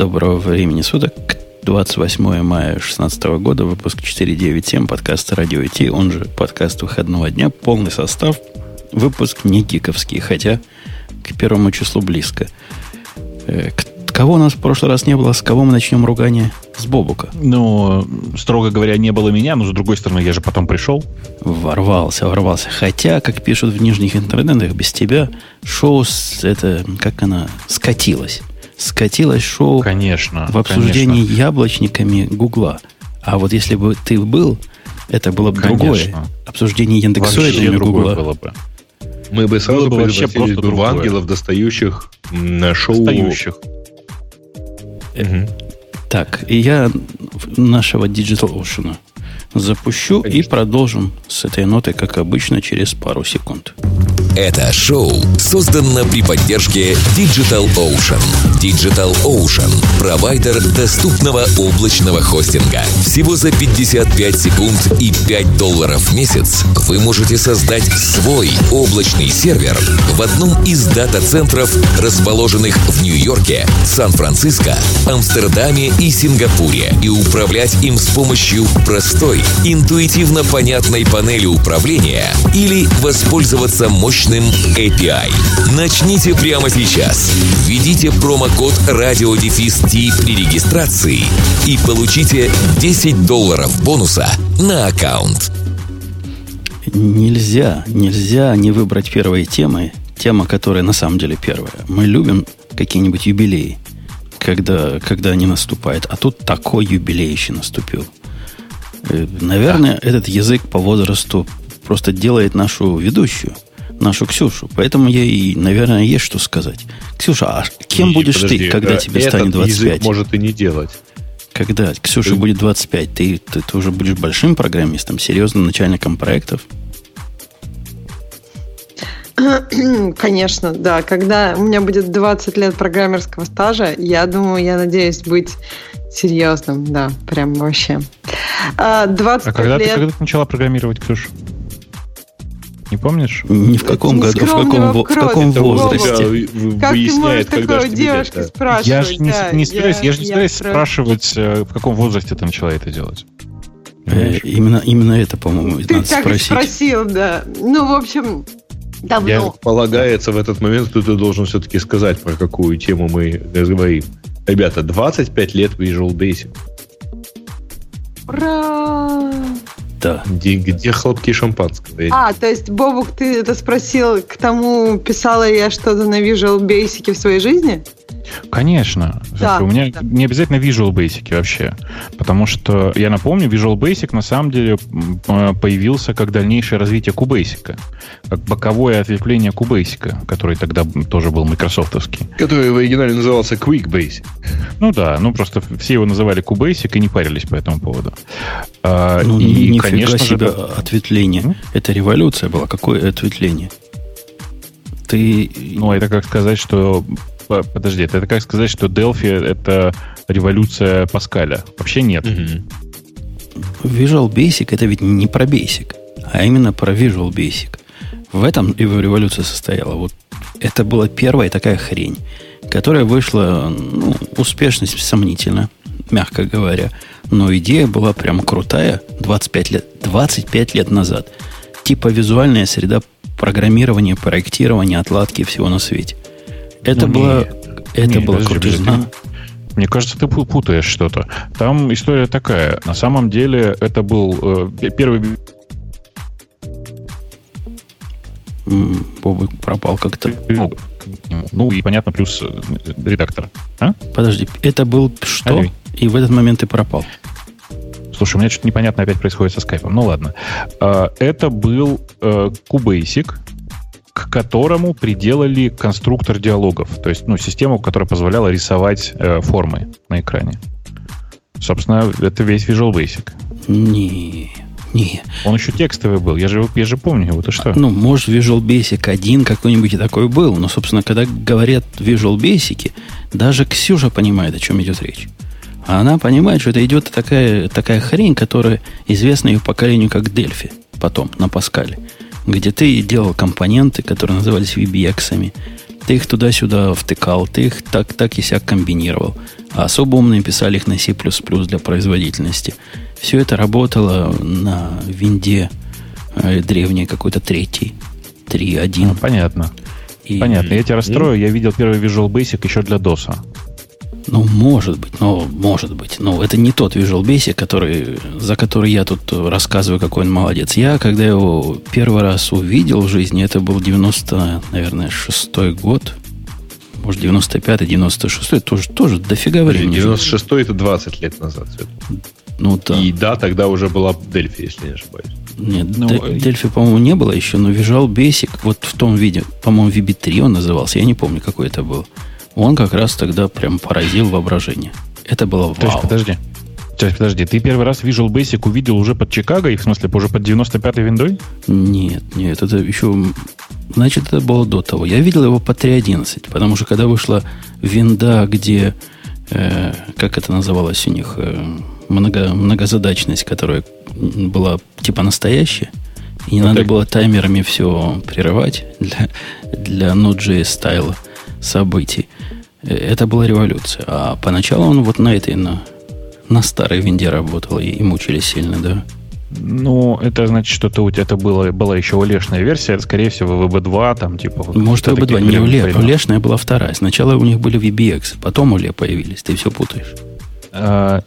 Доброго времени суток. 28 мая 2016 года, выпуск 497, подкаст «Радио IT», он же подкаст выходного дня, полный состав, выпуск не гиковский, хотя к первому числу близко. Э, кого у нас в прошлый раз не было, с кого мы начнем ругание? С Бобука. Ну, строго говоря, не было меня, но с другой стороны, я же потом пришел. Ворвался, ворвался. Хотя, как пишут в нижних интернетах, без тебя шоу, это, как она, скатилась скатилось шоу конечно, в обсуждении конечно. яблочниками Гугла. А вот если бы ты был, это было бы конечно. другое. Обсуждение индексоидами Гугла. Было бы. Мы бы сразу было бы вообще просто бы в ангелов, достающих на шоу. Достающих. Угу. Так, и я нашего Digital Ocean запущу Конечно. и продолжим с этой нотой, как обычно, через пару секунд. Это шоу создано при поддержке Digital Ocean. Digital Ocean – провайдер доступного облачного хостинга. Всего за 55 секунд и 5 долларов в месяц вы можете создать свой облачный сервер в одном из дата-центров, расположенных в Нью-Йорке, Сан-Франциско, Амстердаме и Сингапуре, и управлять им с помощью простой, интуитивно понятной панели управления или воспользоваться мощным API. Начните прямо сейчас. Введите промокод радиодефис при регистрации и получите 10 долларов бонуса на аккаунт. Нельзя, нельзя не выбрать первые темы. Тема, которая на самом деле первая. Мы любим какие-нибудь юбилеи, когда, когда они наступают. А тут такой юбилей еще наступил. Э, наверное, да. этот язык по возрасту просто делает нашу ведущую – нашу Ксюшу. Поэтому ей, наверное, есть что сказать. Ксюша, а кем и, будешь подожди, ты, когда тебе станет 25? Язык может и не делать. Когда Ксюша ты... будет 25, ты, ты, ты уже будешь большим программистом, серьезным начальником проектов? Конечно, да. Когда у меня будет 20 лет программерского стажа, я думаю, я надеюсь быть серьезным, да, прям вообще. 20 а когда, лет... ты, когда ты начала программировать, Ксюша? Не помнишь? Ни в каком году, в каком, в каком возрасте. Как ты можешь такой девушке спрашивать? Я же не, не собираюсь, я, я же не собираюсь спрашивать, э, в каком возрасте ты начала это делать. Э, именно, именно это, по-моему, ты надо так спросить. спросил, да. Ну, в общем, давно. Я, полагается, в этот момент что ты должен все-таки сказать, про какую тему мы говорим. Ребята, 25 лет Visual Basic. Ура! Да. Где, где хлопки шампанского? А, то есть, Бобук, ты это спросил, к тому, писала я что-то на Visual Basic в своей жизни? Конечно. Да, у меня да. не обязательно Visual Basic вообще. Потому что, я напомню, Visual Basic на самом деле появился как дальнейшее развитие Cubasic. Как боковое ответвление Cubasic, который тогда тоже был майкрософтовский. Который в оригинале назывался Quick Basic. Ну да, ну просто все его называли Cubasic и не парились по этому поводу. А, ну, и, конечно себе же, ответвление. Mm? Это революция была. Какое ответвление? Ты... Ну, это как сказать, что подожди, это как сказать, что Delphi это революция Паскаля? Вообще нет. Угу. Visual Basic это ведь не про Basic, а именно про Visual Basic. В этом его революция состояла. Вот это была первая такая хрень, которая вышла, ну, успешность сомнительно, мягко говоря. Но идея была прям крутая 25 лет, 25 лет назад. Типа визуальная среда программирования, проектирования, отладки всего на свете. Это ну, было, это не, было крутизна. Мне кажется, ты путаешь что-то. Там история такая. На самом деле это был э, первый... Бобы пропал как-то. Ну, ну, и понятно, плюс э, редактор. А? Подожди, это был что? Алло. И в этот момент ты пропал. Слушай, у меня что-то непонятно опять происходит со скайпом. Ну ладно. А, это был э, Cubasic, к которому приделали конструктор диалогов, то есть ну, систему, которая позволяла рисовать э, формы на экране. Собственно, это весь Visual Basic. Не, не. Он еще текстовый был, я же, я же помню его, ты что? Ну, может, Visual Basic один какой-нибудь и такой был, но, собственно, когда говорят Visual Basic, даже Ксюша понимает, о чем идет речь. А она понимает, что это идет такая, такая хрень, которая известна ее поколению как Дельфи потом, на Паскале где ты делал компоненты, которые назывались VBX. Ты их туда-сюда втыкал, ты их так, так и сяк комбинировал. А особо умные писали их на C++ для производительности. Все это работало на винде э, древней какой-то третий. 3.1. Ну, понятно. И- Понятно. Я тебя расстрою. Я видел первый Visual Basic еще для DOS. Ну, может быть, ну, может быть. Но это не тот Visual Basic, который, за который я тут рассказываю, какой он молодец. Я, когда его первый раз увидел в жизни, это был 90, наверное, шестой год. Может, 95 96 тоже, тоже дофига времени. 96 это 20 лет назад. Ну, да. И да, тогда уже была Дельфи, если не ошибаюсь. Нет, Ну, и- Дельфи, по-моему, не было еще, но Visual Basic, вот в том виде, по-моему, VB3 он назывался, я не помню, какой это был. Он как раз тогда прям поразил воображение. Это было То есть, вау. подожди. То есть, подожди, ты первый раз Visual Basic увидел уже под Чикаго, и в смысле уже под 95-й виндой? Нет, нет, это еще... Значит, это было до того. Я видел его по 3.11, потому что когда вышла винда, где... э, как это называлось у них? э, много, многозадачность, которая была типа настоящая. И не надо Окей. было таймерами все прерывать для, для Node.js стайла событий. Э, Это была революция. А поначалу он вот на этой, на, на старой винде работал и, и мучились сильно, да. Ну, это значит, что это у тебя это было, была еще улешная версия, скорее всего, VB2, там, типа... вот Может, каких-то VB2, таких не времен- Уле. времен. Улешная была вторая. Сначала у них были VBX, потом Уле появились. Ты все путаешь. А,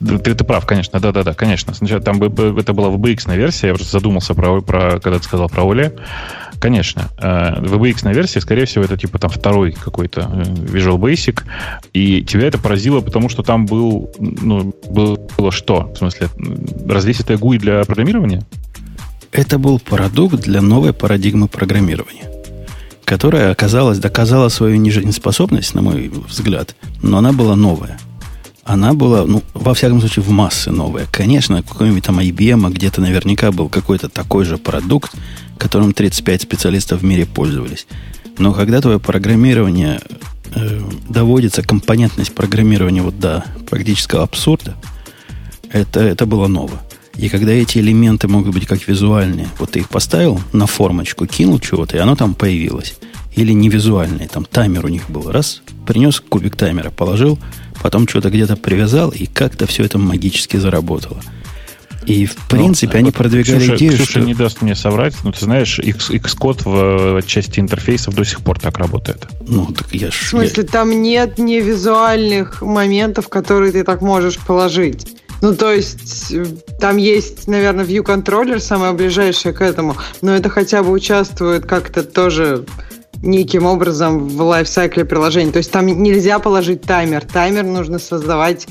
ты, ты прав, конечно, да-да-да, конечно. Сначала там это была VBX версия, я просто задумался про, про когда ты сказал про Оле. Конечно, э, VBX версия, скорее всего, это типа там второй какой-то э, Visual Basic, и тебя это поразило, потому что там был, ну, был- было что? В смысле, развесистая GUI для программирования? Это был продукт для новой парадигмы программирования, которая оказалась, доказала свою нежизнеспособность, на мой взгляд, но она была новая. Она была, ну, во всяком случае, в массы новая. Конечно, какой-нибудь там IBM, где-то наверняка был какой-то такой же продукт, которым 35 специалистов в мире пользовались. Но когда твое программирование э, доводится, компонентность программирования вот до практического абсурда, это, это было ново. И когда эти элементы могут быть как визуальные, вот ты их поставил на формочку, кинул чего-то, и оно там появилось. Или не визуальные, там таймер у них был. Раз, принес кубик таймера, положил, потом что-то где-то привязал, и как-то все это магически заработало. И, в принципе, Ну, они вот продвигали Ксюша, идею, Ксюша что... не даст мне соврать, но ты знаешь, X, Xcode в э, части интерфейсов до сих пор так работает. Ну, так я. В смысле, там нет невизуальных моментов, которые ты так можешь положить. Ну, то есть, э, там есть, наверное, view контроллер, самое ближайшее к этому, но это хотя бы участвует как-то тоже неким образом в лайфсайкле приложения. То есть там нельзя положить таймер. Таймер нужно создавать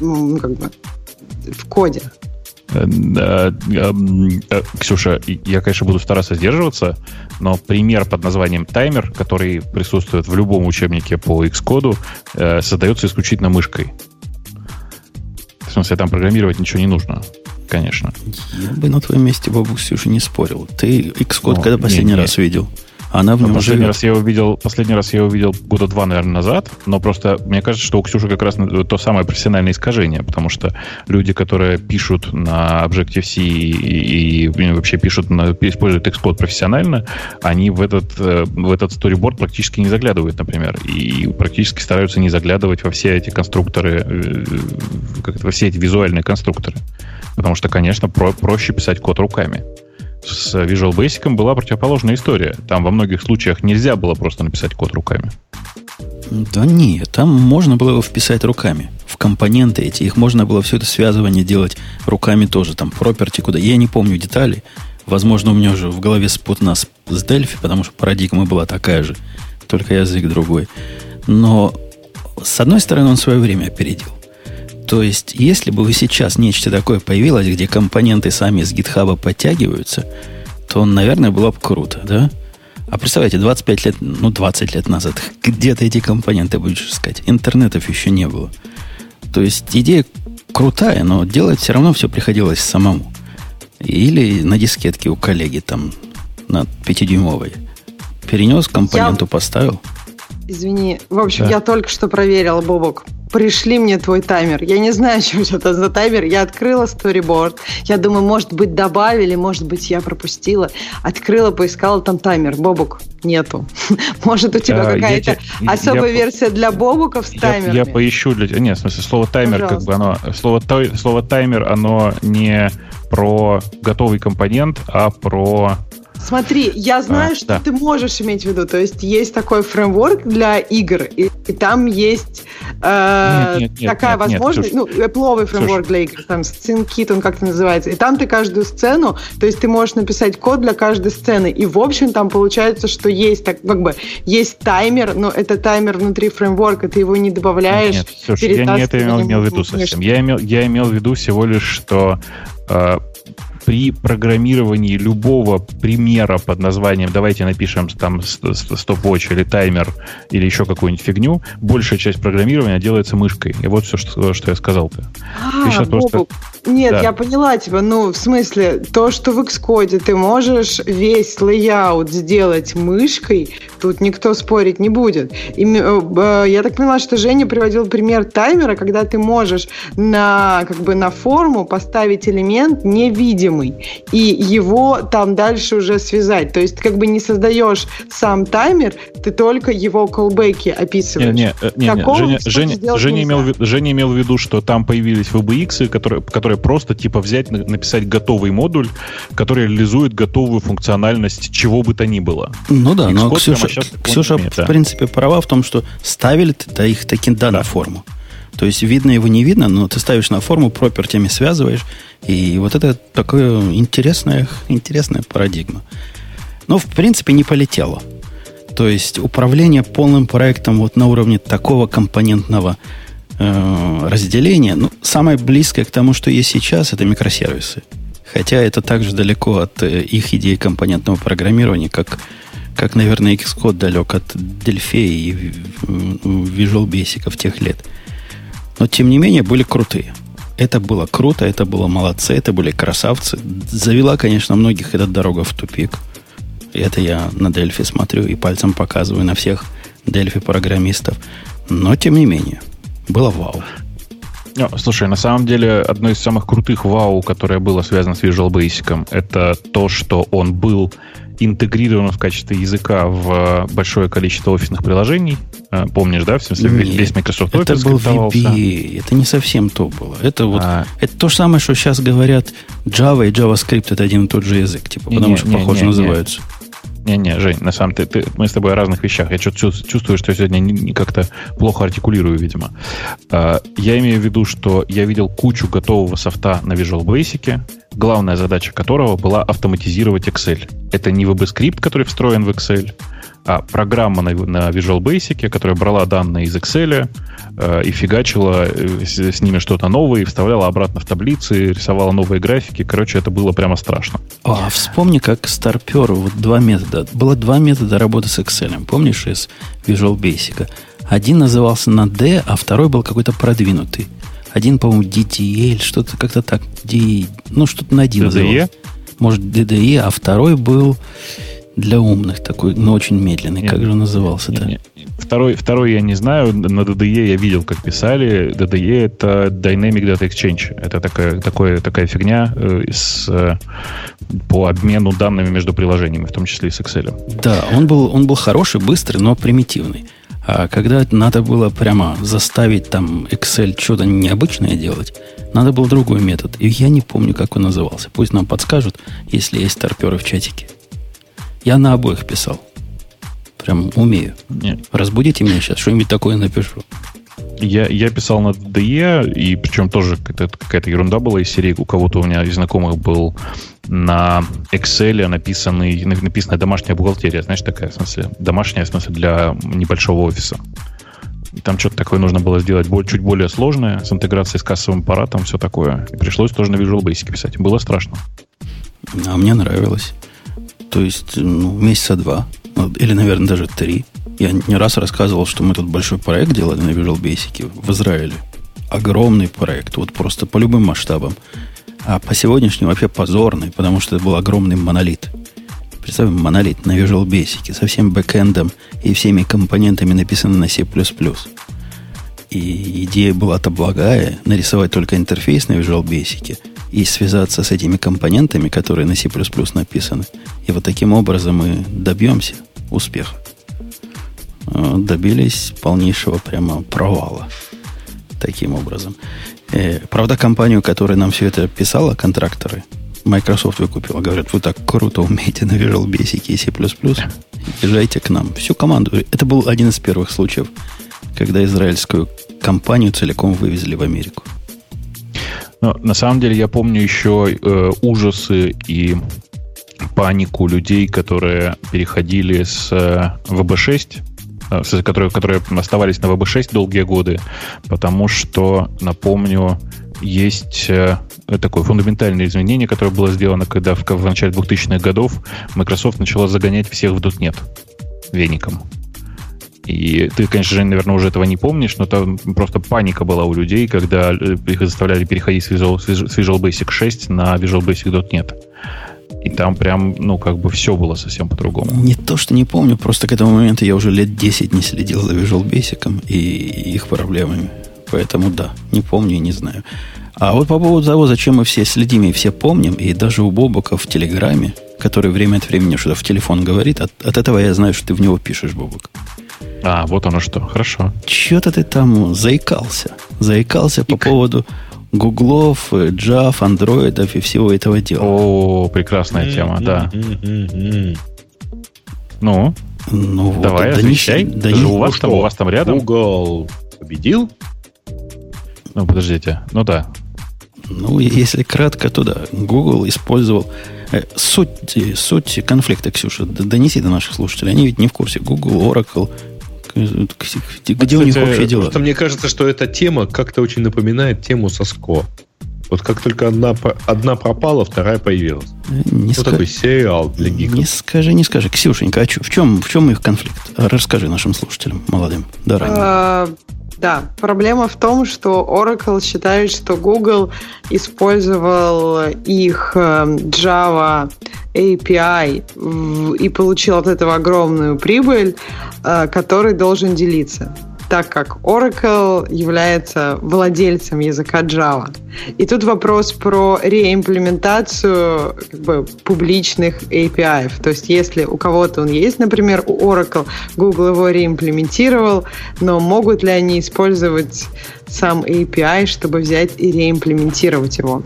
ну, как бы в коде. Э, э, Ксюша, я, конечно, буду стараться сдерживаться, но пример под названием таймер, который присутствует в любом учебнике по Xcode, э, создается исключительно мышкой. В смысле, там программировать ничего не нужно, конечно. Я бы на твоем месте, бабу Ксюша, не спорил. Ты Xcode Ну, когда последний не, не. раз видел? Она в нем последний живет. раз я его видел, последний раз я его видел года два, наверное, назад, но просто мне кажется, что у Ксюши как раз то самое профессиональное искажение, потому что люди, которые пишут на Objective-C и, и вообще пишут, на, используют Xcode профессионально, они в этот, э, в этот storyboard практически не заглядывают, например, и практически стараются не заглядывать во все эти конструкторы, э, как это, во все эти визуальные конструкторы. Потому что, конечно, про- проще писать код руками с Visual Basic была противоположная история. Там во многих случаях нельзя было просто написать код руками. Да нет, там можно было его вписать руками. В компоненты эти. Их можно было все это связывание делать руками тоже. Там property куда. Я не помню детали. Возможно, у меня уже в голове спутано с, с Delphi, потому что парадигма была такая же. Только язык другой. Но, с одной стороны, он свое время опередил. То есть, если бы сейчас нечто такое появилось, где компоненты сами из гитхаба подтягиваются, то, наверное, было бы круто, да? А представляете, 25 лет, ну 20 лет назад, где ты эти компоненты будешь искать? Интернетов еще не было. То есть идея крутая, но делать все равно все приходилось самому. Или на дискетке у коллеги там на 5-дюймовой. Перенес, компоненту поставил. Извини. В общем, Да. я только что проверила, Бобок. Пришли мне твой таймер. Я не знаю, что это за таймер. Я открыла storyboard. Я думаю, может быть, добавили, может быть, я пропустила. Открыла, поискала там таймер. Бобук, нету. Может, у тебя А, я какая-то те- особая я- версия для бобуков с Я, таймерами? я поищу для тебя. Нет, в смысле, слово таймер, как бы оно. Слово, той- слово таймер, оно не про готовый компонент, а про. Смотри, я знаю, А, что да. ты можешь иметь в виду. То есть есть такой фреймворк для игр, и, и там есть э, Нет, нет, нет, такая нет, нет, возможность, Ксюш. ну, Apple фреймворк для игр, там SceneKit, он как-то называется. И там ты каждую сцену, то есть ты можешь написать код для каждой сцены. И в общем там получается, что есть так, как бы есть таймер, но это таймер внутри фреймворка, ты его не добавляешь. Нет, слушай, я не это имел, имел в виду совсем. Я имел, я имел в виду всего лишь, что э, при программировании любого примера под названием давайте напишем там ст- ст- stopwatch или таймер или еще какую-нибудь фигню, большая часть программирования делается мышкой. И вот все, что, что я сказал-то. А, щас просто- Нет, Да. я поняла тебя. Ну, в смысле, то, что в Xcode ты можешь весь layout сделать мышкой, тут никто спорить не будет. И, э, я так поняла, что Женя приводил пример таймера, когда ты можешь на, как бы на форму поставить элемент невидимый и его там дальше уже связать. То есть, ты как бы не создаешь сам таймер, ты только его колбеки Не, описываешь. не, э, не, не. Женя, Xcode Женя, Женя, имел, в нельзя. ви- Женя имел в виду, что там появились VBX, которые, которые просто типа взять, на- написать готовый модуль, который реализует готовую функциональность чего бы то ни было. Ну да, но Xcode Ксюша, такого Ксюша не да. в принципе права в том, что ставили ты их таки да, на форму. То есть видно его не видно, но ты ставишь на форму, пропертями связываешь. И вот это такое интересная, интересная парадигма. Но в принципе не полетело. То есть управление полным проектом вот на уровне такого компонентного э, разделения, ну, самое близкое к тому, что есть сейчас, это микросервисы. Хотя это также далеко от э, их идеи компонентного программирования, как, как наверное, Xcode далек от Delphi и э, Visual Basic тех лет. Но, тем не менее, были крутые. Это было круто, это было молодцы, это были красавцы. Завела, конечно, многих эта дорога в тупик. Это я на Дельфи смотрю и пальцем показываю на всех Дельфи программистов. Но, тем не менее, было вау. Слушай, на самом деле, одно из самых крутых вау, которое было связано с Visual Basic, это то, что он был интегрирован в качестве языка в большое количество офисных приложений. Э, Помнишь, да? В смысле, весь- Нет, весь Microsoft Это Office был скриптовался. VB. Это не совсем то было. Это вот А. это то же самое, что сейчас говорят Java и JavaScript это один и тот же язык, типа, потому что не-не, похоже не. называются. Не-не, Жень, на самом деле, мы с тобой о разных вещах. Я что-то чувствую, что я сегодня как-то плохо артикулирую, видимо. А, Я имею в виду, что я видел кучу готового софта на Visual Basic, главная задача которого была автоматизировать Excel. Это не VB-скрипт, который встроен в Excel, а программа на, на Visual Basic, которая брала данные из Excel э, и фигачила э, с, с ними что-то новое, и вставляла обратно в таблицы, рисовала новые графики. Короче, это было прямо страшно. А вспомни, как старпер, вот два метода. Было два метода работы с Excel. Помнишь, из Visual Basic? Один назывался на D, а второй был какой-то продвинутый. Один, по-моему, DDL, что-то как-то так. D, ну, что-то на D DDE? называлось. Может, DDE, а второй был для умных такой, но очень медленный. Нет. Как же он назывался, да? Не, не. Второй, второй я не знаю. На DDE я видел, как писали. DDE это Dynamic Data Exchange. Это такая, такое, такая фигня э, с, э, по обмену данными между приложениями, в том числе и с Excel. Да, он был, он был хороший, быстрый, но примитивный. А когда надо было прямо заставить там Excel что-то необычное делать, надо был другой метод. И я не помню, как он назывался. Пусть нам подскажут, если есть старперы в чатике. Я на обоих писал. Прям умею. Не, Разбудите меня сейчас, что-нибудь такое напишу. Я, я писал на DDE, и причем тоже какая-то, какая-то ерунда была из серии. У кого-то у меня из знакомых был на Excel написанный, написанная домашняя бухгалтерия. Знаешь, такая, в смысле, домашняя, в смысле, для небольшого офиса. И Там что-то такое нужно было сделать чуть более сложное, с интеграцией с кассовым аппаратом, все такое. И пришлось тоже на Visual Basic писать. Было страшно. А мне нравилось. То есть, ну, месяца два. Ну, Или, наверное, даже три. Я не раз рассказывал, что мы тут большой проект делали на Visual Basic в Израиле. Огромный проект, вот просто по любым масштабам. А по сегодняшнему вообще позорный, потому что это был огромный монолит. Представим, монолит на Visual Basic со всем бэкэндом и всеми компонентами написано на C++. И идея была-то благая, нарисовать только интерфейс на Visual Basic и связаться с этими компонентами, которые на C++ написаны. И вот таким образом мы добьемся успеха. Э, добились полнейшего прямо провала. Таким образом. Э, правда, компанию, которая нам все это писала, контракторы, Microsoft выкупила. Говорят, вы так круто умеете на Visual Basic и C++, езжайте к нам. Всю команду. Это был один из первых случаев, когда израильскую компанию целиком вывезли в Америку. Но, на самом деле я помню еще э, ужасы и панику людей, которые переходили с э, VB6 э, которые, которые оставались на VB6 долгие годы, потому что, напомню, есть э, такое фундаментальное изменение, которое было сделано, когда в, в начале 2000-х годов Microsoft начала загонять всех в .NET веником. И ты, конечно же, наверное, уже этого не помнишь, но там просто паника была у людей, когда э, их заставляли переходить с Visual, с Visual Basic 6 на Visual Basic .NET. И там прям, ну, как бы все было совсем по-другому. Не то, что не помню, просто к этому моменту я уже лет 10 не следил за Visual Basic и их проблемами. Поэтому да, не помню и не знаю. А вот по поводу того, зачем мы все следим и все помним, и даже у Бобука в Телеграме, который время от времени что-то в телефон говорит, от, от этого я знаю, что ты в него пишешь, Бобук. А, вот оно что. Хорошо. Че-то ты там заикался. Заикался по поводу гуглов, джав, андроидов и всего этого дела. О, прекрасная тема, да. Ну, ну вот, давай, да отвечай. Да не, у, вас там, у вас там рядом. Google победил? Ну, подождите. Ну да. Ну, если кратко, то да. Google использовал... Э, суть, суть конфликта, Ксюша, донеси до наших слушателей. Они ведь не в курсе. Google, Oracle, где Кстати, у них вообще дела? Просто мне кажется, что эта тема как-то очень напоминает тему Соско. Вот как только одна, одна пропала, вторая появилась. Не вот ска... такой сериал для гиков. Не скажи, не скажи. Ксюшенька, а в чем, в чем их конфликт? Расскажи нашим слушателям, молодым, да, ранним. А, да, проблема в том, что Oracle считает, что Google использовал их эм, Java API и получил от этого огромную прибыль, э, которой должен делиться так как Oracle является владельцем языка Java. И тут вопрос про реимплементацию как бы, публичных API. То есть если у кого-то он есть, например, у Oracle, Google его реимплементировал, но могут ли они использовать сам API, чтобы взять и реимплементировать его?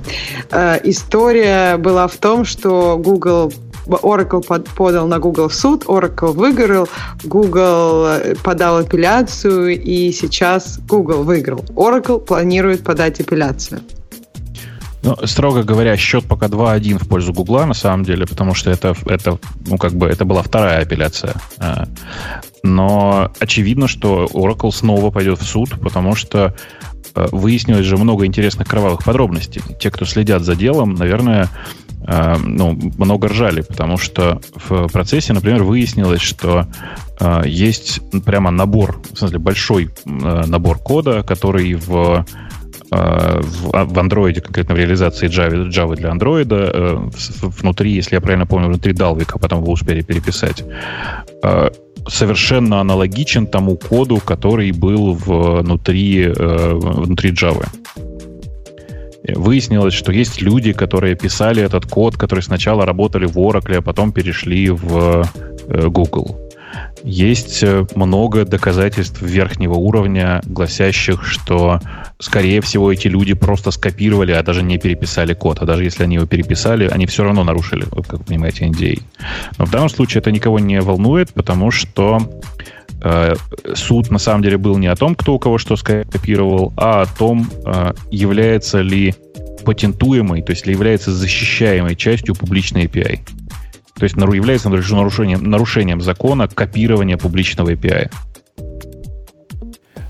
Э, история была в том, что Google Oracle подал на Google в суд, Oracle выиграл, Google э, подал апелляцию, и сейчас Google выиграл. Oracle планирует подать апелляцию. Ну, строго говоря, счет пока 2-1 в пользу Гугла, на самом деле, потому что это, это, ну, как бы, это была вторая апелляция. А, но очевидно, что Oracle снова пойдет в суд, потому что э, выяснилось же много интересных кровавых подробностей. Те, кто следят за делом, наверное, ну, много ржали, потому что в процессе, например, выяснилось, что э, есть прямо набор, в смысле большой набор кода, который в в, в Android, конкретно в реализации Java, Java для Android, внутри, если я правильно помню, внутри Dalvik, а потом вы успели переписать, совершенно аналогичен тому коду, который был внутри, э, внутри Java. Выяснилось, что есть люди, которые писали этот код, которые сначала работали в Oracle, а потом перешли в э, Google. Есть э, много доказательств верхнего уровня, гласящих, что, скорее всего, эти люди просто скопировали, а даже не переписали код. А даже если они его переписали, они все равно нарушили, как понимаете, NDA. Но в данном случае это никого не волнует, потому что суд на самом деле был не о том, кто у кого что скопировал, а о том, э, является ли патентуемой, то есть ли является защищаемой частью публичной API. То есть является нарушением, нарушением закона копирования публичного API.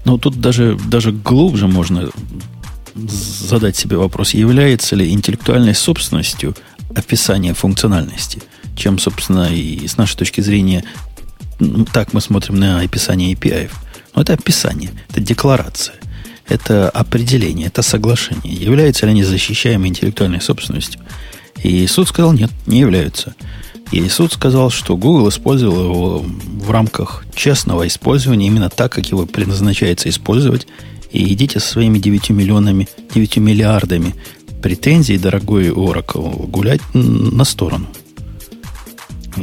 Ну, тут даже, даже глубже можно задать себе вопрос, является ли интеллектуальной собственностью описание функциональности, чем, собственно, и с нашей точки зрения, так мы смотрим на описание API. Но это описание, это декларация, это определение, это соглашение. Являются ли они защищаемой интеллектуальной собственностью? И суд сказал, нет, не являются. И суд сказал, что Google использовал его в рамках честного использования именно так, как его предназначается использовать, И идите со своими 9 миллионами, 9 миллиардами претензий, дорогой Oracle, гулять на сторону.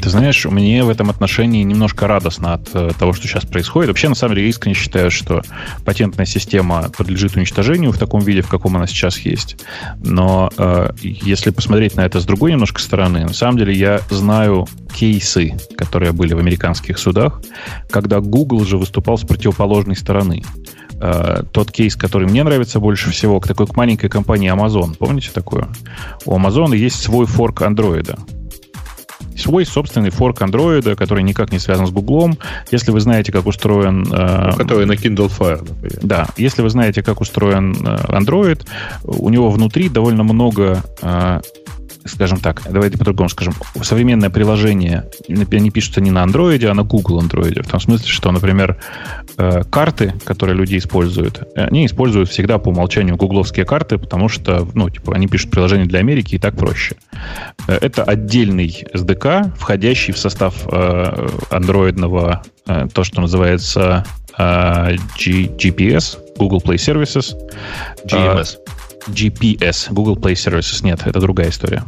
Ты знаешь, мне в этом отношении немножко радостно от э, того, что сейчас происходит. Вообще, на самом деле, я искренне считаю, что патентная система подлежит уничтожению в таком виде, в каком она сейчас есть. Но э, если посмотреть на это с другой немножко стороны, на самом деле я знаю кейсы, которые были в американских судах, когда Google же выступал с противоположной стороны э, тот кейс, который мне нравится больше всего, к такой к маленькой компании Amazon. Помните такое? У Amazon есть свой форк андроида свой собственный форк андроида, который никак не связан с Гуглом. Если вы знаете, как устроен... Э, который на Kindle Fire, например. Да, если вы знаете, как устроен э, Android, у него внутри довольно много э, скажем так, давайте по-другому скажем, современное приложение, они пишутся не на Android, а на Google Android. В том смысле, что, например, э, карты, которые люди используют, они используют всегда по умолчанию гугловские карты, потому что, ну, типа, они пишут приложение для Америки и так проще. Э, это отдельный SDK, входящий в состав э, андроидного, то, что называется GPS, Google Play Services. GMS. GPS, Google Play Services. Нет, это другая история.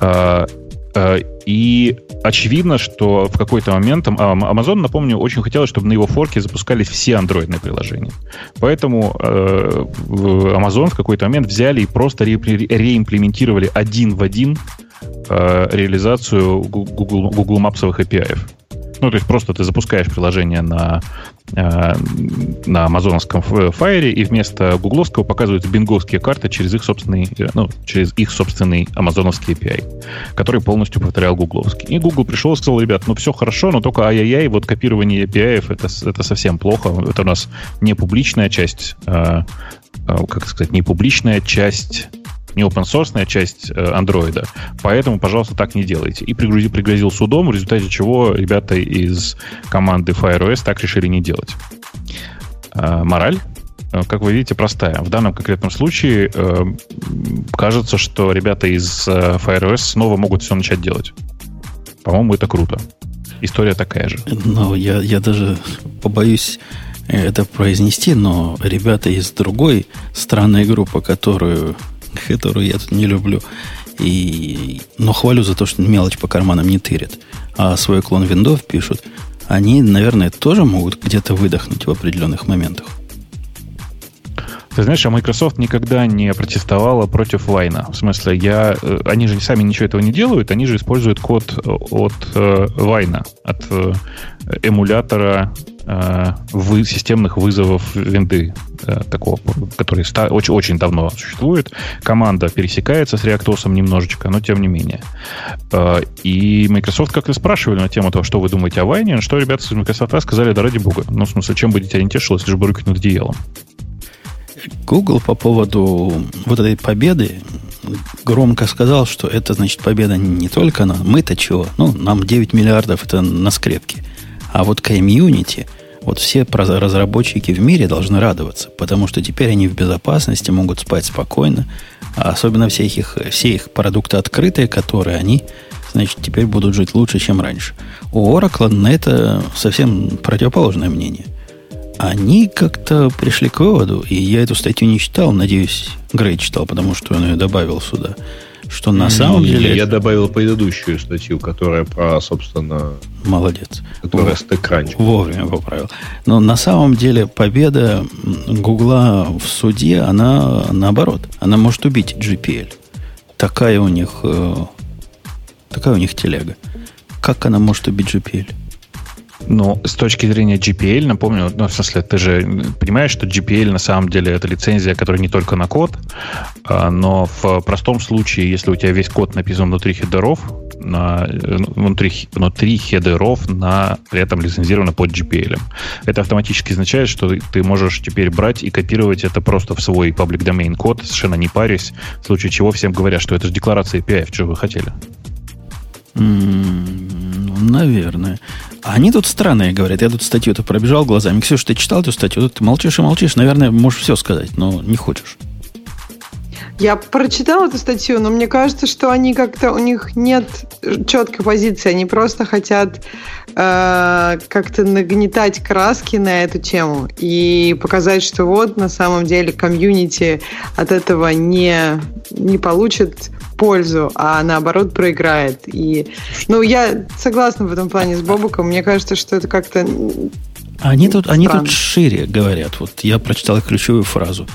А, а, и очевидно, что в какой-то момент Amazon, напомню, очень хотел, чтобы на его форке запускались все андроидные приложения. Поэтому э, Amazon в какой-то момент взяли и просто ре- реимплементировали один в один э, реализацию Google, Google Maps API. Ну, то есть просто ты запускаешь приложение на, на амазоновском файре, и вместо гугловского показываются бинговские карты через их собственный, э, ну, через их собственный амазоновский API, который полностью повторял гугловский. И Google пришел и сказал, ребят, ну все хорошо, но только ай-яй-яй, вот копирование API это, это совсем плохо. Это у нас не публичная часть, э, как сказать, не публичная часть не open source часть э, андроида. Поэтому, пожалуйста, так не делайте. И пригрузил, пригрозил судом, в результате чего ребята из команды FireOS так решили не делать. А, мораль? Э, как вы видите, простая. В данном конкретном случае э, кажется, что ребята из FireOS снова могут все начать делать. По-моему, это круто. История такая же. Ну, я, я даже побоюсь это произнести, но ребята из другой странной группы, которую которую я тут не люблю. И, но хвалю за то, что мелочь по карманам не тырят. А свой клон виндов пишут. Они, наверное, тоже могут где-то выдохнуть в определенных моментах. Ты знаешь, а Microsoft никогда не протестовала против Вайна. В смысле, я, э, они же сами ничего этого не делают, они же используют код от э, Вайна, от э, эмулятора э, вы, системных вызовов винды э, такого, который ста, очень, очень давно существует. Команда пересекается с реактосом немножечко, но тем не менее. Э, и Microsoft как-то спрашивали на тему того, что вы думаете о Вайне, что ребята из Microsoft сказали, да ради бога. Ну, в смысле, чем будете ориентироваться, если же бы руки над одеялом? Google по поводу вот этой победы громко сказал, что это, значит, победа не только на... Мы-то чего? Ну, нам 9 миллиардов это на скрепке. А вот комьюнити, вот все разработчики в мире должны радоваться, потому что теперь они в безопасности, могут спать спокойно, а особенно все их, все их продукты открытые, которые они, значит, теперь будут жить лучше, чем раньше. У Oracle на это совсем противоположное мнение. Они как-то пришли к выводу, и я эту статью не читал, надеюсь, Грей читал, потому что он ее добавил сюда – что на самом деле... Я добавил предыдущую статью, которая про, собственно... Молодец. Которая стекранч. Вовремя поправил. Но на самом деле победа Гугла в суде, она наоборот. Она может убить GPL. Такая у них... Э, такая у них телега. Как она может убить GPL? Ну, с точки зрения GPL, напомню, ну, в смысле, ты же понимаешь, что GPL на самом деле это лицензия, которая не только на код, а, но в простом случае, если у тебя весь код написан внутри хедеров, на, внутри, внутри хедеров, на, при этом лицензировано под GPL. Это автоматически означает, что ты можешь теперь брать и копировать это просто в свой public domain код, совершенно не парясь, в случае чего всем говорят, что это же декларация API, что вы хотели. Mm, наверное. Они тут странные говорят. Я тут статью-то пробежал глазами. Ксюша, ты читал эту статью? Ты молчишь и молчишь. Наверное, можешь все сказать, но не хочешь. Я прочитала эту статью, но мне кажется, что они как-то у них нет четкой позиции, они просто хотят э, как-то нагнетать краски на эту тему и показать, что вот на самом деле комьюнити от этого не не получит пользу, а наоборот проиграет. И, ну, я согласна в этом плане с Бобуком. Мне кажется, что это как-то они тут, они тут шире говорят. Вот я прочитал ключевую фразу.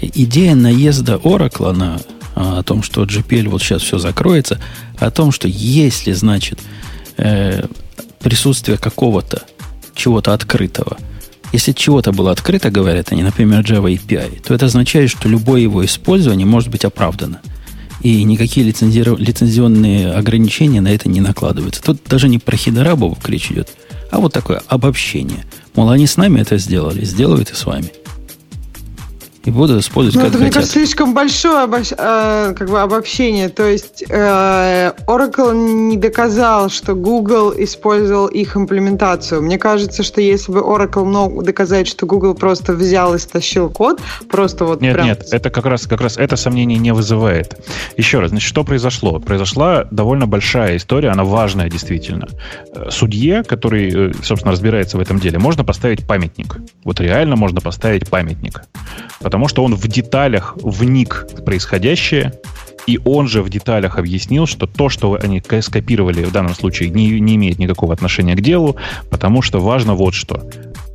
Идея наезда Oracle на а, о том, что GPL вот сейчас все закроется, о том, что если, значит, э, присутствие какого-то чего-то открытого, если чего-то было открыто, говорят они, например, Java API, то это означает, что любое его использование может быть оправдано. И никакие лицензионные ограничения на это не накладываются. Тут даже не про хидорабов речь идет, а вот такое обобщение. Мол, они с нами это сделали, сделают и с вами и буду использовать ну, как это, хотят. Мне кажется, слишком большое обобщ... э, как бы обобщение. То есть э, Oracle не доказал, что Google использовал их имплементацию. Мне кажется, что если бы Oracle мог доказать, что Google просто взял и стащил код, просто вот Нет, прям... нет, это как раз, как раз это сомнение не вызывает. Еще раз, значит, что произошло? Произошла довольно большая история, она важная действительно. Э, судье, который, э, собственно, разбирается в этом деле, можно поставить памятник. Вот реально можно поставить памятник. Потому потому что он в деталях вник в происходящее, и он же в деталях объяснил, что то, что они скопировали в данном случае, не, не имеет никакого отношения к делу, потому что важно вот что.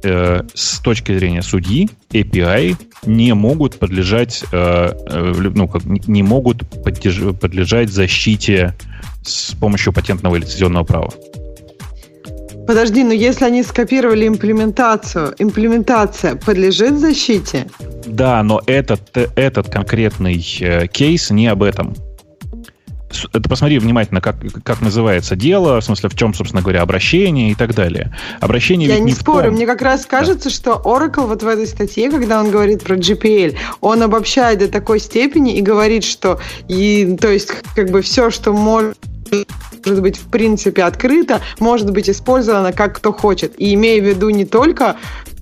Э, с точки зрения судьи, API не могут подлежать, э, э, ну, как, не могут подлежать защите с помощью патентного или лицензионного права. Подожди, но если они скопировали имплементацию, имплементация подлежит защите? Да, но этот, этот конкретный э, кейс не об этом. Это посмотри внимательно, как, как называется дело, в смысле, в чем, собственно говоря, обращение и так далее. Обращение Я ведь не, не спорю, том... мне как раз кажется, да. что Oracle вот в этой статье, когда он говорит про GPL, он обобщает до такой степени и говорит, что и, то есть как бы все, что может может быть в принципе открыто, может быть использовано как кто хочет. И имея в виду не только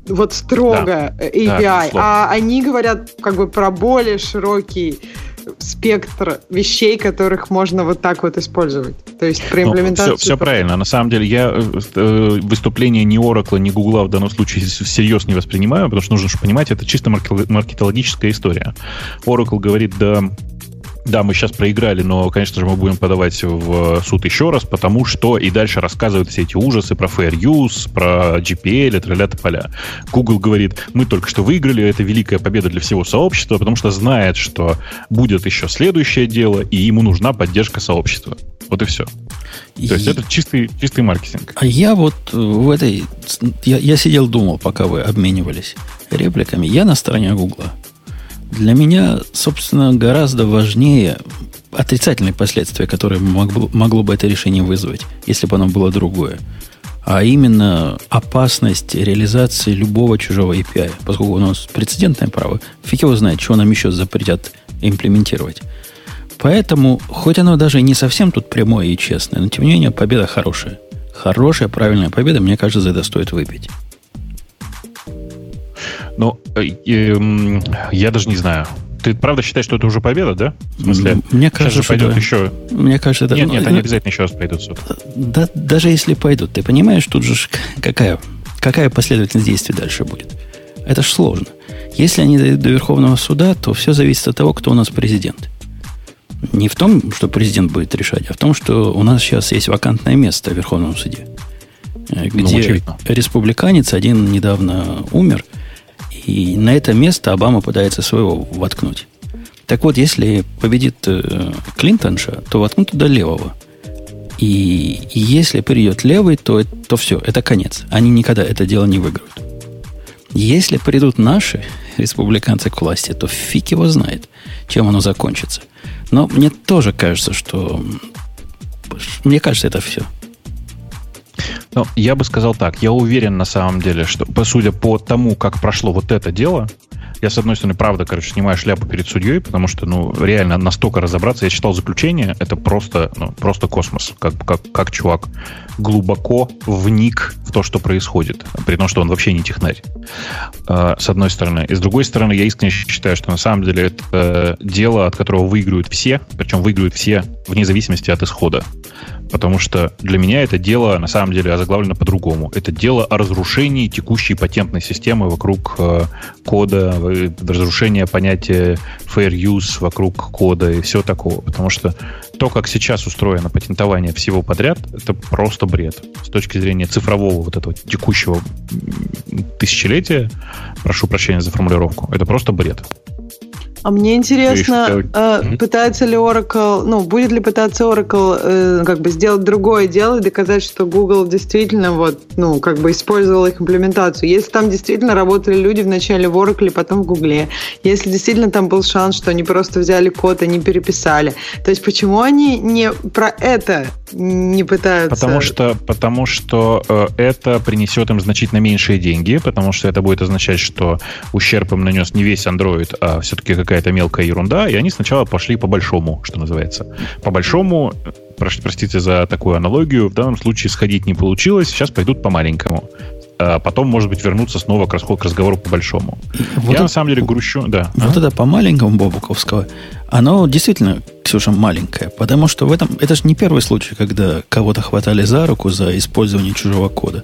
вот строго да, API, да, а они говорят как бы про более широкий спектр вещей, которых можно вот так вот использовать. То есть про ну, имплементацию... Ну, все, все правильно. На самом деле я э, э, выступление ни Oracle, ни Google в данном случае всерьез не воспринимаю, потому что нужно понимать, это чисто маркетологическая история. Oracle говорит, да, да, мы сейчас проиграли, но, конечно же, мы будем подавать в суд еще раз, потому что и дальше рассказывают все эти ужасы про fair use, про GPL, и тролля поля. Google говорит, мы только что выиграли, это великая победа для всего сообщества, потому что знает, что будет еще следующее дело, и ему нужна поддержка сообщества. Вот и все. То есть и... это чистый, чистый маркетинг. А я вот в этой... Я, я сидел, думал, пока вы обменивались репликами. Я на стороне Гугла. Для меня, собственно, гораздо важнее отрицательные последствия, которые могло, могло бы это решение вызвать, если бы оно было другое. А именно опасность реализации любого чужого API. Поскольку у нас прецедентное право, фиг его знает, что нам еще запретят имплементировать. Поэтому, хоть оно даже не совсем тут прямое и честное, но тем не менее победа хорошая. Хорошая, правильная победа, мне кажется, за это стоит выпить. Ну, э, э, я даже не знаю. Ты правда считаешь, что это уже победа, да? В смысле, мне кажется, сейчас пойдет да. еще. Мне кажется, это. Нет, ну, нет, они обязательно еще раз пойдут в суд. Да, даже если пойдут, ты понимаешь, тут же какая, какая последовательность действий дальше будет. Это ж сложно. Если они дойдут до Верховного суда, то все зависит от того, кто у нас президент. Не в том, что президент будет решать, а в том, что у нас сейчас есть вакантное место в Верховном суде, э, ну, где ну, республиканец один недавно умер – и на это место Обама пытается своего воткнуть. Так вот, если победит э, Клинтонша, то воткнут туда левого. И, и если придет левый, то, то все, это конец. Они никогда это дело не выиграют. Если придут наши республиканцы к власти, то фиг его знает, чем оно закончится. Но мне тоже кажется, что... Мне кажется, это все. Ну, я бы сказал так. Я уверен на самом деле, что, судя по тому, как прошло вот это дело, я, с одной стороны, правда, короче, снимаю шляпу перед судьей, потому что, ну, реально настолько разобраться. Я читал заключение, это просто, ну, просто космос. Как, как, как чувак глубоко вник в то, что происходит, при том, что он вообще не технарь. А, с одной стороны. И с другой стороны, я искренне считаю, что на самом деле это э, дело, от которого выигрывают все, причем выигрывают все вне зависимости от исхода. Потому что для меня это дело, на самом деле, озаглавлено по-другому. Это дело о разрушении текущей патентной системы вокруг э, кода, э, разрушение понятия fair use вокруг кода и все такого. Потому что то, как сейчас устроено патентование всего подряд, это просто бред. С точки зрения цифрового вот этого текущего тысячелетия, прошу прощения за формулировку, это просто бред. А мне интересно, э, пытается ли Oracle, ну, будет ли пытаться Oracle э, как бы сделать другое дело и доказать, что Google действительно вот, ну, как бы использовал их имплементацию. Если там действительно работали люди вначале в Oracle, потом в Google, если действительно там был шанс, что они просто взяли код и не переписали, то есть почему они не про это не пытаются? Потому что, потому что э, это принесет им значительно меньшие деньги, потому что это будет означать, что ущерб им нанес не весь Android, а все-таки какая-то мелкая ерунда, и они сначала пошли по большому, что называется. По большому, простите за такую аналогию, в данном случае сходить не получилось, сейчас пойдут по маленькому а потом, может быть, вернуться снова к, к разговору по большому. Вот Я это, на самом деле грущу, да. Вот а? это по маленькому Бобуковского, оно действительно, Ксюша, маленькое, потому что в этом, это же не первый случай, когда кого-то хватали за руку за использование чужого кода.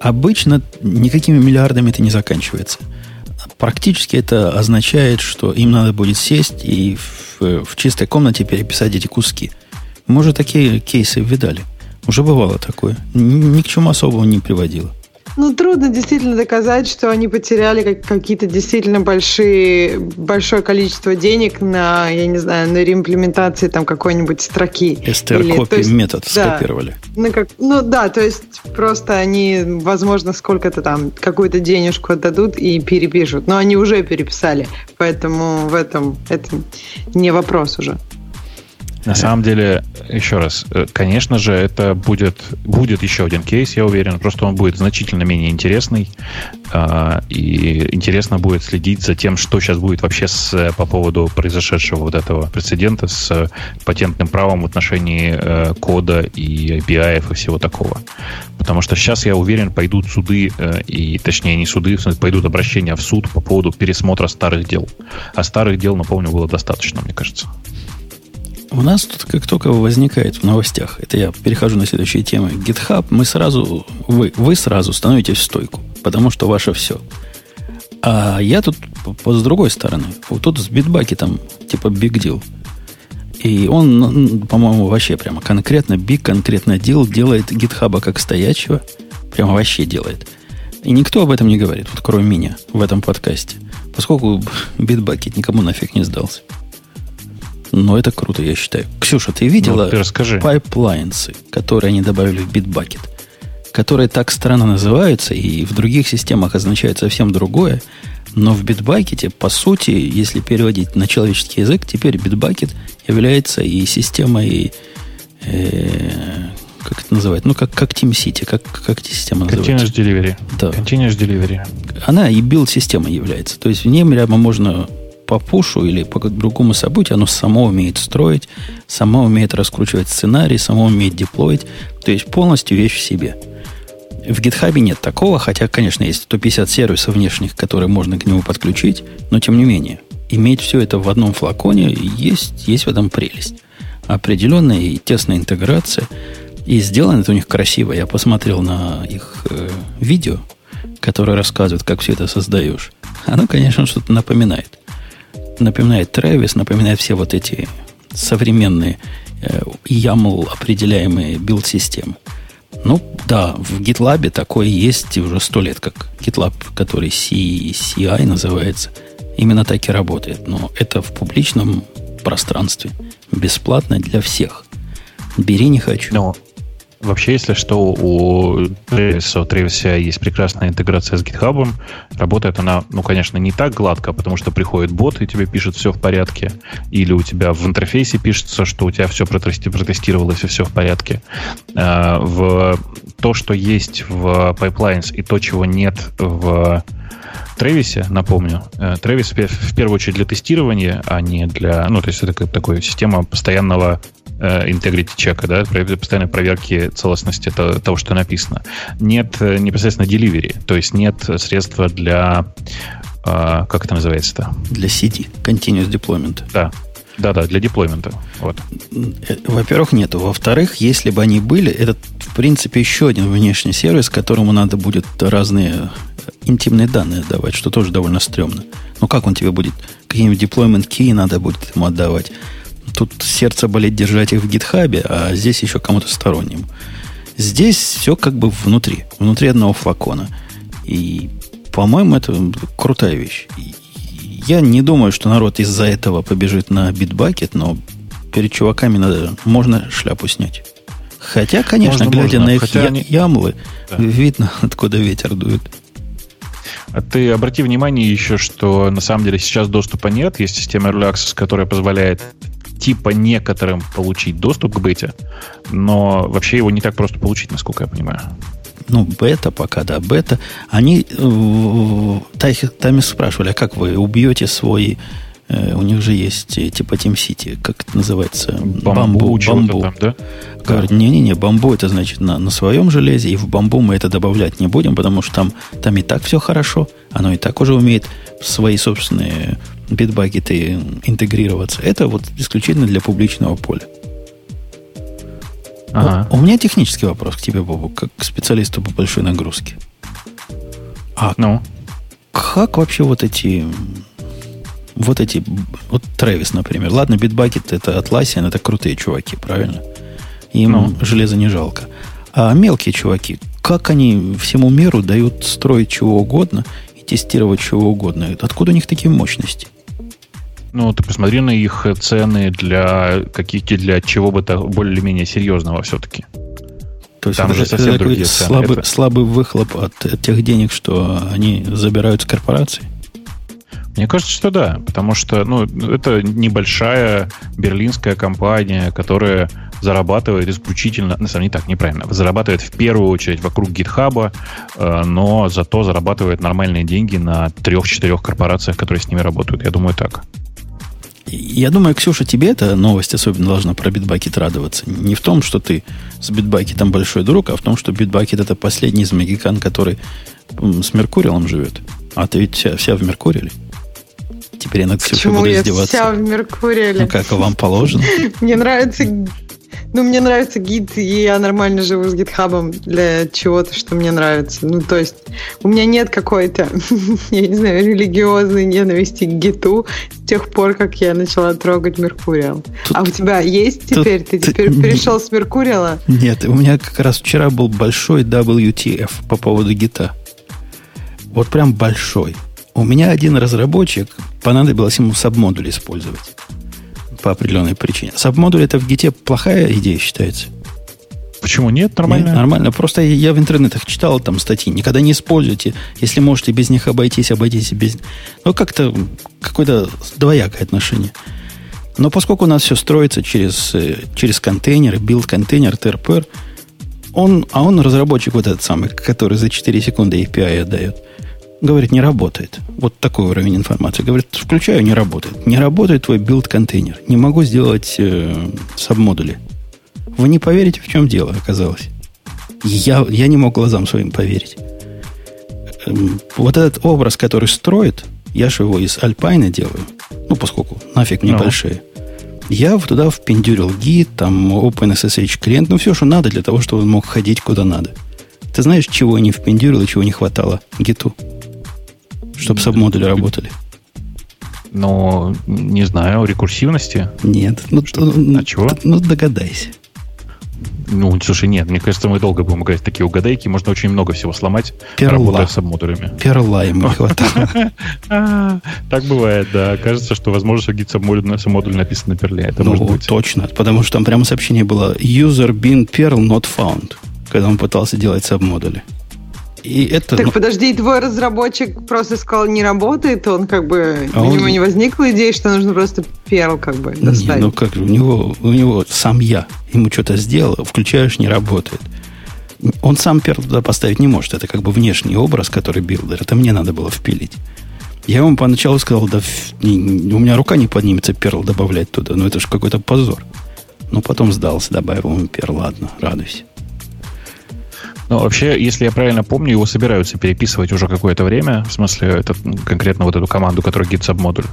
Обычно никакими миллиардами это не заканчивается. Практически это означает, что им надо будет сесть и в, в чистой комнате переписать эти куски. Мы уже такие кейсы видали. Уже бывало такое. Ни, ни к чему особому не приводило. Ну, трудно действительно доказать, что они потеряли какие-то действительно большие, большое количество денег на, я не знаю, на реимплементации там какой-нибудь строки. STR-копи метод да, скопировали. Ну, как, ну да, то есть просто они, возможно, сколько-то там, какую-то денежку отдадут и перепишут. Но они уже переписали, поэтому в этом это не вопрос уже. На самом деле, еще раз, э, конечно же, это будет, будет еще один кейс, я уверен, просто он будет значительно менее интересный, э, и интересно будет следить за тем, что сейчас будет вообще с, по поводу произошедшего вот этого прецедента с патентным правом в отношении э, кода и API и всего такого. Потому что сейчас, я уверен, пойдут суды, э, и точнее не суды, пойдут обращения в суд по поводу пересмотра старых дел. А старых дел, напомню, было достаточно, мне кажется. У нас тут как только возникает в новостях, это я перехожу на следующие темы, GitHub, мы сразу, вы, вы сразу становитесь в стойку, потому что ваше все. А я тут с другой стороны. Вот тут с Bitbucket'ом типа big deal. И он, по-моему, вообще прямо конкретно big, конкретно deal делает GitHub как стоячего. Прямо вообще делает. И никто об этом не говорит, вот кроме меня в этом подкасте. Поскольку Bitbucket никому нафиг не сдался. Но это круто, я считаю. Ксюша, ты видела ну, расскажи. pipeline'сы, которые они добавили в Bitbucket? Которые так странно называются и в других системах означают совсем другое. Но в Bitbucket, по сути, если переводить на человеческий язык, теперь Bitbucket является и системой, э, как это называют, ну, как, как TeamCity, как, как эта система называется? Continuous Delivery. Да. Continuous Delivery. Она и билд-система является. То есть в ней прямо можно по пушу или по другому событию, оно само умеет строить, само умеет раскручивать сценарий, само умеет деплоить. То есть полностью вещь в себе. В GitHub нет такого, хотя, конечно, есть 150 сервисов внешних, которые можно к нему подключить, но тем не менее, иметь все это в одном флаконе, есть, есть в этом прелесть. Определенная и тесная интеграция. И сделано это у них красиво. Я посмотрел на их э, видео, которое рассказывает, как все это создаешь. Оно, конечно, что-то напоминает напоминает Travis, напоминает все вот эти современные э, YAML определяемые билд-системы. Ну, да, в GitLab такое есть уже сто лет, как GitLab, который CI называется. Именно так и работает. Но это в публичном пространстве. Бесплатно для всех. Бери не хочу. Но Вообще, если что, у Travis, есть прекрасная интеграция с GitHub. Работает она, ну, конечно, не так гладко, потому что приходит бот и тебе пишет все в порядке. Или у тебя в интерфейсе пишется, что у тебя все протестировалось и все в порядке. А, в то, что есть в Pipelines и то, чего нет в Тревисе, напомню, Тревис в первую очередь для тестирования, а не для... Ну, то есть это такая система постоянного э, integrity чека, да, постоянной проверки целостности того, что написано. Нет э, непосредственно delivery, то есть нет средства для э, как это называется-то? Для CD, Continuous Deployment. Да, да-да, для деплоймента. Вот. Во-первых, нету. Во-вторых, если бы они были, это, в принципе, еще один внешний сервис, которому надо будет разные интимные данные давать, что тоже довольно стрёмно. Ну, как он тебе будет? Какие-нибудь deployment key надо будет ему отдавать. Тут сердце болит держать их в гитхабе, а здесь еще кому-то стороннему. Здесь все как бы внутри, внутри одного флакона. И, по-моему, это крутая вещь. Я не думаю, что народ из-за этого побежит на битбакет, но перед чуваками надо, можно шляпу снять. Хотя, конечно, можно, глядя можно. на их я, они... ямлы, да. видно, откуда ветер дует. А ты обрати внимание еще, что на самом деле сейчас доступа нет. Есть система Early Access, которая позволяет типа некоторым получить доступ к бете, но вообще его не так просто получить, насколько я понимаю. Ну, бета пока, да, бета. Они э, там спрашивали, а как вы убьете свой э, у них же есть э, типа Team City, как это называется? Бамбу. Бамбу. Там, да? Говорят, не-не-не, бамбу это значит на, на своем железе, и в бамбу мы это добавлять не будем, потому что там, там и так все хорошо, оно и так уже умеет свои собственные битбакеты интегрироваться. Это вот исключительно для публичного поля. Ага. У, у меня технический вопрос к тебе, Бобу, как к специалисту по большой нагрузке. А ну? как вообще вот эти вот эти, вот Трэвис, например. Ладно, битбакет это Atlassian, это крутые чуваки, правильно? Им ну. железо не жалко. А мелкие чуваки, как они всему миру дают строить чего угодно и тестировать чего угодно? Откуда у них такие мощности? Ну, ты посмотри на их цены для каких-то для чего бы то более-менее серьезного все-таки. То есть Там это, же совсем это другие цены. Слабый, это... слабый выхлоп от тех денег, что они забирают с корпораций? Мне кажется, что да, потому что ну, это небольшая берлинская компания, которая зарабатывает исключительно, на самом деле так, неправильно, зарабатывает в первую очередь вокруг гитхаба, э, но зато зарабатывает нормальные деньги на трех-четырех корпорациях, которые с ними работают. Я думаю, так. Я думаю, Ксюша, тебе эта новость особенно должна про битбакет радоваться. Не в том, что ты с битбакетом большой друг, а в том, что битбакет это последний из магикан, который с Меркуриалом живет. А ты ведь вся, вся в Меркуриале. Теперь я над Ксюшей буду издеваться. я вся в Меркуриале? Ну, как вам положено. Мне нравится ну, мне нравится гид, и я нормально живу с гитхабом для чего-то, что мне нравится. Ну, то есть у меня нет какой-то, я не знаю, религиозной ненависти к гиту с тех пор, как я начала трогать Меркуриал. Тут, а у тебя есть теперь? Тут, ты теперь перешел с Меркуриала? Нет, у меня как раз вчера был большой WTF по поводу гита. Вот прям большой. У меня один разработчик, понадобилось ему сабмодуль использовать по определенной причине. Сабмодуль это в гите плохая идея считается. Почему нет? Нормально. Нет, нормально. Просто я в интернетах читал там статьи. Никогда не используйте. Если можете без них обойтись, обойтись без... Ну, как-то какое-то двоякое отношение. Но поскольку у нас все строится через, э, через контейнеры, build container, TRPR, он, а он разработчик вот этот самый, который за 4 секунды API отдает. Говорит, не работает. Вот такой уровень информации. Говорит, включаю, не работает. Не работает твой build container. Не могу сделать э, submodule'и. Вы не поверите, в чем дело оказалось. Я, я не мог глазам своим поверить. Эм, вот этот образ, который строит, я же его из Альпайна делаю. Ну, поскольку нафиг мне no. Ну. большие. Я туда впендюрил гид, там OpenSSH клиент, ну все, что надо для того, чтобы он мог ходить куда надо. Ты знаешь, чего не впендюрил и чего не хватало гиту? чтобы сабмодули работали? Ну, не знаю, рекурсивности? Нет. Ну, что, а чего? Ну, догадайся. Ну, слушай, нет, мне кажется, мы долго будем играть такие угадайки. Можно очень много всего сломать, Перла. работая с модулями. Перла ему хватало. Так бывает, да. Кажется, что, возможно, что git-модуль написан на Perl'е. Это может Ну, быть. точно, потому что там прямо сообщение было user bin perl not found, когда он пытался делать submodule'и. И это... Так ну, подожди, твой разработчик просто сказал, не работает, он как бы... А у он- него не возникла идея, что нужно просто Perl как бы Не, достать. ну как же, у него, у него сам я ему что-то сделал, включаешь, не работает. Он сам Perl туда поставить не может. Это как бы внешний образ, который builder. Это мне надо было впилить. Я ему поначалу сказал, да не- не- у меня рука не поднимется перл добавлять туда. Ну это же какой-то позор. Но потом сдался, добавил ему перл. Ладно, радуйся. Ну, вообще, если я правильно помню, его собираются переписывать уже какое-то время. В смысле, это конкретно вот эту команду, которая GitSub модуль.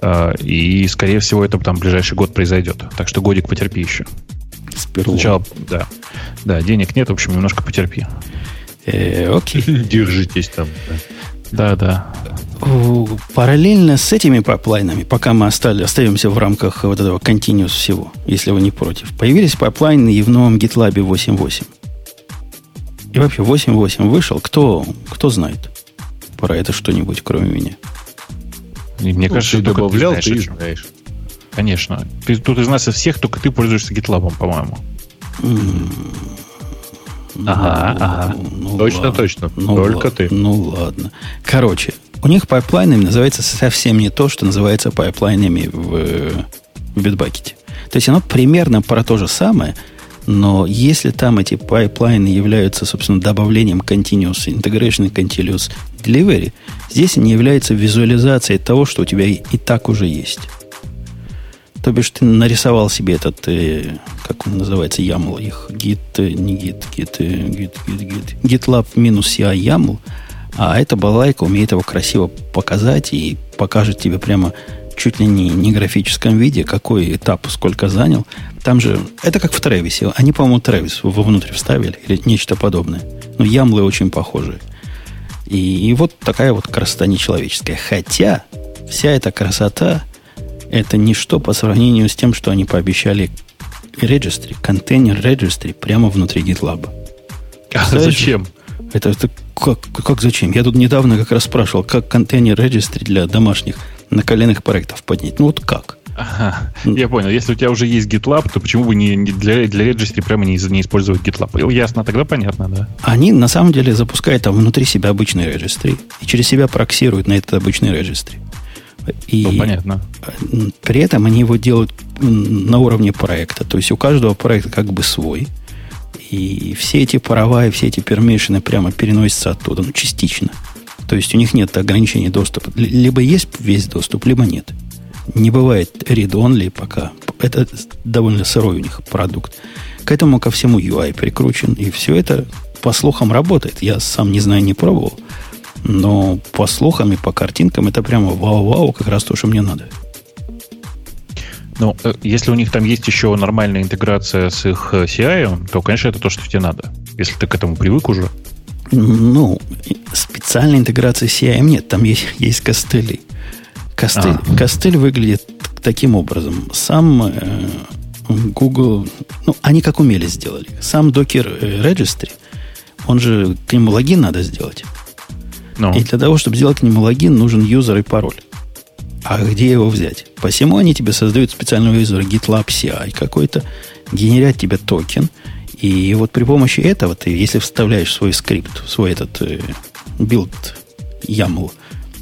Э, И, скорее всего, это там ближайший год произойдет. Так что годик потерпи еще. С перлом. Сначала, да. Да, денег нет, в общем, немножко потерпи. Э, окей. Держитесь там. да. Да, Параллельно с этими pipeline'ами, пока мы остали, остаемся в рамках вот этого continuous всего, если вы не против, появились pipeline'ы и в новом GitLab 8.8. И вообще 8.8 вышел, кто, кто знает про это что-нибудь, кроме меня? И мне Ну, кажется, ты только добавлял, знаешь, ты о и чем. знаешь. Конечно. Ты, тут из нас из всех только ты пользуешься GitLab, по-моему. Ага, ага. Ну, Точно, ладно. точно. Ну, Только ладно. ты. Ну ладно. Короче, у них pipeline'ами называется совсем не то, что называется pipeline'ами в, в Bitbucket. То есть оно примерно про то же самое, но если там эти pipeline'ы являются, собственно, добавлением continuous integration и continuous delivery, здесь они являются визуализацией того, что у тебя и, так уже есть. То бишь ты нарисовал себе этот, э, как он называется, YAML их, git, э, не git, git, э, git, git, git, GitLab минус CI YAML, а эта балайка умеет его красиво показать и покажет тебе прямо чуть ли не, не графическом виде, какой этап сколько занял. Там же, это как в Тревисе. Они, по-моему, Тревис вовнутрь вставили или нечто подобное. Но ямлы очень похожие. И, и вот такая вот красота нечеловеческая. Хотя вся эта красота это ничто по сравнению с тем, что они пообещали registry, контейнер registry прямо внутри GitLab. А зачем? Это, это как, как зачем? Я тут недавно как раз спрашивал, как контейнер registry для домашних наколенных проектов поднять. Ну вот как? Ага, я понял. Если у тебя уже есть GitLab, то почему бы не, не для, для registry прямо не, не использовать GitLab? Ну, Ясно, тогда понятно, да. Они на самом деле запускают там внутри себя обычный registry и через себя проксируют на этот обычный registry. И Ну, понятно. при этом они его делают на уровне проекта. То есть у каждого проекта как бы свой. И все эти права и все эти пермишины прямо переносятся оттуда, ну, частично. То есть у них нет ограничений доступа. Либо есть весь доступ, либо нет. Не бывает read-only пока. Это довольно сырой у них продукт. К этому ко всему UI прикручен. И все это, по слухам, работает. Я сам не знаю, не пробовал. Но по слухам и по картинкам это прямо вау-вау, как раз то, что мне надо. Ну, э, если у них там есть еще нормальная интеграция с их э, CI, то, конечно, это то, что тебе надо. Если ты к этому привык уже. Ну, специальной интеграции с CIM нет, там есть, есть костыли. Костыль, А. костыль выглядит таким образом. Сам э, Google, ну, они как умели сделали. Сам Docker э, Registry, он же, к нему логин надо сделать. Ну, И для того, чтобы сделать к нему логин, нужен юзер и пароль. А где его взять? Посему они тебе создают специального юзера GitLab CI какой-то, генерят тебе токен, и вот при помощи этого ты, если вставляешь свой скрипт, свой этот э, build YAML,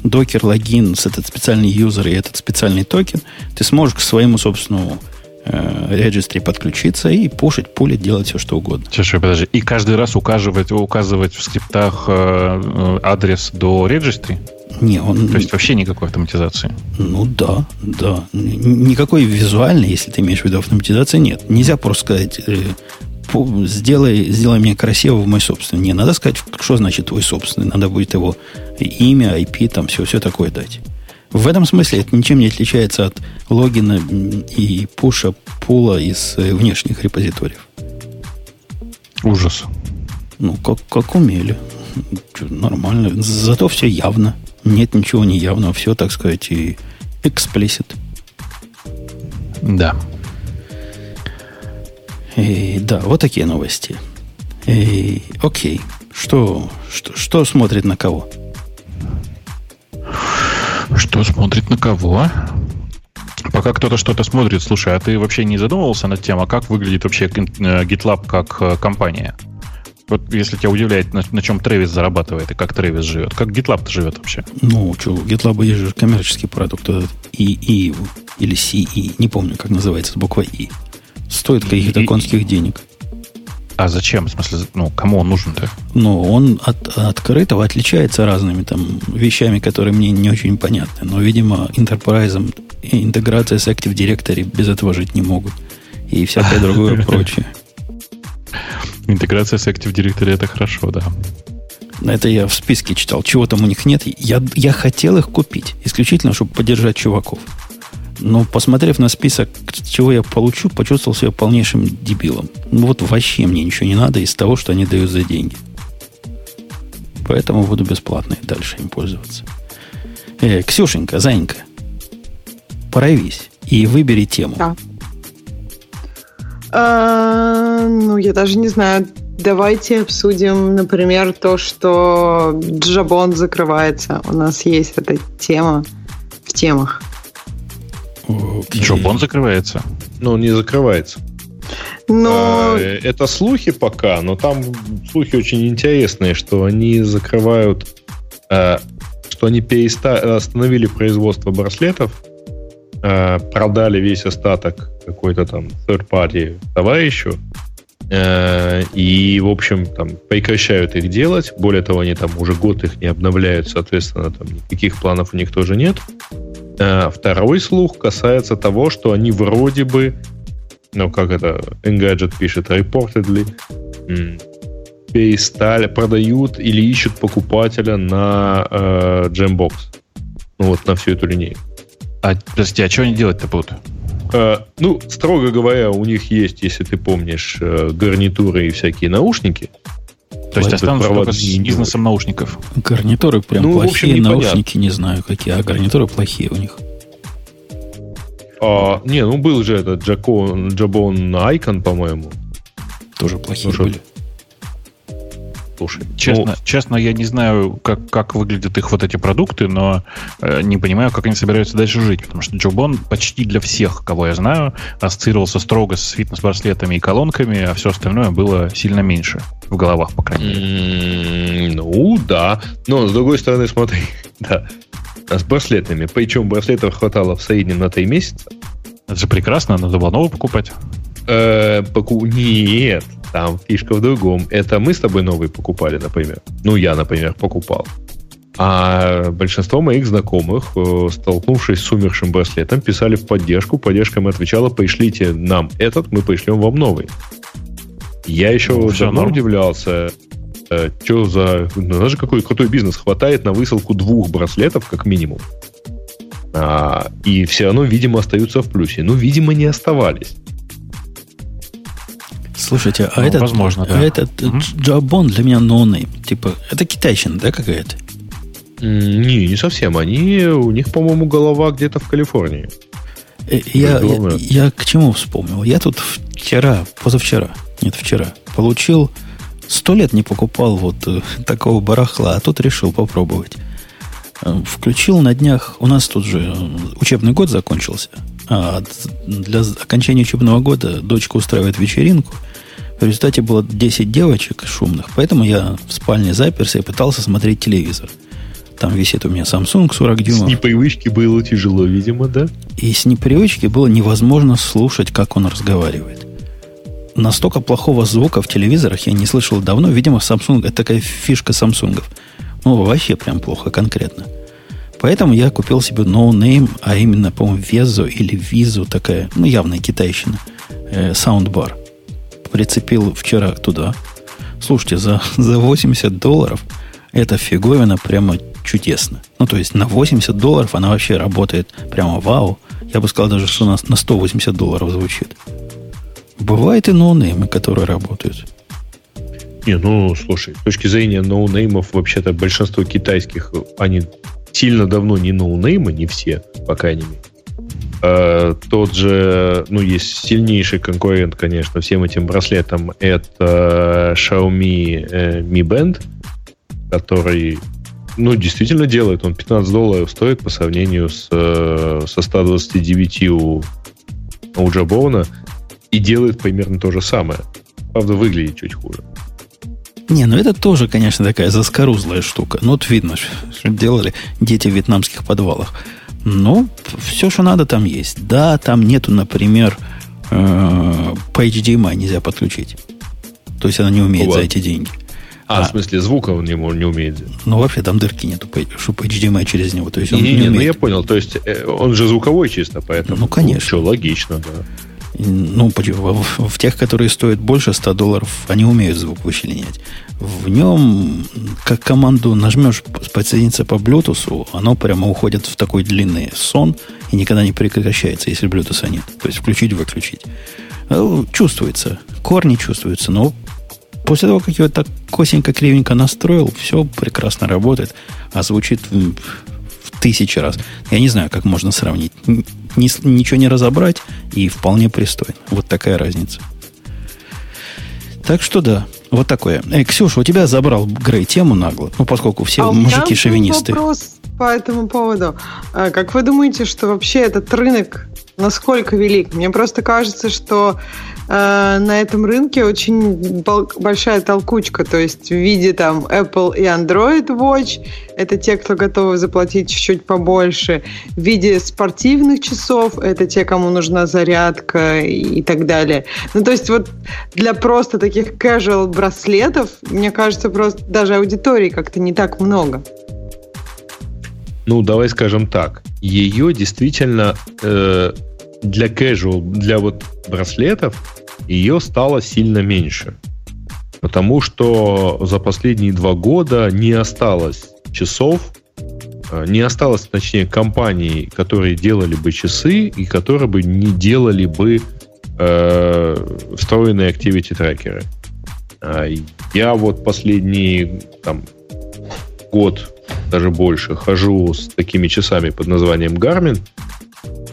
docker login с этот специальный юзер и этот специальный токен, ты сможешь к своему собственному э, registry подключиться и push'ить, pull'ить, делать все, что угодно. Слушай, подожди. И каждый раз указывать, указывать в скриптах э, э, адрес до registry? Не, он... То есть вообще никакой автоматизации? Ну да, да. Никакой визуальной, если ты имеешь в виду автоматизации, нет. Нельзя просто сказать, э, сделай, сделай мне красиво в мой собственный. Не, надо сказать, что значит твой собственный. Надо будет его имя, IP, там все, все такое дать. В этом смысле это ничем не отличается от логина и пуша пула из э, внешних репозиториев. Ужас. Ну, как, как умели. Нормально. Зато все явно. Нет ничего не явного. Все, так сказать, и explicit. Да. И, да, вот такие новости. И, окей. Что, что, что смотрит на кого? Что смотрит на кого? Пока кто-то что-то смотрит, слушай, а ты вообще не задумывался над тем, а как выглядит вообще GitLab как э, компания? Вот если тебя удивляет, на, на чем Трэвис зарабатывает и как Трэвис живет. Как GitLab живет вообще? Ну, что, у GitLab есть же коммерческий продукт, этот и или CE, не помню, как называется, с буквой И. Стоит каких-то конских денег. А зачем? В смысле, ну, кому он нужен-то? Ну, он от открытого отличается разными там вещами, которые мне не очень понятны. Но, видимо, enterprise и интеграция с Active Directory без этого жить не могут. И всякое другое прочее. Интеграция с Active Directory это хорошо, да. Это я в списке читал. Чего там у них нет. Я, я хотел их купить. Исключительно, чтобы поддержать чуваков. Но посмотрев на список, чего я получу, почувствовал себя полнейшим дебилом. Ну вот вообще мне ничего не надо из того, что они дают за деньги. Поэтому буду бесплатно дальше им пользоваться. Э, Ксюшенька, Занька, проявись и выбери тему. Да. А, ну, я даже не знаю. Давайте обсудим, например, то, что Джабон закрывается. У нас есть эта тема в темах. Что, бон закрывается? Ну, он не закрывается. Но... А, это слухи пока, но там слухи очень интересные, что они закрывают, а, что они переста... остановили производство браслетов, а, продали весь остаток какой-то там third party товарищу, и, в общем, там прекращают их делать. Более того, они там уже год их не обновляют, соответственно, там никаких планов у них тоже нет. А второй слух касается того, что они вроде бы, ну как это, Engadget пишет, reportedly, перестали, продают или ищут покупателя на э, Jambox. Ну вот на всю эту линейку. А, подожди, а что они делать-то будут? Э, ну, строго говоря, у них есть, если ты помнишь, э, гарнитуры и всякие наушники. То есть останутся только с бизнесом наушников. Гарнитуры прям ну, плохие, общем, наушники не знаю какие, а гарнитуры плохие у них. А, не, ну был же этот Джакон, Джабон Айкон, по-моему. Тоже плохие ну, были. Слушай, честно, ну, честно, я не знаю, как, как выглядят их вот эти продукты, но э, не понимаю, как они собираются дальше жить. Потому что Джобон почти для всех, кого я знаю, ассоциировался строго с фитнес-браслетами и колонками, а все остальное было сильно меньше в головах, по крайней мере. Ну, да. Но, с другой стороны, смотри, да, с браслетами. Причем браслетов хватало в среднем на 3 месяца. Это же прекрасно, надо было новый покупать. Э, поку... Нет, там фишка в другом. Это мы с тобой новый покупали, например. Ну, я, например, покупал. А большинство моих знакомых, э, столкнувшись с умершим браслетом, писали в поддержку. Поддержка им отвечала, пришлите нам этот, мы пришлем вам новый. Я еще ну, давно норм. удивлялся, э, что за... Ну, даже какой крутой бизнес. Хватает на высылку двух браслетов, как минимум. А, и все равно, видимо, остаются в плюсе. Ну, видимо, не оставались. Слушайте, а ну, этот, возможно, а да. этот. Jawbone для меня no name. Типа, это китайщина, да, какая-то? Не, не совсем. Они, у них, по-моему, голова где-то в Калифорнии. Э, я, я, я к чему вспомнил? Я тут вчера, позавчера, нет, вчера, получил, сто лет не покупал вот э, такого барахла, а тут решил попробовать. Э, включил на днях, у нас тут же учебный год закончился, а для окончания учебного года дочка устраивает вечеринку. В результате было 10 девочек шумных, поэтому я в спальне заперся и пытался смотреть телевизор. Там висит у меня Samsung 40 дюймов. С непривычки было тяжело, видимо, да? И с непривычки было невозможно слушать, как он разговаривает. Настолько плохого звука в телевизорах я не слышал давно. Видимо, Samsung это такая фишка Samsung. Ну, вообще прям плохо конкретно. Поэтому я купил себе no name, а именно, по-моему, Везу или Визу, такая, ну, явная китайщина, э. Прицепил вчера туда. Слушайте, за, за 80 долларов эта фиговина прямо чудесно. Ну, то есть на 80 долларов она вообще работает прямо вау. Я бы сказал даже, что на, на 180 долларов звучит. Бывает и ноунеймы, которые работают. Не, ну, слушай, с точки зрения ноунеймов, вообще-то большинство китайских, они сильно давно не ноунеймы, не все, по крайней мере. Э, тот же, ну, есть сильнейший конкурент, конечно, всем этим браслетам, это Xiaomi э, Mi Band, который, ну, действительно делает. Он 15 долларов стоит по сравнению с, э, со 129 у, у Jabona и делает примерно то же самое. Правда, выглядит чуть хуже. Не, ну это тоже, конечно, такая заскорузлая штука. Ну, вот видно, что делали дети в вьетнамских подвалах. Ну, все, что надо, там есть. Да, там нету, например, э, по HDMI нельзя подключить. То есть она не умеет вот. за эти деньги. А, а, в смысле, звука он не, не умеет. Ну, вообще там дырки нету, чтобы HDMI через него. То есть он не, не, не ну я понял. То есть э, он же звуковой чисто, поэтому... Ну, конечно. Все логично, да. Ну, в, в тех, которые стоят больше 100 долларов, они умеют звук вычленять. В нем, как команду нажмешь подсоединиться по Bluetooth, оно прямо уходит в такой длинный сон и никогда не прекращается, если Bluetooth нет. То есть включить-выключить. Э, чувствуется. Корни чувствуются, но после того, как его так косенько-кривенько настроил, все прекрасно работает, а звучит тысячи раз. Я не знаю, как можно сравнить. Ни, ничего не разобрать и вполне пристойно. Вот такая разница. Так что да, вот такое. Эй, Ксюша, у тебя забрал Грей тему нагло, ну, поскольку все а мужики шовинисты. вопрос по этому поводу. А, как вы думаете, что вообще этот рынок насколько велик? Мне просто кажется, что Э, на этом рынке очень большая толкучка, то есть в виде там Apple и Android Watch, это те, кто готовы заплатить чуть-чуть побольше, в виде спортивных часов, это те, кому нужна зарядка и так далее. Ну, то есть вот для просто таких casual браслетов, мне кажется, просто даже аудитории как-то не так много. Ну, давай скажем так, ее действительно э, для casual, для вот браслетов, ее стало сильно меньше. Потому что за последние два года не осталось часов, э, не осталось, точнее, компаний, которые делали бы часы и которые бы не делали бы э, встроенные activity трекеры. А, я вот последний там, год, даже больше, хожу с такими часами под названием Garmin,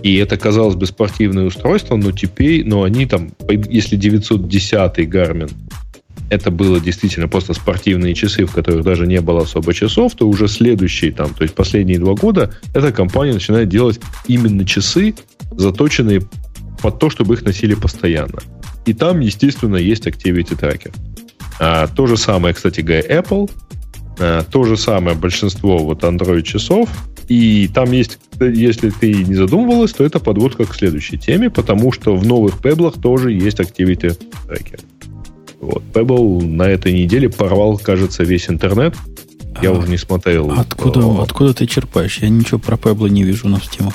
и это казалось бы спортивное устройство, но теперь, но они там, если 910 Garmin, это было действительно просто спортивные часы, в которых даже не было особо часов, то уже следующие там, то есть последние два года, эта компания начинает делать именно часы, заточенные под то, чтобы их носили постоянно. И там, естественно, есть Activity Tracker. А, то же самое, кстати говоря, Apple. А, то же самое большинство вот Android часов. И там есть, если ты не задумывалась, то это подводка к следующей теме, потому что в новых Pebble тоже есть Activity Tracker. Вот. Pebble на этой неделе порвал, кажется, весь интернет. Я а, уже не смотрел. Откуда, а, откуда ты черпаешь? Я ничего про Pebble не вижу на темах.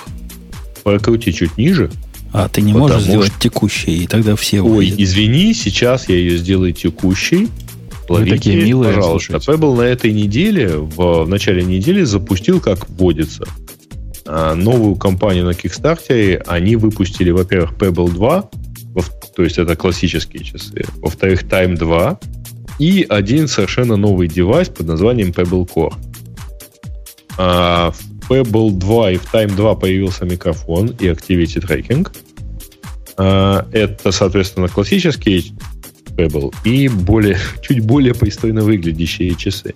Прокрути чуть ниже. А ты не можешь сделать что... текущий, и тогда все Ой, увидят. извини, сейчас я ее сделаю текущей. Ловите, Вы такие милые, пожалуйста. Pebble на этой неделе, в, в начале недели, запустил, как вводится, а, новую компанию на Kickstarter. Они выпустили, во-первых, Pebble 2, то есть это классические часы, во-вторых, Time 2 и один совершенно новый девайс под названием Pebble Core. А в Pebble 2 и в Time 2 появился микрофон и Activity Tracking. А, это, соответственно, классические Pebble и более, чуть более пристойно выглядящие часы.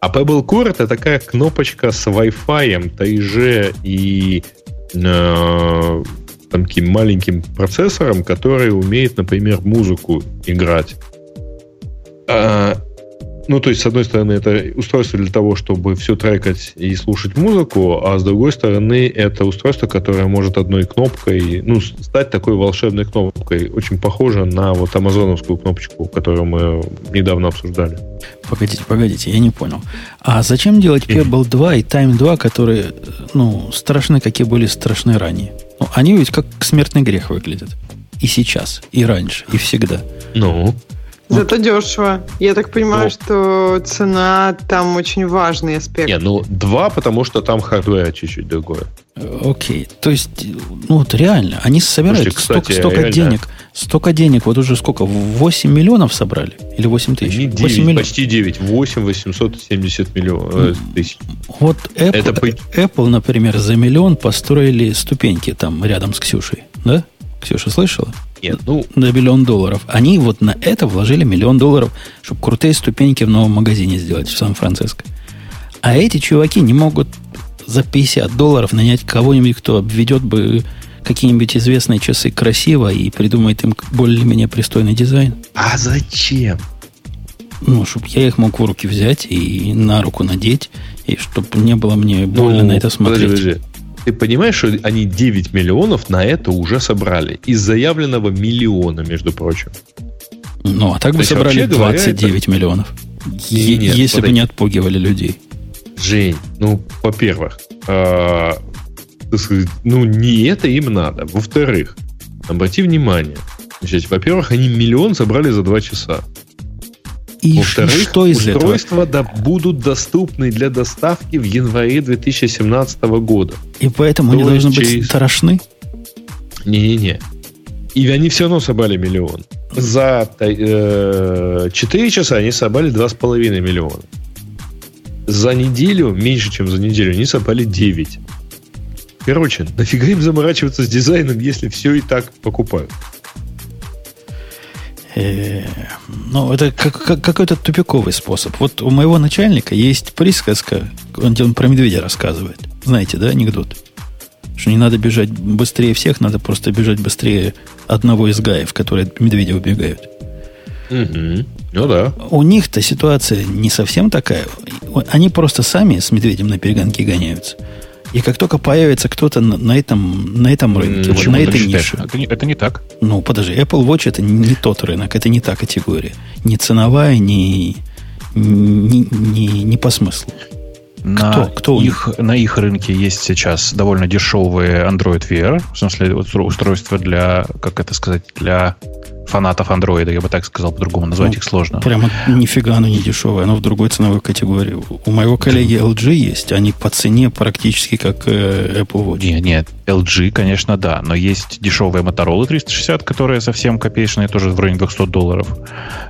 А Pebble Core это такая кнопочка с Wi-Fi, 3G и э, там, таким маленьким процессором, который умеет, например, музыку играть. А, ну, то есть, с одной стороны, это устройство для того, чтобы все трекать и слушать музыку, а с другой стороны, это устройство, которое может одной кнопкой, ну, стать такой волшебной кнопкой, очень похоже на вот амазоновскую кнопочку, которую мы недавно обсуждали. Погодите, погодите, я не понял. А зачем делать Pebble 2 и Time 2, которые, ну, страшны, какие были страшны ранее? Ну, они ведь как смертный грех выглядят. И сейчас, и раньше, и всегда. Ну, Зато дешево. Я так понимаю, ну, что цена там очень важный аспект. Не, ну два, потому что там hardware чуть-чуть другое. Окей. То есть, ну вот реально, они собирают Слушайте, кстати, столько, столько реально... денег Столько денег, вот уже сколько? 8 миллионов собрали? Или 8 тысяч? Не 9, 8 миллионов. почти 9. 8 870 миллионов тысяч. Вот Apple, Это... Apple, например, за миллион построили ступеньки там рядом с Ксюшей. Да? Ксюша слышала? Нет, ну... На миллион долларов. Они вот на это вложили миллион долларов, чтобы крутые ступеньки в новом магазине сделать в Сан-Франциско. А эти чуваки не могут за 50 долларов нанять кого-нибудь, кто обведет бы какие-нибудь известные часы красиво и придумает им более-менее пристойный дизайн. А зачем? Ну, чтобы я их мог в руки взять и на руку надеть, и чтобы не было мне больно ну, на это смотреть. Подожди, подожди. Ты понимаешь, что они 9 миллионов на это уже собрали? Из заявленного миллиона, между прочим. Ну, а так То бы собрали 29 говоря, это... миллионов. Не, нет, если подожди. бы не отпугивали людей. Жень, ну, во-первых, э, ну, не это им надо. Во-вторых, обрати внимание. Значит, во-первых, они миллион собрали за два часа. И Во-вторых, что из устройства этого? Да, будут доступны для доставки в январе 2017 года. И поэтому То они должны через... быть страшны? Не-не-не. И они все равно собрали миллион. За э, 4 часа они собрали 2,5 миллиона. За неделю, меньше, чем за неделю, они собрали 9. Короче, нафига им заморачиваться с дизайном, если все и так покупают? Э, ну, это как, какой-то тупиковый способ. Вот у моего начальника есть присказка, он, он про медведя рассказывает. Знаете, да, анекдот? Что не надо бежать быстрее всех, надо просто бежать быстрее одного из гаев, которые медведя убегают. Угу. Ну да. У них-то ситуация не совсем такая. Они просто сами с медведем на перегонки гоняются. И как только появится кто-то на, на, этом, на этом рынке, вот на этой нише. Это не, это не так. Ну, подожди, Apple Watch это не тот рынок, это не та категория. Не ценовая, не, не, не, не по смыслу. На, кто, кто их, на их рынке есть сейчас довольно дешевые Android Wear, в смысле устройства для, как это сказать, для фанатов андроида, я бы так сказал, по-другому назвать ну, их сложно. Прямо нифига оно не дешевое, оно в другой ценовой категории. У моего коллеги LG есть, они по цене практически как э, Apple Watch. Нет, нет, LG, конечно, да, но есть дешевая Motorola 360, которая совсем копеечная, тоже в районе 200 долларов.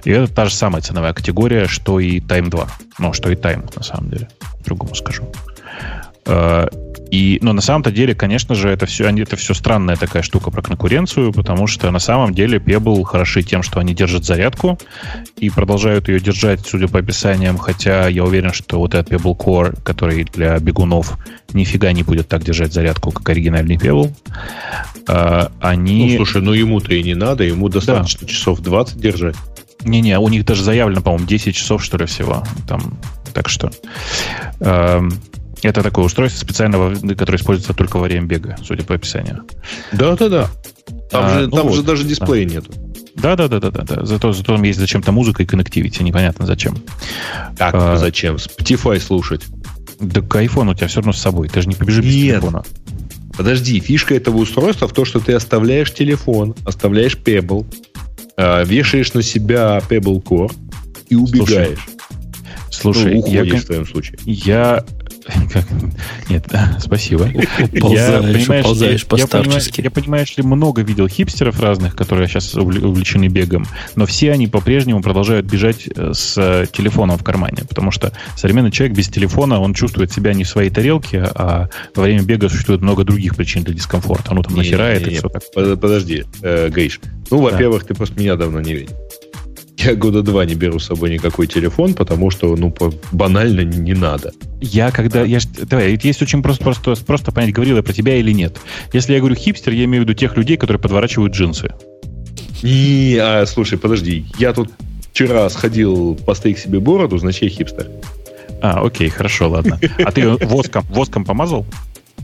И это та же самая ценовая категория, что и Time 2. Ну, что и Time, на самом деле. Другому скажу. Э, и, но на самом-то деле, конечно же, это все, это все странная такая штука про конкуренцию, потому что на самом деле Pebble хороши тем, что они держат зарядку и продолжают ее держать, судя по описаниям, хотя я уверен, что вот этот Pebble Core, который для бегунов нифига не будет так держать зарядку, как оригинальный Pebble. А, они... Ну, слушай, ну ему-то и не надо, ему достаточно да. часов 20 держать. Не-не, у них даже заявлено, по-моему, 10 часов, что ли, всего. Там, так что... Эм, это такое устройство специального, которое используется только во время бега, судя по описанию. Да-да-да. Там, а, же, ну там вот, же даже дисплея да. нету. Да, да, да, да, да, да. Зато, зато там есть зачем-то музыка и коннективити. Непонятно зачем. Как а, зачем? Spotify слушать. Да к iPhone у тебя все равно с собой. Ты же не побежишь без телефона. Подожди, фишка этого устройства в том, что ты оставляешь телефон, оставляешь Pebble, э, вешаешь на себя Pebble Core и убегаешь. Слушай, ну, я, в твоем случае. Я как? Нет, спасибо. Ползаешь, я, ползаешь по я, я понимаю, что много видел хипстеров разных, которые сейчас увлечены бегом, но все они по-прежнему продолжают бежать э, с телефоном в кармане, потому что современный человек без телефона, он чувствует себя не в своей тарелке, а во время бега существует много других причин для дискомфорта. Ну, там нахерает и все так. Подожди, э, Гейш. Ну, во-первых, да. ты просто меня давно не видел. Я года два не беру с собой никакой телефон, потому что, ну, банально не надо. Я когда... Я, давай, есть очень просто, просто, просто понять, говорил я про тебя или нет. Если я говорю хипстер, я имею в виду тех людей, которые подворачивают джинсы. Не, а, слушай, подожди. Я тут вчера сходил постриг себе бороду, значит, я хипстер. А, окей, хорошо, ладно. А ты воском, воском помазал?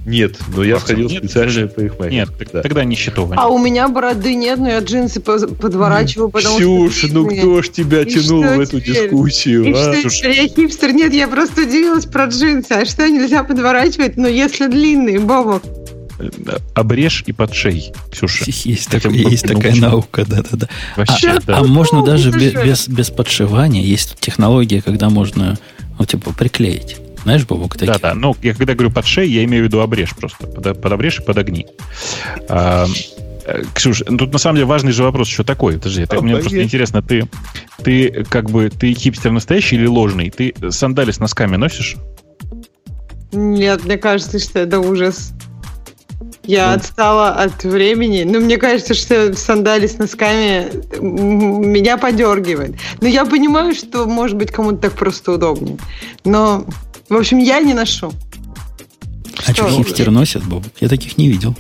Нет, но я сходил нет? специально по их Нет, да. тогда не счетование. А у меня бороды нет, но я джинсы подворачиваю, потому Ксюш, что... ну кто ж тебя и тянул в эту теперь? дискуссию? И а? что теперь? Я хипстер? Нет, я просто удивилась про джинсы. А что нельзя подворачивать? Но если длинные, Бобок. Обрежь и подшей, Ксюша. Есть, так, есть такая наука, да-да-да. Вообще, а, да. а можно даже без, без, без подшивания. Есть технология, когда можно, ну, типа, приклеить. Знаешь, Бобок, такие? Да-да, ну, я когда говорю под шеей, я имею в виду обрежь просто. Под, подобрежь и подогни. А, Э, Ксюш, ну, тут на самом деле важный же вопрос еще такой. Подожди, это, а, мне просто интересно, ты, ты как бы ты хипстер настоящий или ложный? Ты сандали с носками носишь? Нет, мне кажется, что это ужас. Я ну. отстала от времени. Но мне кажется, что сандали с носками меня подергивает. Но я понимаю, что, может быть, кому-то так просто удобнее. Но, в общем, я не ношу. А что, хипстер носят, Боб? Я таких не видел.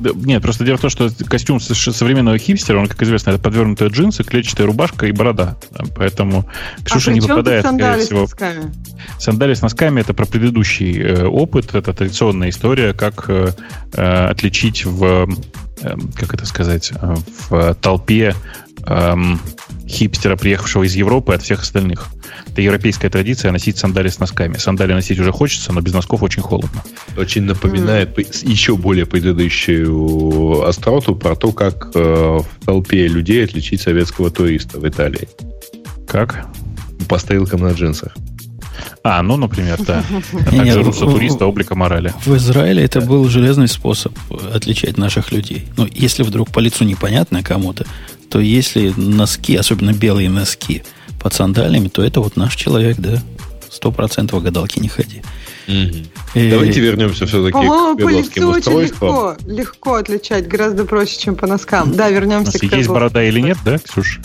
Нет, просто дело в том, что костюм современного хипстера, он, как известно, это подвернутые джинсы, клетчатая рубашка и борода. Кпоэтому Ксюша а не попадает, скорее всего... С носками? Сандали с носками это про предыдущий э, опыт, это традиционная история, как э, э отличить в, э, как это сказать, э, в толпе э, хипстера, приехавшего из Европы от всех остальных. Это европейская традиция носить сандали с носками. Сандали носить уже хочется, но без носков очень холодно. Очень напоминает mm. еще более предыдущую остроту про то, как э, в толпе людей отличить советского туриста в Италии. Как? По стрелкам на джинсах. А, ну, например, да. А также руссо-туриста облика морали. В Израиле это был железный способ отличать наших людей. Ну, если вдруг по лицу непонятно кому-то, то если носки, особенно белые носки, под сандалями, то это вот наш человек, да. Сто процентов гадалки не ходи. И... Давайте вернемся все-таки к пебловским устройствам. Легко, легко отличать, гораздо проще, чем по носкам. Да, вернемся к Есть борода или нет, да, Ксюш?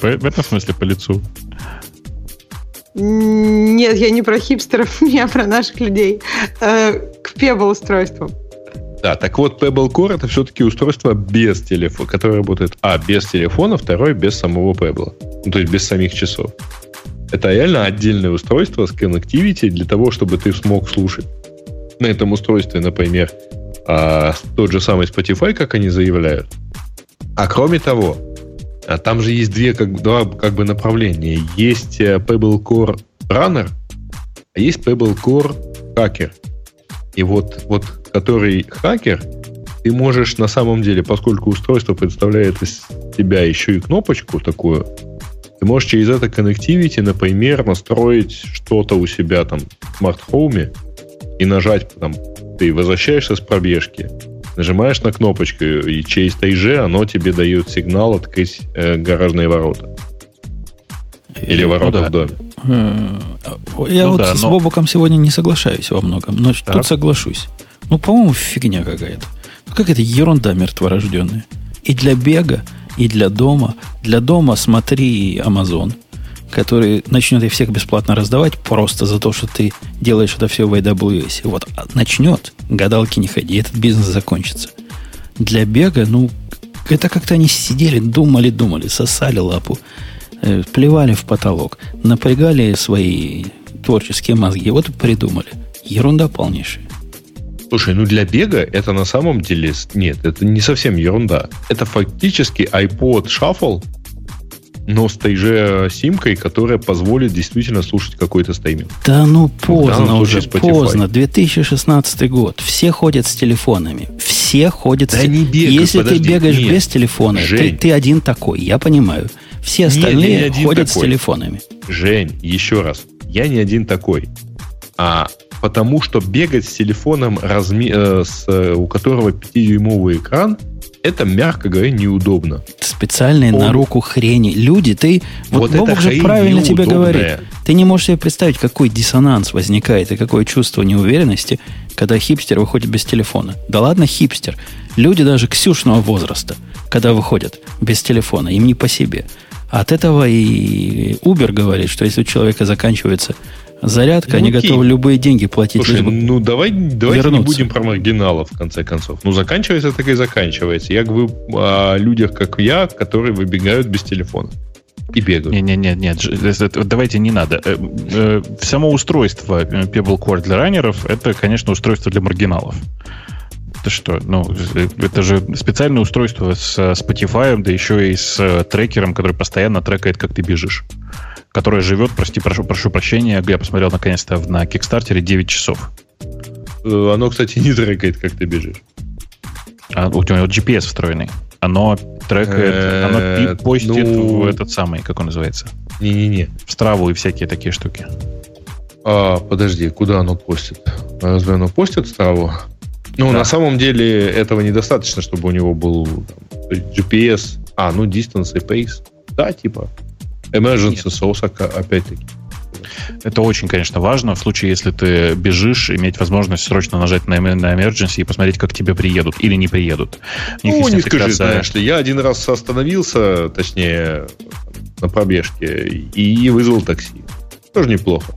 В этом смысле по лицу. Нет, я не про хипстеров, я про наших людей. Э, к пебл устройствам. Да, так вот, Pebble Core это все-таки устройство без телефона, которое работает, а, без телефона, второе, без самого Pebble. Ну, то есть без самих часов. Это реально отдельное устройство с connectivity для того, чтобы ты смог слушать на этом устройстве, например, а, тот же самый Spotify, как они заявляют. А кроме того, а там же есть две как, два как бы направления. Есть э, Pebble Core Runner, а есть Pebble Core Hacker. И вот, вот который хакер, ты можешь на самом деле, поскольку устройство представляет из себя еще и кнопочку такую, ты можешь через это connectivity, например, настроить что-то у себя там в Home и нажать, там, ты возвращаешься с пробежки, нажимаешь на кнопочку, и через же оно тебе дает сигнал открыть э, гаражные ворота. Или ну, ворота да. в доме. Э, я ну, вот да, с но... Бобуком сегодня не соглашаюсь во многом, но так. тут соглашусь. Ну, по-моему, фигня какая-то. Как это ерунда мертворожденная. И для бега, и для дома. Для дома смотри Amazon, который начнет их всех бесплатно раздавать просто за то, что ты делаешь это все в AWS. Вот а начнет, гадалки не ходи, этот бизнес закончится. Для бега, ну, это как-то они сидели, думали, думали, сосали лапу, э, плевали в потолок, напрягали свои творческие мозги, вот и придумали. Ерунда полнейшая. Слушай, ну для бега это на самом деле... Нет, это не совсем ерунда. Это фактически iPod Shuffle, но с той же симкой, которая позволит действительно слушать какой-то стриминг. Да ну поздно уже, Spotify. поздно. 2016 год. Все ходят с телефонами. Все ходят да с... Не бегай, Если подожди, ты бегаешь нет. без телефона, Жень. ты, ты один такой, я понимаю. Все остальные нет, ходят такой. с телефонами. Жень, еще раз. Я не один такой. А потому что бегать с телефоном, разми... э, с, э, у которого 5-дюймовый экран, это, мягко говоря, неудобно. Специальные Он... на руку хрени. Люди, ты... Вот, вот Бобок же правильно тебе говорит. Ты не можешь себе представить, какой диссонанс возникает и какое чувство неуверенности, когда хипстер выходит без телефона. Да ладно, хипстер. Люди даже ксюшного возраста, когда выходят без телефона, им не по себе. От этого и Uber говорит, что если у человека заканчивается Зарядка, ну, они окей. готовы любые деньги платить. Слушай, ну давай, давайте не будем про маргиналов, в конце концов. Ну, заканчивается так и заканчивается. Я говорю о людях, как я, которые выбегают без телефона. И бегают. Нет, нет, нет, нет. Давайте не надо. Э, э, само устройство Pebble Core для раннеров это, конечно, устройство для маргиналов. Это что? Ну, это же специальное устройство с Spotify, да еще и с трекером, который постоянно трекает, как ты бежишь которая живет, прости, прошу, прошу прощения, я посмотрел наконец-то на Кикстартере 9 часов. Э, оно, кстати, не трекает, как ты бежишь. А, у него GPS встроенный. Оно трекает, оно постит ну... в этот самый, как он называется? Не-не-не. В страву и всякие такие штуки. А, подожди, куда оно постит? Разве оно постит страву? Ну, да. на самом деле этого недостаточно, чтобы у него был там, GPS, а, ну, distance и pace. Да, типа. Emergency source, опять-таки. Это очень, конечно, важно в случае, если ты бежишь, иметь возможность срочно нажать на, на emergency и посмотреть, как тебе приедут или не приедут. Ну, не скажи, знаешь ли, я один раз остановился, точнее, на пробежке, и вызвал такси. Тоже неплохо.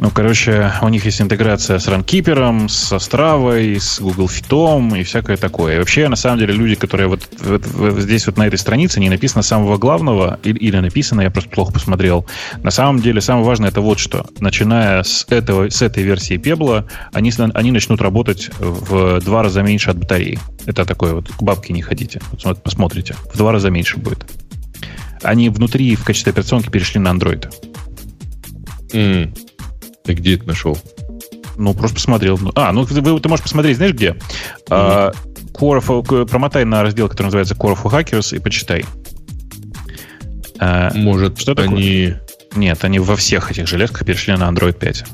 Ну, короче, у них есть интеграция с Runkeeper, с Остравой, с Google Fit и всякое такое. И вообще, на самом деле, люди, которые вот, вот, вот здесь вот на этой странице не написано самого главного, или, или написано, я просто плохо посмотрел. На самом деле, самое важное это вот что. Начиная с, этого, с этой версии Пебла, они, они начнут работать в два раза меньше от батареи. Это такое вот, к бабке не ходите. Вот посмотрите. В два раза меньше будет. Они внутри в качестве операционки перешли на Android. Mm. Ты где это нашел? Ну, просто посмотрел. А, ну ты, ты можешь посмотреть, знаешь где? Mm-hmm. А, Core of, промотай на раздел, который называется Core of Hackers и почитай. А, Может, что они... Такое? Нет, они во всех этих железках перешли на Android 5.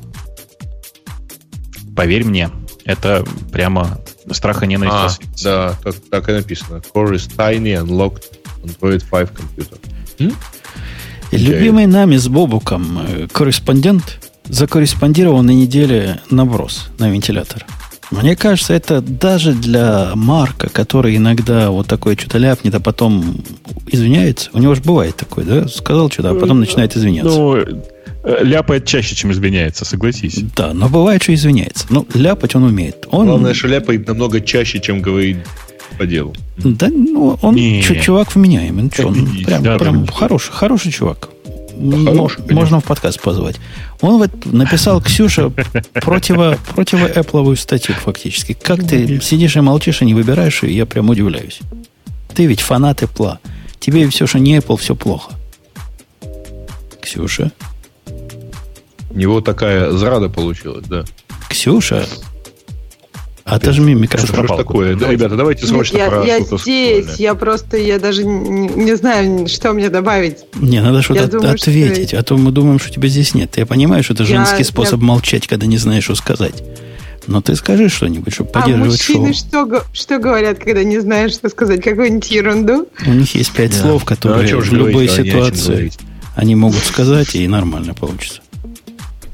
Поверь мне, это прямо страха ненависть. А, да, так, так и написано. Core is tiny unlocked Android 5 computer. М? Любимый нами с Бобуком э, корреспондент закорреспондировал на неделе наброс на вентилятор. Мне кажется, это даже для Марка, который иногда вот такое что-то ляпнет, а потом извиняется. У него же бывает такое, да? Сказал что-то, а потом начинает извиняться. Ну, э, ляпает чаще, чем извиняется, согласись. Да, но бывает, что извиняется. Ну, ляпать он умеет. Он... Главное, что ляпает намного чаще, чем говорит по делу. Да, ну, он не. чувак вменяемый. Ну, что, он прям, да, прям хороший, хороший чувак. Хороший, Можно в подкаст позвать. Он вот написал Ксюша противо, противо Apple статью фактически. Как ты сидишь и молчишь и не выбираешь, и я прям удивляюсь. Ты ведь фанат Apple. Тебе все, что не Apple, все плохо. Ксюша? У него такая зрада получилась, да. Ксюша, Отожми микрофон. Что такое? Да, ребята, давайте срочно Нет, про Я, я здесь, я просто, я даже не, не знаю, что мне добавить. Не, надо что-то думаю, ответить, что... а то мы думаем, что тебя здесь нет. Я понимаю, что это женский я, способ я... молчать, когда не знаешь, что сказать. Но ты скажи что-нибудь, чтобы а поддерживать а мужчины шоу. Что, что говорят, когда не знаешь, что сказать? Какую-нибудь ерунду? У них есть пять да. слов, которые да, в любой говорить, ситуации они могут сказать, и нормально получится.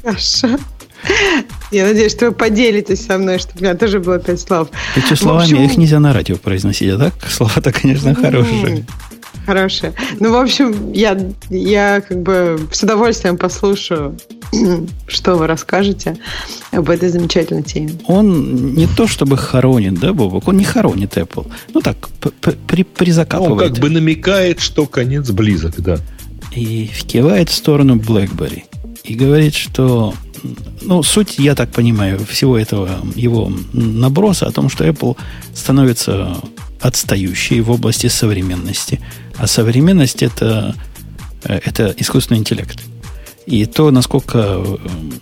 Хорошо. Я надеюсь, что вы поделитесь со мной, чтобы у меня тоже было пять слов. Эти словами общем... их нельзя на радио произносить, а так слова-то, конечно, хорошие. Хорошие. Ну, в общем, я, я как бы с удовольствием послушаю, что вы расскажете об этой замечательной теме. Он не то чтобы хоронит, да, Бобок? Он не хоронит Apple. Ну так, при, призакапывает. Он как бы намекает, что конец близок, да. И кивает в сторону BlackBerry. И говорит, что ну, суть, я так понимаю, всего этого его наброса о том, что Apple становится отстающей в области современности. А современность это, э, это искусственный интеллект. И то, насколько э,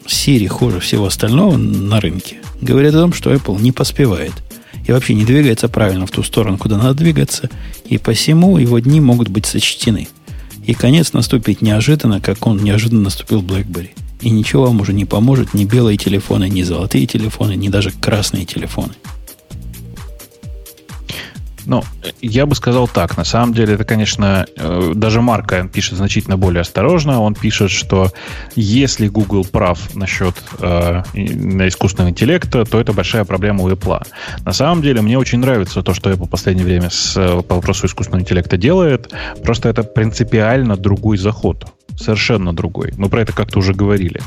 Siri хуже всего остального на рынке, говорит о том, что Apple не поспевает. И вообще не двигается правильно в ту сторону, куда надо двигаться. И посему его дни могут быть сочтены. И конец наступит неожиданно, как он неожиданно наступил BlackBerry. И ничего вам уже не поможет ни белые телефоны, ни золотые телефоны, ни даже красные телефоны. Ну, я бы сказал так. На самом деле, это, конечно, э, даже Марка пишет значительно более осторожно. Он пишет, что если Google прав насчет э, искусственного интеллекта, то это большая проблема у Apple. На самом деле, мне очень нравится то, что Apple в последнее время с, по вопросу искусственного интеллекта делает. Просто это принципиально другой заход совершенно другой. Мы про это как-то уже говорили.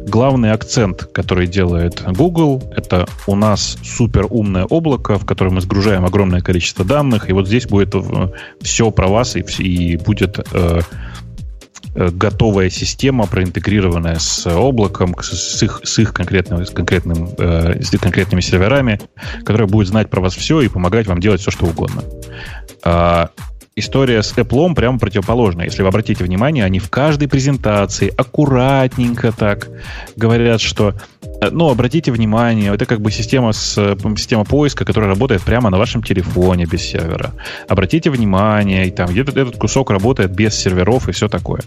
Главный акцент, который делает Google, это у нас супер умное облако, в которое мы сгружаем огромное количество данных, и вот здесь будет э, все про вас, и, и будет э, э, готовая система, проинтегрированная с облаком, с их, с их конкретным, с, конкретным, э, с конкретными серверами, которая будет знать про вас все и помогать вам делать все, что угодно. История с Apple прямо противоположная. Если вы обратите внимание, они в каждой презентации аккуратненько так говорят, что э, ну, обратите внимание, это как бы система, с, э, система поиска, которая работает прямо на вашем телефоне без сервера. Обратите внимание, и там этот, этот кусок работает без серверов и все такое.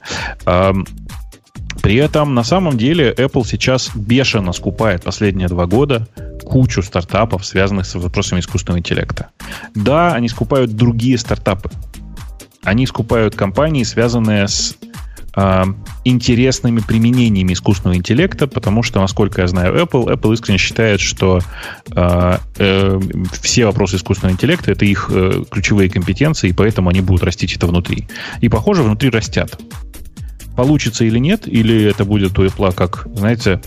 При этом, на самом деле, Apple сейчас бешено скупает последние два года кучу стартапов, связанных с вопросами искусственного интеллекта. Да, они скупают другие стартапы. Они скупают компании, связанные с э, интересными применениями искусственного интеллекта, потому что, насколько я знаю Apple, Apple искренне считает, что э, э, все вопросы искусственного интеллекта это их э, ключевые компетенции, и поэтому они будут растить это внутри. И, похоже, внутри растят. Получится или нет, или это будет у Apple как, знаете,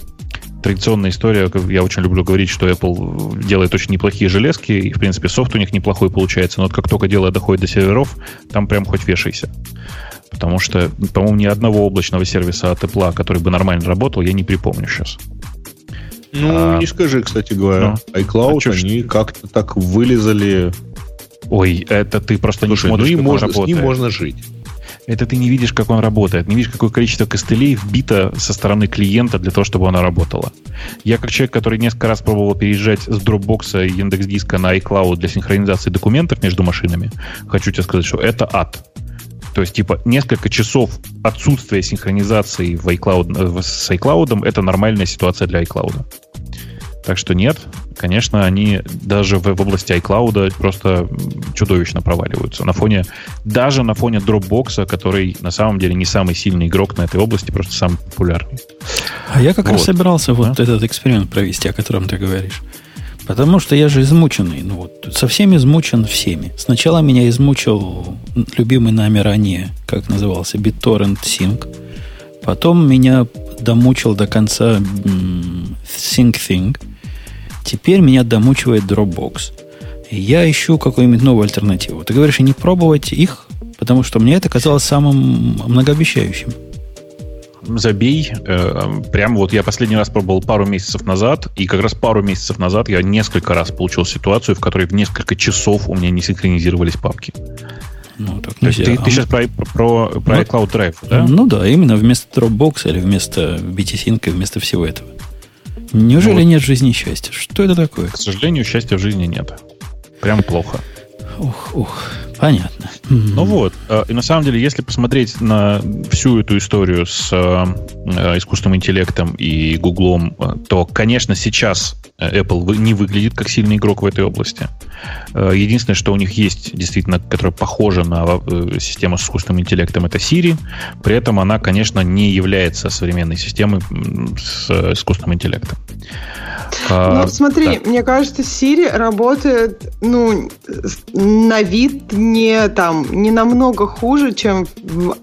традиционная история. Я очень люблю говорить, что Apple делает очень неплохие железки, и, в принципе, софт у них неплохой получается, но вот как только дело доходит до серверов, там прям хоть вешайся. Потому что, по-моему, ни одного облачного сервиса от Apple, который бы нормально работал, я не припомню сейчас. Ну, а, не скажи, кстати говоря. Ну, iCloud, а они как-то так вылезали. Ой, это ты просто Слушай, не смотришь, ну и можно, с ним можно жить. Это ты не видишь, как он работает, не видишь, какое количество костылей вбито со стороны клиента для того, чтобы она работала. Я как человек, который несколько раз пробовал переезжать с Dropbox и Яндекс.Диска на iCloud для синхронизации документов между машинами, хочу тебе сказать, что это ад. То есть, типа, несколько часов отсутствия синхронизации в iCloud, э, с iCloud это нормальная ситуация для iCloud. Так что нет, конечно, они даже в, в области iCloud просто чудовищно проваливаются. На фоне, даже на фоне Dropbox, который на самом деле не самый сильный игрок на этой области, просто самый популярный. А я как вот. раз собирался вот а? этот эксперимент провести, о котором ты говоришь. Потому что я же измученный. Ну вот, совсем измучен всеми. Сначала меня измучил любимый нами ранее, как назывался, BitTorrent Sync. Потом меня домучил до конца SyncThing. Теперь меня домучивает Dropbox. Я ищу какую-нибудь новую альтернативу. Ты говоришь, не пробовать их, потому что мне это казалось самым многообещающим забей. Э, прям вот я последний раз пробовал пару месяцев назад, и как раз пару месяцев назад я несколько раз получил ситуацию, в которой в несколько часов у меня не синхронизировались папки. Ну, так То есть ты, ты сейчас про, про, про ну, iCloud Drive, да? Ну да, именно вместо Dropbox или вместо BT-Sync, вместо всего этого. Неужели ну, нет жизни счастья? Что это такое? К сожалению, счастья в жизни нет. Прям плохо. Ух, ух. Понятно. Ну вот, э, и на самом деле, если посмотреть на всю эту историю с э, э, искусственным интеллектом и Гуглом, то, конечно, сейчас Apple не выглядит как сильный игрок в этой области. Единственное, что у них есть, действительно, которое похоже на систему с искусственным интеллектом, это Siri. При этом она, конечно, не является современной системой с искусственным интеллектом. Ну, смотри, да. мне кажется, Siri работает, ну, на вид не там, не намного хуже, чем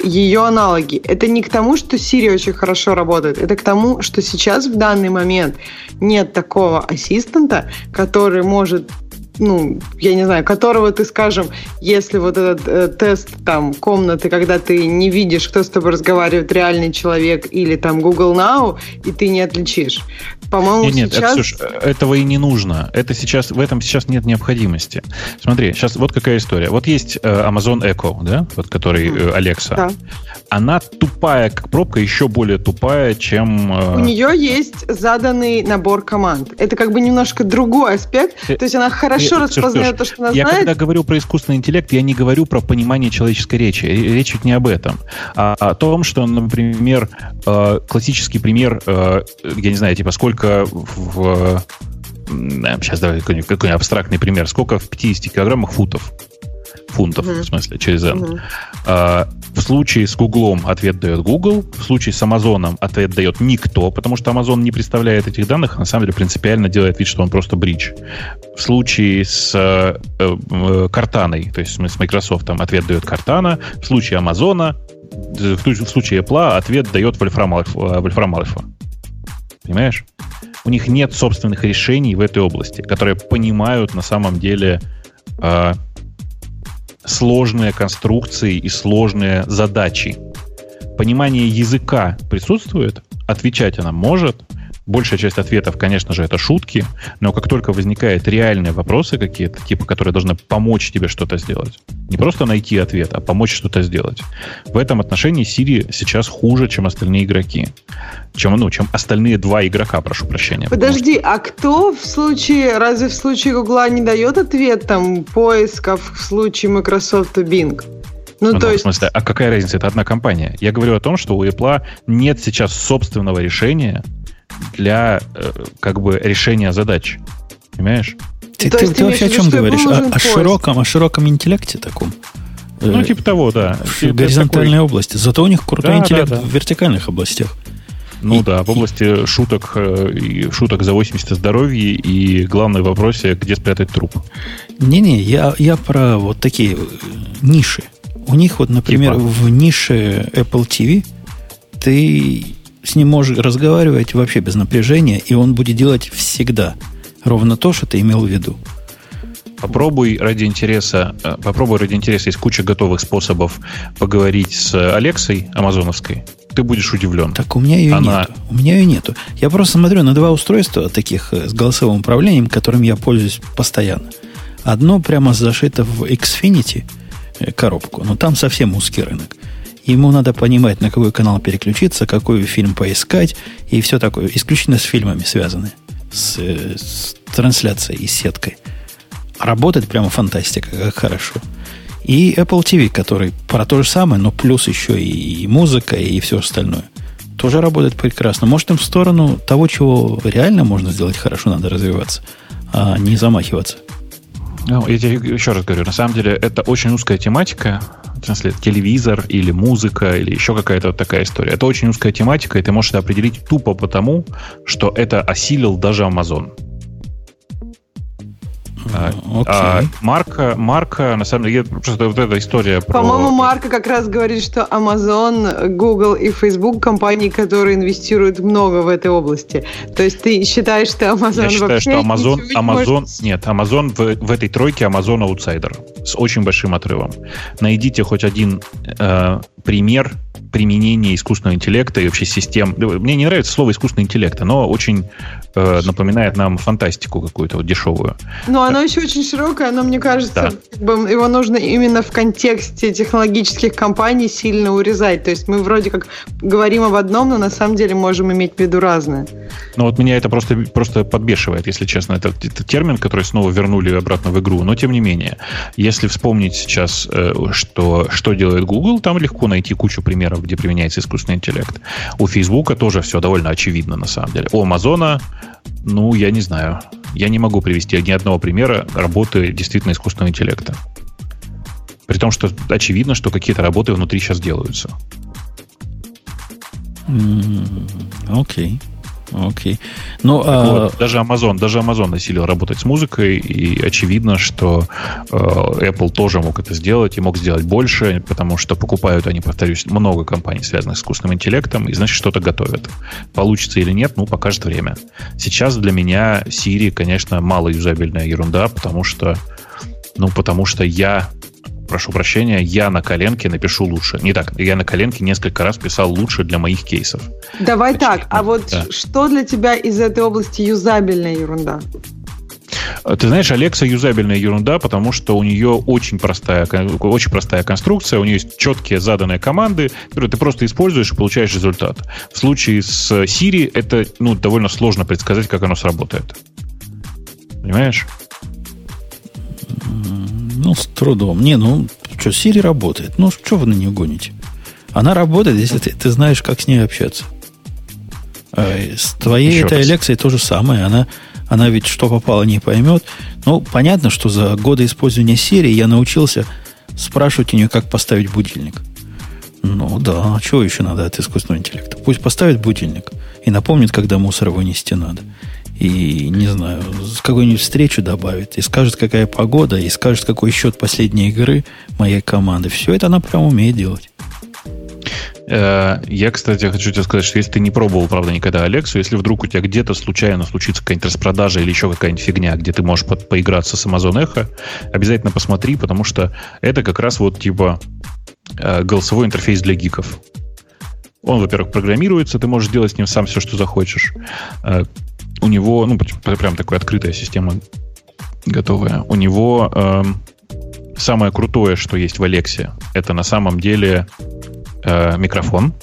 ее аналоги. Это не к тому, что Siri очень хорошо работает, это к тому, что сейчас в данный момент нет такого ассистента, который может ну, я не знаю, которого ты, скажем, если вот этот э, тест там комнаты, когда ты не видишь, кто с тобой разговаривает, реальный человек или там Google Now, и ты не отличишь. По-моему, нет, нет, сейчас... Ксюш, этого и не нужно. Это сейчас, в этом сейчас нет необходимости. Смотри, сейчас вот какая история. Вот есть э, Amazon Echo, да, вот который э, Alexa. Да. Она тупая, как пробка, еще более тупая, чем... Э... У нее есть заданный набор команд. Это как бы немножко другой аспект. Э, То есть она хорошо хорошо распознает то, что она я знает. когда говорю про искусственный интеллект, я не говорю про понимание человеческой речи. Речь ведь не об этом. А о том, что, например, э, классический пример, э, я не знаю, типа сколько в... Сейчас давай какой-нибудь, какой абстрактный пример. Сколько в 50 килограммах футов? фунтов, uh-huh. в смысле, через N. Uh-huh. А, в случае с Гуглом ответ дает Google, в случае с Амазоном ответ дает никто, потому что Amazon не представляет этих данных, а на самом деле принципиально делает вид, что он просто бридж. В случае с э, э, Картаной, то есть с Microsoft, ответ дает Картана, в случае Амазона, в, случае Apple ответ дает Вольфрам Альфа. Вольфрам Альфа. Понимаешь? У них нет собственных решений в этой области, которые понимают на самом деле э, сложные конструкции и сложные задачи. Понимание языка присутствует, отвечать она может, Большая часть ответов, конечно же, это шутки, но как только возникают реальные вопросы какие-то, типа, которые должны помочь тебе что-то сделать, не просто найти ответ, а помочь что-то сделать. В этом отношении Siri сейчас хуже, чем остальные игроки. Чем, ну, чем остальные два игрока, прошу прощения. Подожди, что... а кто в случае, разве в случае Гугла не дает ответ там поисков в случае Microsoft и Bing? Ну, ну, то есть... В смысле, а какая разница? Это одна компания. Я говорю о том, что у Apple нет сейчас собственного решения, для э, как бы решения задач. Понимаешь? Ты, ты, ты вообще о чем говоришь? О, о широком, о широком интеллекте таком? Ну, типа того, да. В горизонтальной такой... области. Зато у них крутой да, интеллект да, да. в вертикальных областях. Ну и, да, в области и... шуток э, и шуток за 80 здоровья и главный вопрос, где спрятать труп. Не-не, я, я про вот такие э, ниши. У них вот, например, типа? в нише Apple TV ты с ним можешь разговаривать вообще без напряжения, и он будет делать всегда ровно то, что ты имел в виду. Попробуй ради интереса, э, попробуй ради интереса, есть куча готовых способов поговорить с Алексой Амазоновской. Ты будешь удивлен. Так у меня ее Она... нету. У меня ее нету. Я просто смотрю на два устройства таких э, с голосовым управлением, которым я пользуюсь постоянно. Одно прямо зашито в Xfinity э, коробку, но там совсем узкий рынок. Ему надо понимать, на какой канал переключиться, какой фильм поискать и все такое. Исключительно с фильмами связаны. С, с трансляцией и сеткой. Работает прямо фантастика, как хорошо. И Apple TV, который про то же самое, но плюс еще и, и музыка, и все остальное. Тоже работает прекрасно. Может, им в сторону того, чего реально можно сделать хорошо, надо развиваться, а не замахиваться. Ну, я тебе еще раз говорю, на самом деле это очень узкая тематика, в смысле, телевизор или музыка или еще какая-то вот такая история. Это очень узкая тематика, и ты можешь это определить тупо потому, что это осилил даже Amazon. Okay. А, Марка, Марка, на самом деле, просто вот эта история про... По-моему, Марка как раз говорит, что Amazon, Google и Facebook компании, которые инвестируют много в этой области. То есть ты считаешь, что Amazon Я считаю, что Amazon, Amazon может... нет, Amazon в, в этой тройке Amazon аутсайдер с очень большим отрывом. Найдите хоть один э, пример применения искусственного интеллекта и вообще систем. Мне не нравится слово искусственный интеллект, оно очень э, напоминает нам фантастику какую-то вот дешевую. Но оно еще очень широкое, но мне кажется, да. его нужно именно в контексте технологических компаний сильно урезать. То есть мы вроде как говорим об одном, но на самом деле можем иметь в виду разное. Ну вот меня это просто, просто подбешивает, если честно. Это, это термин, который снова вернули обратно в игру. Но тем не менее, если вспомнить сейчас, э, что, что делает Google, там легко найти кучу примеров, где применяется искусственный интеллект. У Фейсбука тоже все довольно очевидно на самом деле. У Амазона, ну, я не знаю. Я не могу привести ни одного примера работы действительно искусственного интеллекта. При том, что очевидно, что какие-то работы внутри сейчас делаются. Окей. Okay. Окей. Ну, а... вот, даже Amazon, даже Amazon насилил работать с музыкой, и очевидно, что э, Apple тоже мог это сделать и мог сделать больше, потому что покупают они, повторюсь, много компаний, связанных с искусственным интеллектом, и значит, что-то готовят. Получится или нет, ну, покажет время. Сейчас для меня Siri, конечно, малоюзабельная ерунда, потому что ну, потому что я прошу прощения, я на коленке напишу лучше. Не так, я на коленке несколько раз писал лучше для моих кейсов. Давай Значит, так, а вот да. что для тебя из этой области юзабельная ерунда? Ты знаешь, Alexa юзабельная ерунда, потому что у нее очень простая, очень простая конструкция, у нее есть четкие заданные команды, которые ты просто используешь и получаешь результат. В случае с Siri это ну, довольно сложно предсказать, как оно сработает. Понимаешь? Ну, с трудом. Не, ну, что, Siri работает. Ну, что вы на нее гоните? Она работает, если ты, ты знаешь, как с ней общаться. А с твоей Еще этой раз. Алексой то же самое. Она, она ведь что попало не поймет. Ну, понятно, что за годы использования Siri я научился спрашивать у нее, как поставить будильник. Ну да, а чего еще надо от искусственного интеллекта? Пусть поставит будильник и напомнит, когда мусор вынести надо и, не знаю, какую-нибудь встречу добавит, и скажет, какая погода, и скажет, какой счет последней игры моей команды. Все это она прям умеет делать. Э, я, кстати, хочу тебе сказать, что если ты не пробовал, правда, никогда Алексу, если вдруг у тебя где-то случайно случится какая-нибудь распродажа или еще какая-нибудь фигня, где ты можешь по поиграться с Amazon Echo, обязательно посмотри, потому что это как раз вот типа э, голосовой интерфейс для гиков. Он, во-первых, программируется, ты можешь делать с ним сам все, что захочешь. У него, ну, прям такая открытая система готовая. У него э, самое крутое, что есть в Алексе, это на самом деле э, микрофон.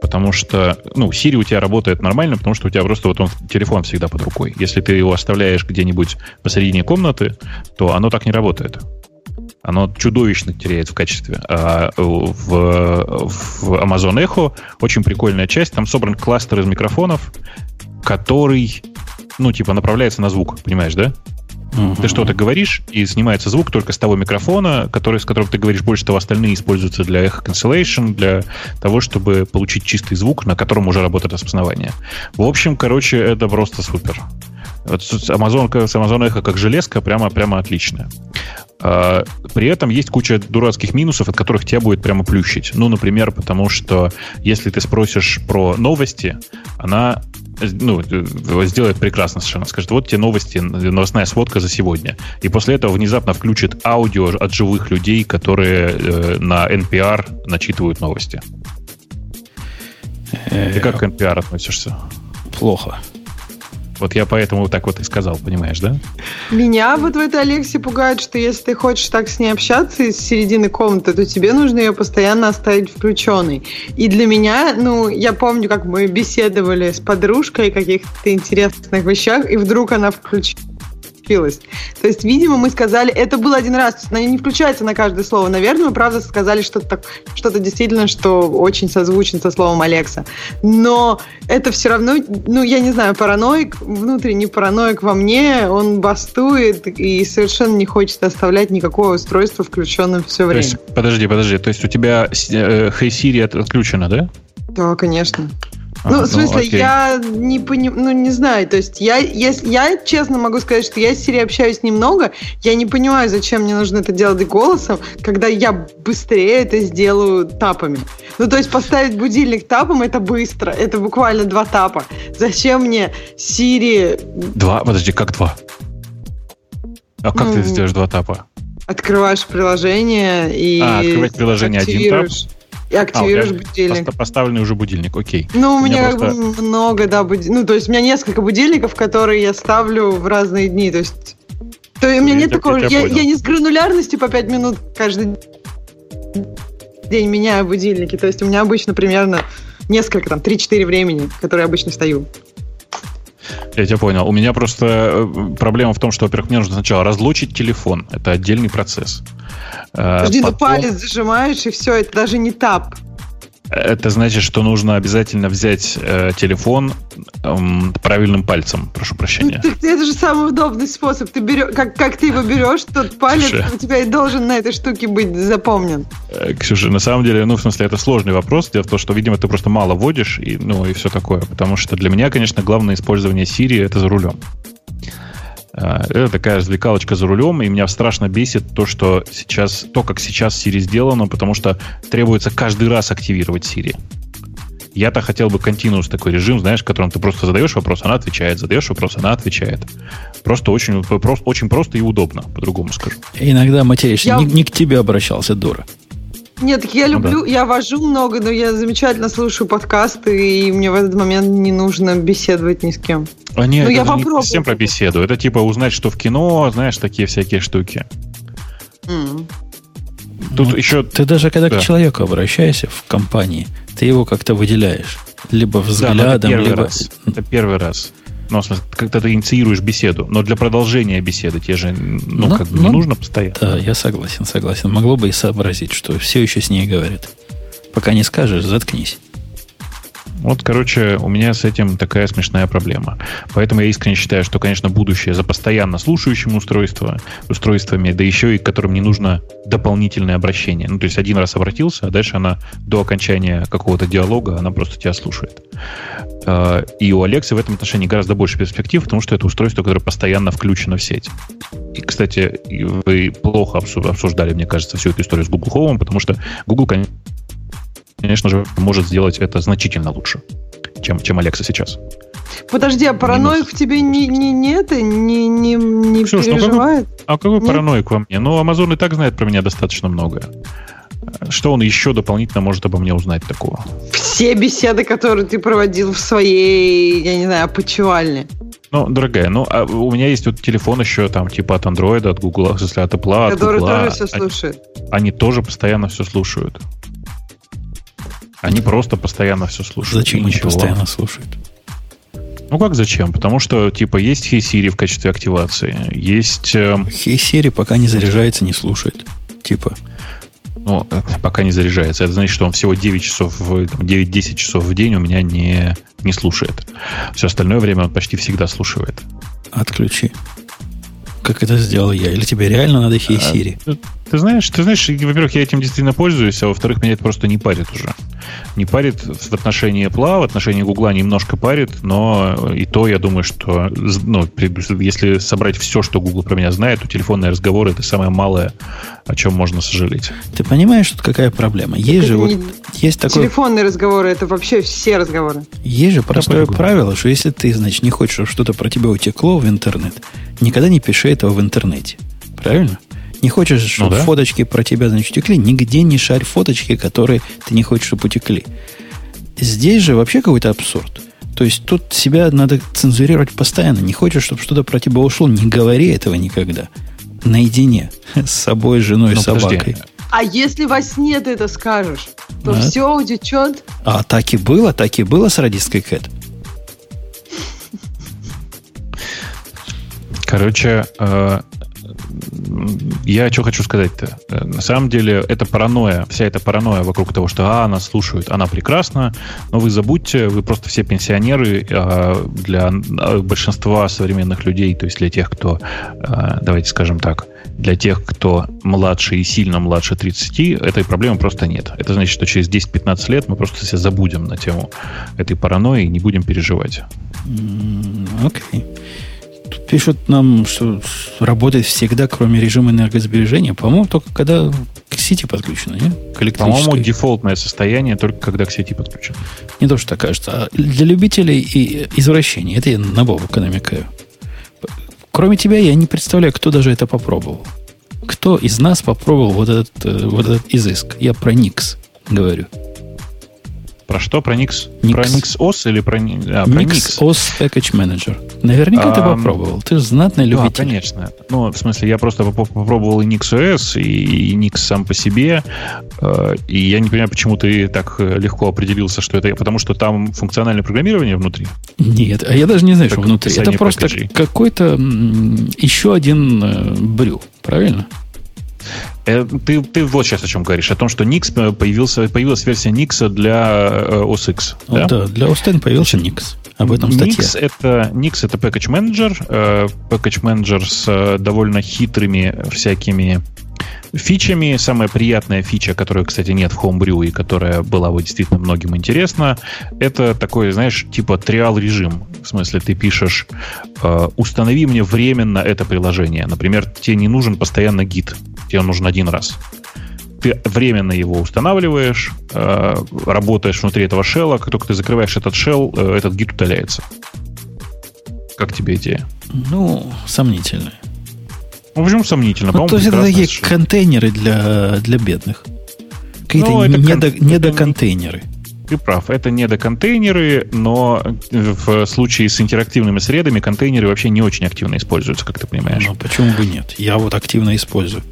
Потому что, ну, Siri у тебя работает нормально, потому что у тебя просто вот он телефон всегда под рукой. Если ты его оставляешь где-нибудь посередине комнаты, то оно так не работает. Оно чудовищно теряет в качестве. А в, в Amazon Echo очень прикольная часть. Там собран кластер из микрофонов, который ну, типа, направляется на звук, понимаешь, да? Угу. Ты что-то говоришь, и снимается звук только с того микрофона, который, с которым ты говоришь. Больше того, остальные используются для echo cancellation, для того, чтобы получить чистый звук, на котором уже работает распознавание. В общем, короче, это просто супер. Вот Amazon, Amazon Echo как железка прямо, прямо отличная. А, при этом есть куча дурацких минусов, от которых тебя будет прямо плющить. Ну, например, потому что если ты спросишь про новости, она ну, сделает прекрасно совершенно. Скажет, вот те новости, новостная сводка за сегодня. И после этого внезапно включит аудио от живых людей, которые э, на NPR начитывают новости. Ты как к NPR относишься? Плохо. Вот я поэтому вот так вот и сказал, понимаешь, да? Меня вот в этой Алексе пугает, что если ты хочешь так с ней общаться из середины комнаты, то тебе нужно ее постоянно оставить включенной. И для меня, ну, я помню, как мы беседовали с подружкой о каких-то интересных вещах, и вдруг она включила включилась. То есть, видимо, мы сказали, это был один раз, она не включается на каждое слово. Наверное, мы правда сказали что-то что-то действительно, что очень созвучно со словом Алекса. Но это все равно, ну, я не знаю, параноик, внутренний параноик во мне, он бастует и совершенно не хочет оставлять никакое устройство включенным все время. То есть, подожди, подожди, то есть у тебя э, Hey Siri отключено, да? Да, конечно. Ну, в смысле, ну, я не понимаю, ну, не знаю, то есть я, если, я честно могу сказать, что я с Сири общаюсь немного, я не понимаю, зачем мне нужно это делать голосом, когда я быстрее это сделаю тапами. Ну, то есть поставить будильник тапом, это быстро, это буквально два тапа. Зачем мне Сири... Два? Подожди, как два? А как ну, ты сделаешь два тапа? Открываешь приложение и... А, открывать приложение один тап? И активируешь а, будильник. Поставленный уже будильник, окей. Ну, у меня, у меня просто... много, да, буд... ну, то есть у меня несколько будильников, которые я ставлю в разные дни, то есть... То у меня я, нет я, такого... Я, я, я не с гранулярностью по 5 минут каждый день меняю будильники, то есть у меня обычно примерно несколько, там, 3-4 времени, которые обычно стою. Я тебя понял. У меня просто э, проблема в том, что, во-первых, мне нужно сначала разлучить телефон. Это отдельный процесс. Э, Подожди, ну Потом... ну палец зажимаешь, и все, это даже не тап. Это значит, что нужно обязательно взять э, телефон э, правильным пальцем. Прошу прощения. Ну, это же самый удобный способ. Ты берешь, как, как ты его берешь, тот палец Ксюша. у тебя и должен на этой штуке быть запомнен. Э, Ксюша, на самом деле, ну, в смысле, это сложный вопрос. Дело в том, что, видимо, ты просто мало водишь, и, ну, и все такое. Потому что для меня, конечно, главное использование Siri это за рулем. Э, это такая развлекалочка за рулем, и меня страшно бесит то, что сейчас, то, как сейчас Siri сделано, потому что требуется каждый раз активировать Siri. Я-то хотел бы continuous такой режим, знаешь, в котором ты просто задаешь вопрос, она отвечает, задаешь вопрос, она отвечает. Просто очень, просто, очень просто и удобно, по-другому скажу. Иногда материшься, я... не, не к тебе обращался, дура. Нет, так я люблю, ну, да. я вожу много, но я замечательно слушаю подкасты, и мне в этот момент не нужно беседовать ни с кем. А нет, ну, это я попробую. не совсем про беседу. Это типа узнать, что в кино, знаешь, такие всякие штуки. Mm. Тут ну, еще... Ты даже когда да. к человеку обращаешься в компании, ты его как-то выделяешь. Либо взглядом, да, это первый либо... Раз. Это первый раз. Ну, в смысле, когда ты инициируешь беседу. Но для продолжения беседы тебе же ну, но, как бы но, не нужно постоянно. Да, я согласен, согласен. Могло бы и сообразить, что все еще с ней говорят. Пока не скажешь, заткнись. Вот, короче, у меня с этим такая смешная проблема. Поэтому я искренне считаю, что, конечно, будущее за постоянно слушающим устройство, устройствами, да еще и которым не нужно дополнительное обращение. Ну, то есть один раз обратился, а дальше она до окончания какого-то диалога, она просто тебя слушает. А, и у Алексы в этом отношении гораздо больше перспектив, потому что это устройство, которое постоянно включено в сеть. И, кстати, вы плохо обсуждали, мне кажется, всю эту историю с Google Home, потому что Google, конечно, конечно же, может сделать это значительно лучше, чем, чем Alexa сейчас. Подожди, а параноик в тебе не, не, не это, не, не, не Ксюш, переживает? Ну, какой, а какой Нет? параноик во мне? Ну, Amazon и так знает про меня достаточно многое. Что он еще дополнительно может обо мне узнать такого? Все беседы, которые ты проводил в своей, я не знаю, опочивальне. Ну, дорогая, ну, а у меня есть вот телефон еще там, типа от Android, от Google, в смысле, от Apple, Который от Google. тоже все слушает. Они, они тоже постоянно все слушают. Они просто постоянно все слушают. Зачем они постоянно слушают? Ну как зачем? Потому что типа есть Hey Siri в качестве активации, есть... Э... Hey Siri пока не заряжается, не слушает. Типа. Ну, пока не заряжается. Это значит, что он всего 9 часов, 9-10 часов в день у меня не, не слушает. Все остальное время он почти всегда слушает. Отключи. Как это сделал я? Или тебе реально надо Hey а, Siri? Ты знаешь, ты знаешь, во-первых, я этим действительно пользуюсь, а во-вторых, меня это просто не парит уже. Не парит в отношении Apple, в отношении Google немножко парит, но и то, я думаю, что ну, если собрать все, что Google про меня знает, то телефонные разговоры это самое малое, о чем можно сожалеть. Ты понимаешь, что какая проблема? Есть это же вот есть такой... Телефонные разговоры это вообще все разговоры. Есть же простое правило, что если ты, значит, не хочешь, чтобы что-то про тебя утекло в интернет, никогда не пиши этого в интернете. Правильно? Не хочешь, чтобы ну, да. фоточки про тебя, значит, утекли, нигде не шарь фоточки, которые ты не хочешь, чтобы утекли. Здесь же вообще какой-то абсурд. То есть тут себя надо цензурировать постоянно. Не хочешь, чтобы что-то про тебя ушло, не говори этого никогда. Наедине с собой, женой, ну, собакой. Подожди. А если во сне ты это скажешь, то а? все утечет. А так и было, так и было с радисткой Кэт. Короче, э, я что хочу сказать-то? Э, на самом деле, это паранойя, вся эта паранойя вокруг того, что а, нас слушают, она прекрасна, но вы забудьте, вы просто все пенсионеры а, для а, большинства современных людей, то есть для тех, кто, а, давайте скажем так, для тех, кто младше и сильно младше 30, этой проблемы просто нет. Это значит, что через 10-15 лет мы просто все забудем на тему этой паранойи и не будем переживать. Окей. Okay. Тут пишут нам, что работает всегда, кроме режима энергосбережения. По-моему, только когда к сети подключено, не? По-моему, дефолтное состояние только когда к сети подключено. Не то, что кажется. А для любителей и извращений. Это я на Бобука намекаю. Кроме тебя, я не представляю, кто даже это попробовал. Кто из нас попробовал вот этот, э, вот этот изыск? Я про Никс говорю. Про что? Про Nix? Nix. Про Nix OS или про, а, про Nix? Nix OS Package Manager. Наверняка а, ты попробовал. Ты же знатный любитель. Да, конечно. Ну, в смысле, я просто попробовал и Nix OS, и, и Nix сам по себе. Э, и я не понимаю, почему ты так легко определился, что это... Потому что там функциональное программирование внутри? Нет, а я даже не знаю, как что внутри. Это просто какой-то еще один э, брю. Правильно? Э, ты, ты вот сейчас о чем говоришь. О том, что Nix э, появился, появилась версия Nix для э, OS X. Да, да для OS X появился Nix. Об этом статья. Nix это, Nix это package manager. Package manager с довольно хитрыми всякими фичами. Самая приятная фича, которая, кстати, нет в Homebrew и которая была бы действительно многим интересна, это такой, знаешь, типа триал режим. В смысле, ты пишешь, э, установи мне временно это приложение. Например, тебе не нужен постоянно гид, тебе он нужен один раз. Ты временно его устанавливаешь, э, работаешь внутри этого шелла, как только ты закрываешь этот шелл, э, этот гид удаляется. Как тебе идея? Ну, сомнительная. Ну, почему сомнительно? Ну, то есть это такие решение. контейнеры для, для бедных. Какие-то ну, недо, кон... недоконтейнеры. Ты прав, это недоконтейнеры, но в случае с интерактивными средами контейнеры вообще не очень активно используются, как ты понимаешь. Ну, почему бы нет? Я вот активно использую.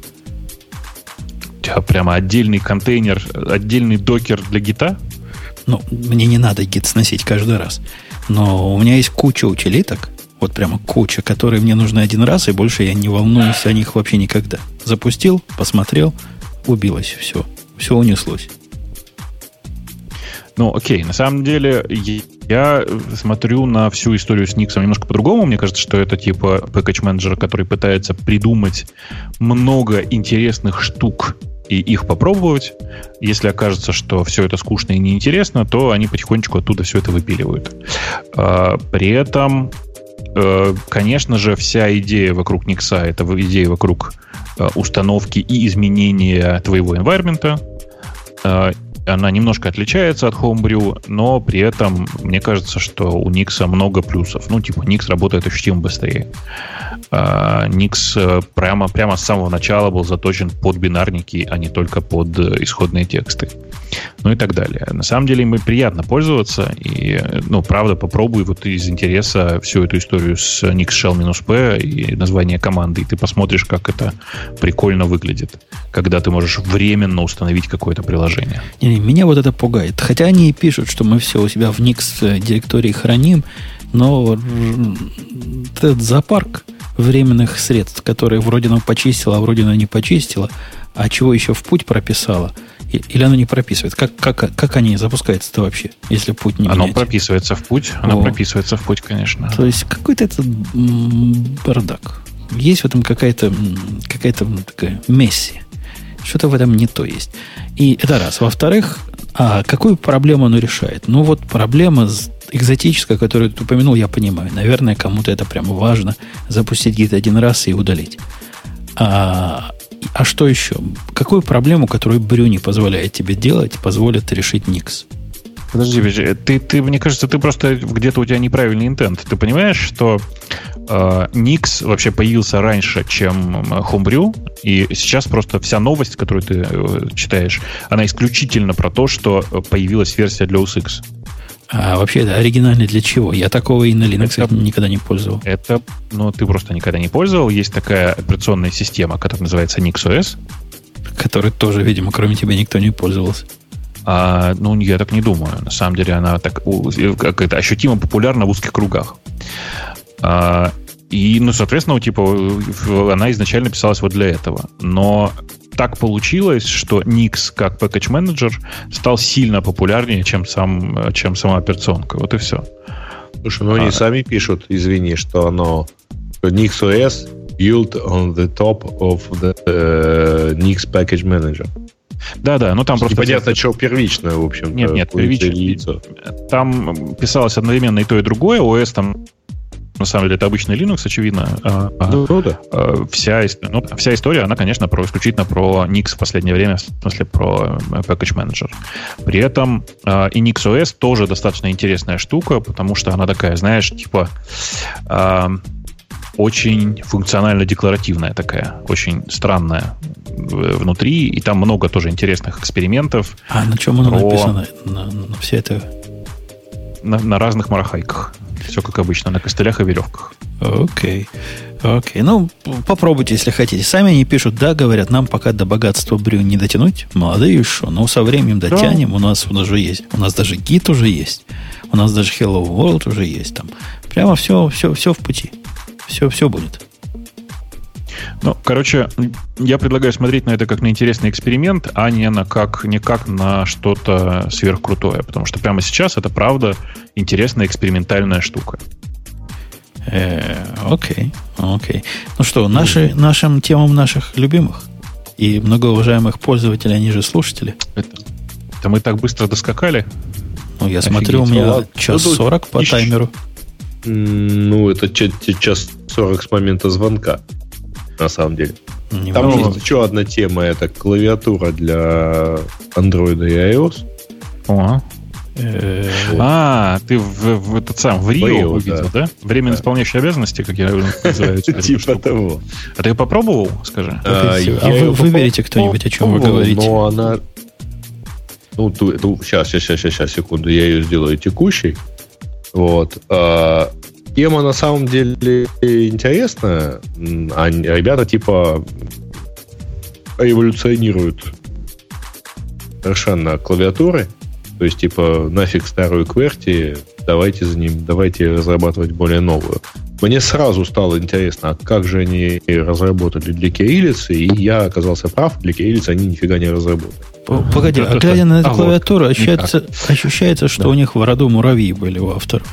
Тебя прямо отдельный контейнер, отдельный докер для гита? Ну, мне не надо гит сносить каждый раз. Но у меня есть куча утилиток, вот прямо куча, которые мне нужны один раз, и больше я не волнуюсь о них вообще никогда. Запустил, посмотрел, убилось все. Все унеслось. Ну, окей, на самом деле я смотрю на всю историю с Никсом немножко по-другому. Мне кажется, что это типа package менеджер, который пытается придумать много интересных штук и их попробовать. Если окажется, что все это скучно и неинтересно, то они потихонечку оттуда все это выпиливают. А, при этом Э, конечно же, вся идея вокруг Никса это идея вокруг э, установки и изменения твоего environment. Э, она немножко отличается от Homebrew, но при этом мне кажется, что у Nix много плюсов. Ну, типа, Nix работает ощутимо быстрее. Nix прямо, прямо с самого начала был заточен под бинарники, а не только под исходные тексты ну и так далее. На самом деле им приятно пользоваться, и, ну, правда, попробуй вот из интереса всю эту историю с Nix Shell-P и название команды, и ты посмотришь, как это прикольно выглядит, когда ты можешь временно установить какое-то приложение. Не, меня вот это пугает. Хотя они и пишут, что мы все у себя в Nix директории храним, но этот зоопарк временных средств, которые вроде оно почистила, а вроде оно не почистила, а чего еще в путь прописала, или оно не прописывает? Как, как, как они запускаются-то вообще, если путь не Оно прописывается в путь, оно О. прописывается в путь, конечно. То есть какой-то этот бардак. Есть в этом какая-то какая-то такая месси. Что-то в этом не то есть. И это раз. Во-вторых, а какую проблему оно решает? Ну вот проблема экзотическая, которую ты упомянул, я понимаю. Наверное, кому-то это прямо важно запустить гид один раз и удалить. А, а что еще? Какую проблему, которую Брю не позволяет тебе делать, позволит решить Никс? Подожди, ты, ты, мне кажется, ты просто где-то у тебя неправильный интент. Ты понимаешь, что э, Nix вообще появился раньше, чем Homebrew, и сейчас просто вся новость, которую ты э, читаешь, она исключительно про то, что появилась версия для OS X. А вообще это оригинальный для чего? Я такого и на Linux это, никогда не пользовал. Это, ну, ты просто никогда не пользовал. Есть такая операционная система, которая называется NixOS. Которой тоже, видимо, кроме тебя никто не пользовался. А, ну, я так не думаю. На самом деле она так как это ощутимо популярна в узких кругах. А, и, ну, соответственно, типа, она изначально писалась вот для этого. Но так получилось, что Nix как package менеджер стал сильно популярнее, чем, сам, чем сама операционка. Вот и все. Слушай, ну они а, сами пишут, извини, что оно Nix OS built on the top of the uh, Nix package manager. Да, да, ну там просто... Непонятно, что первичное, в общем Нет, нет, первичное. Там писалось одновременно и то, и другое. ОС там на самом деле это обычный Linux, очевидно. А, а ну, да. А, вся, ну, вся история, она, конечно, про, исключительно про Nix в последнее время, в смысле про э, Package Manager. При этом и Nix OS тоже достаточно интересная штука, потому что она такая, знаешь, типа очень функционально-декларативная такая, очень странная внутри, и там много тоже интересных экспериментов. А на чем оно про... написано? На, на все это? На, на разных марахайках. Все как обычно, на костылях и веревках. Окей. Okay. Окей. Okay. Ну, попробуйте, если хотите. Сами они пишут, да, говорят, нам пока до богатства брю не дотянуть. Молодые еще. Но со временем дотянем. Да. У нас уже есть. У нас даже гид уже есть. У нас даже Hello World уже есть там. Прямо все, все, все в пути. Все, все будет. Ну, короче, я предлагаю смотреть на это как на интересный эксперимент, а не на как, не как на что-то сверхкрутое. Потому что прямо сейчас это правда интересная экспериментальная штука. Э, окей, окей. Ну что, наши, нашим темам наших любимых и многоуважаемых пользователей, они же слушатели. Это, это мы так быстро доскакали. Ну, я Офигеть. смотрю, у меня час сорок по таймеру. Ну, это час сорок с момента звонка на самом деле. Не Там много. есть еще одна тема, это клавиатура для Android и iOS. О. Э, а, ты в, в этот сам в Рио увидел, да? Временно исполняющие обязанности, как я называю. Типа того. А ты попробовал, скажи? А, а вы выберите кто-нибудь, о чем вы говорите. Но она... Ну, сейчас, сейчас, сейчас, сейчас, секунду, я ее сделаю текущей. Вот. Тема на самом деле интересная. А ребята типа эволюционируют совершенно клавиатуры. То есть, типа, нафиг старую QWERTY, давайте за ним, давайте разрабатывать более новую. Мне сразу стало интересно, а как же они разработали для кириллицы, и я оказался прав, для кириллицы они нифига не разработали. Погоди, а глядя на эту а клавиатуру, вот, ощущается, ощущается, что да. у них в роду муравьи были у авторов.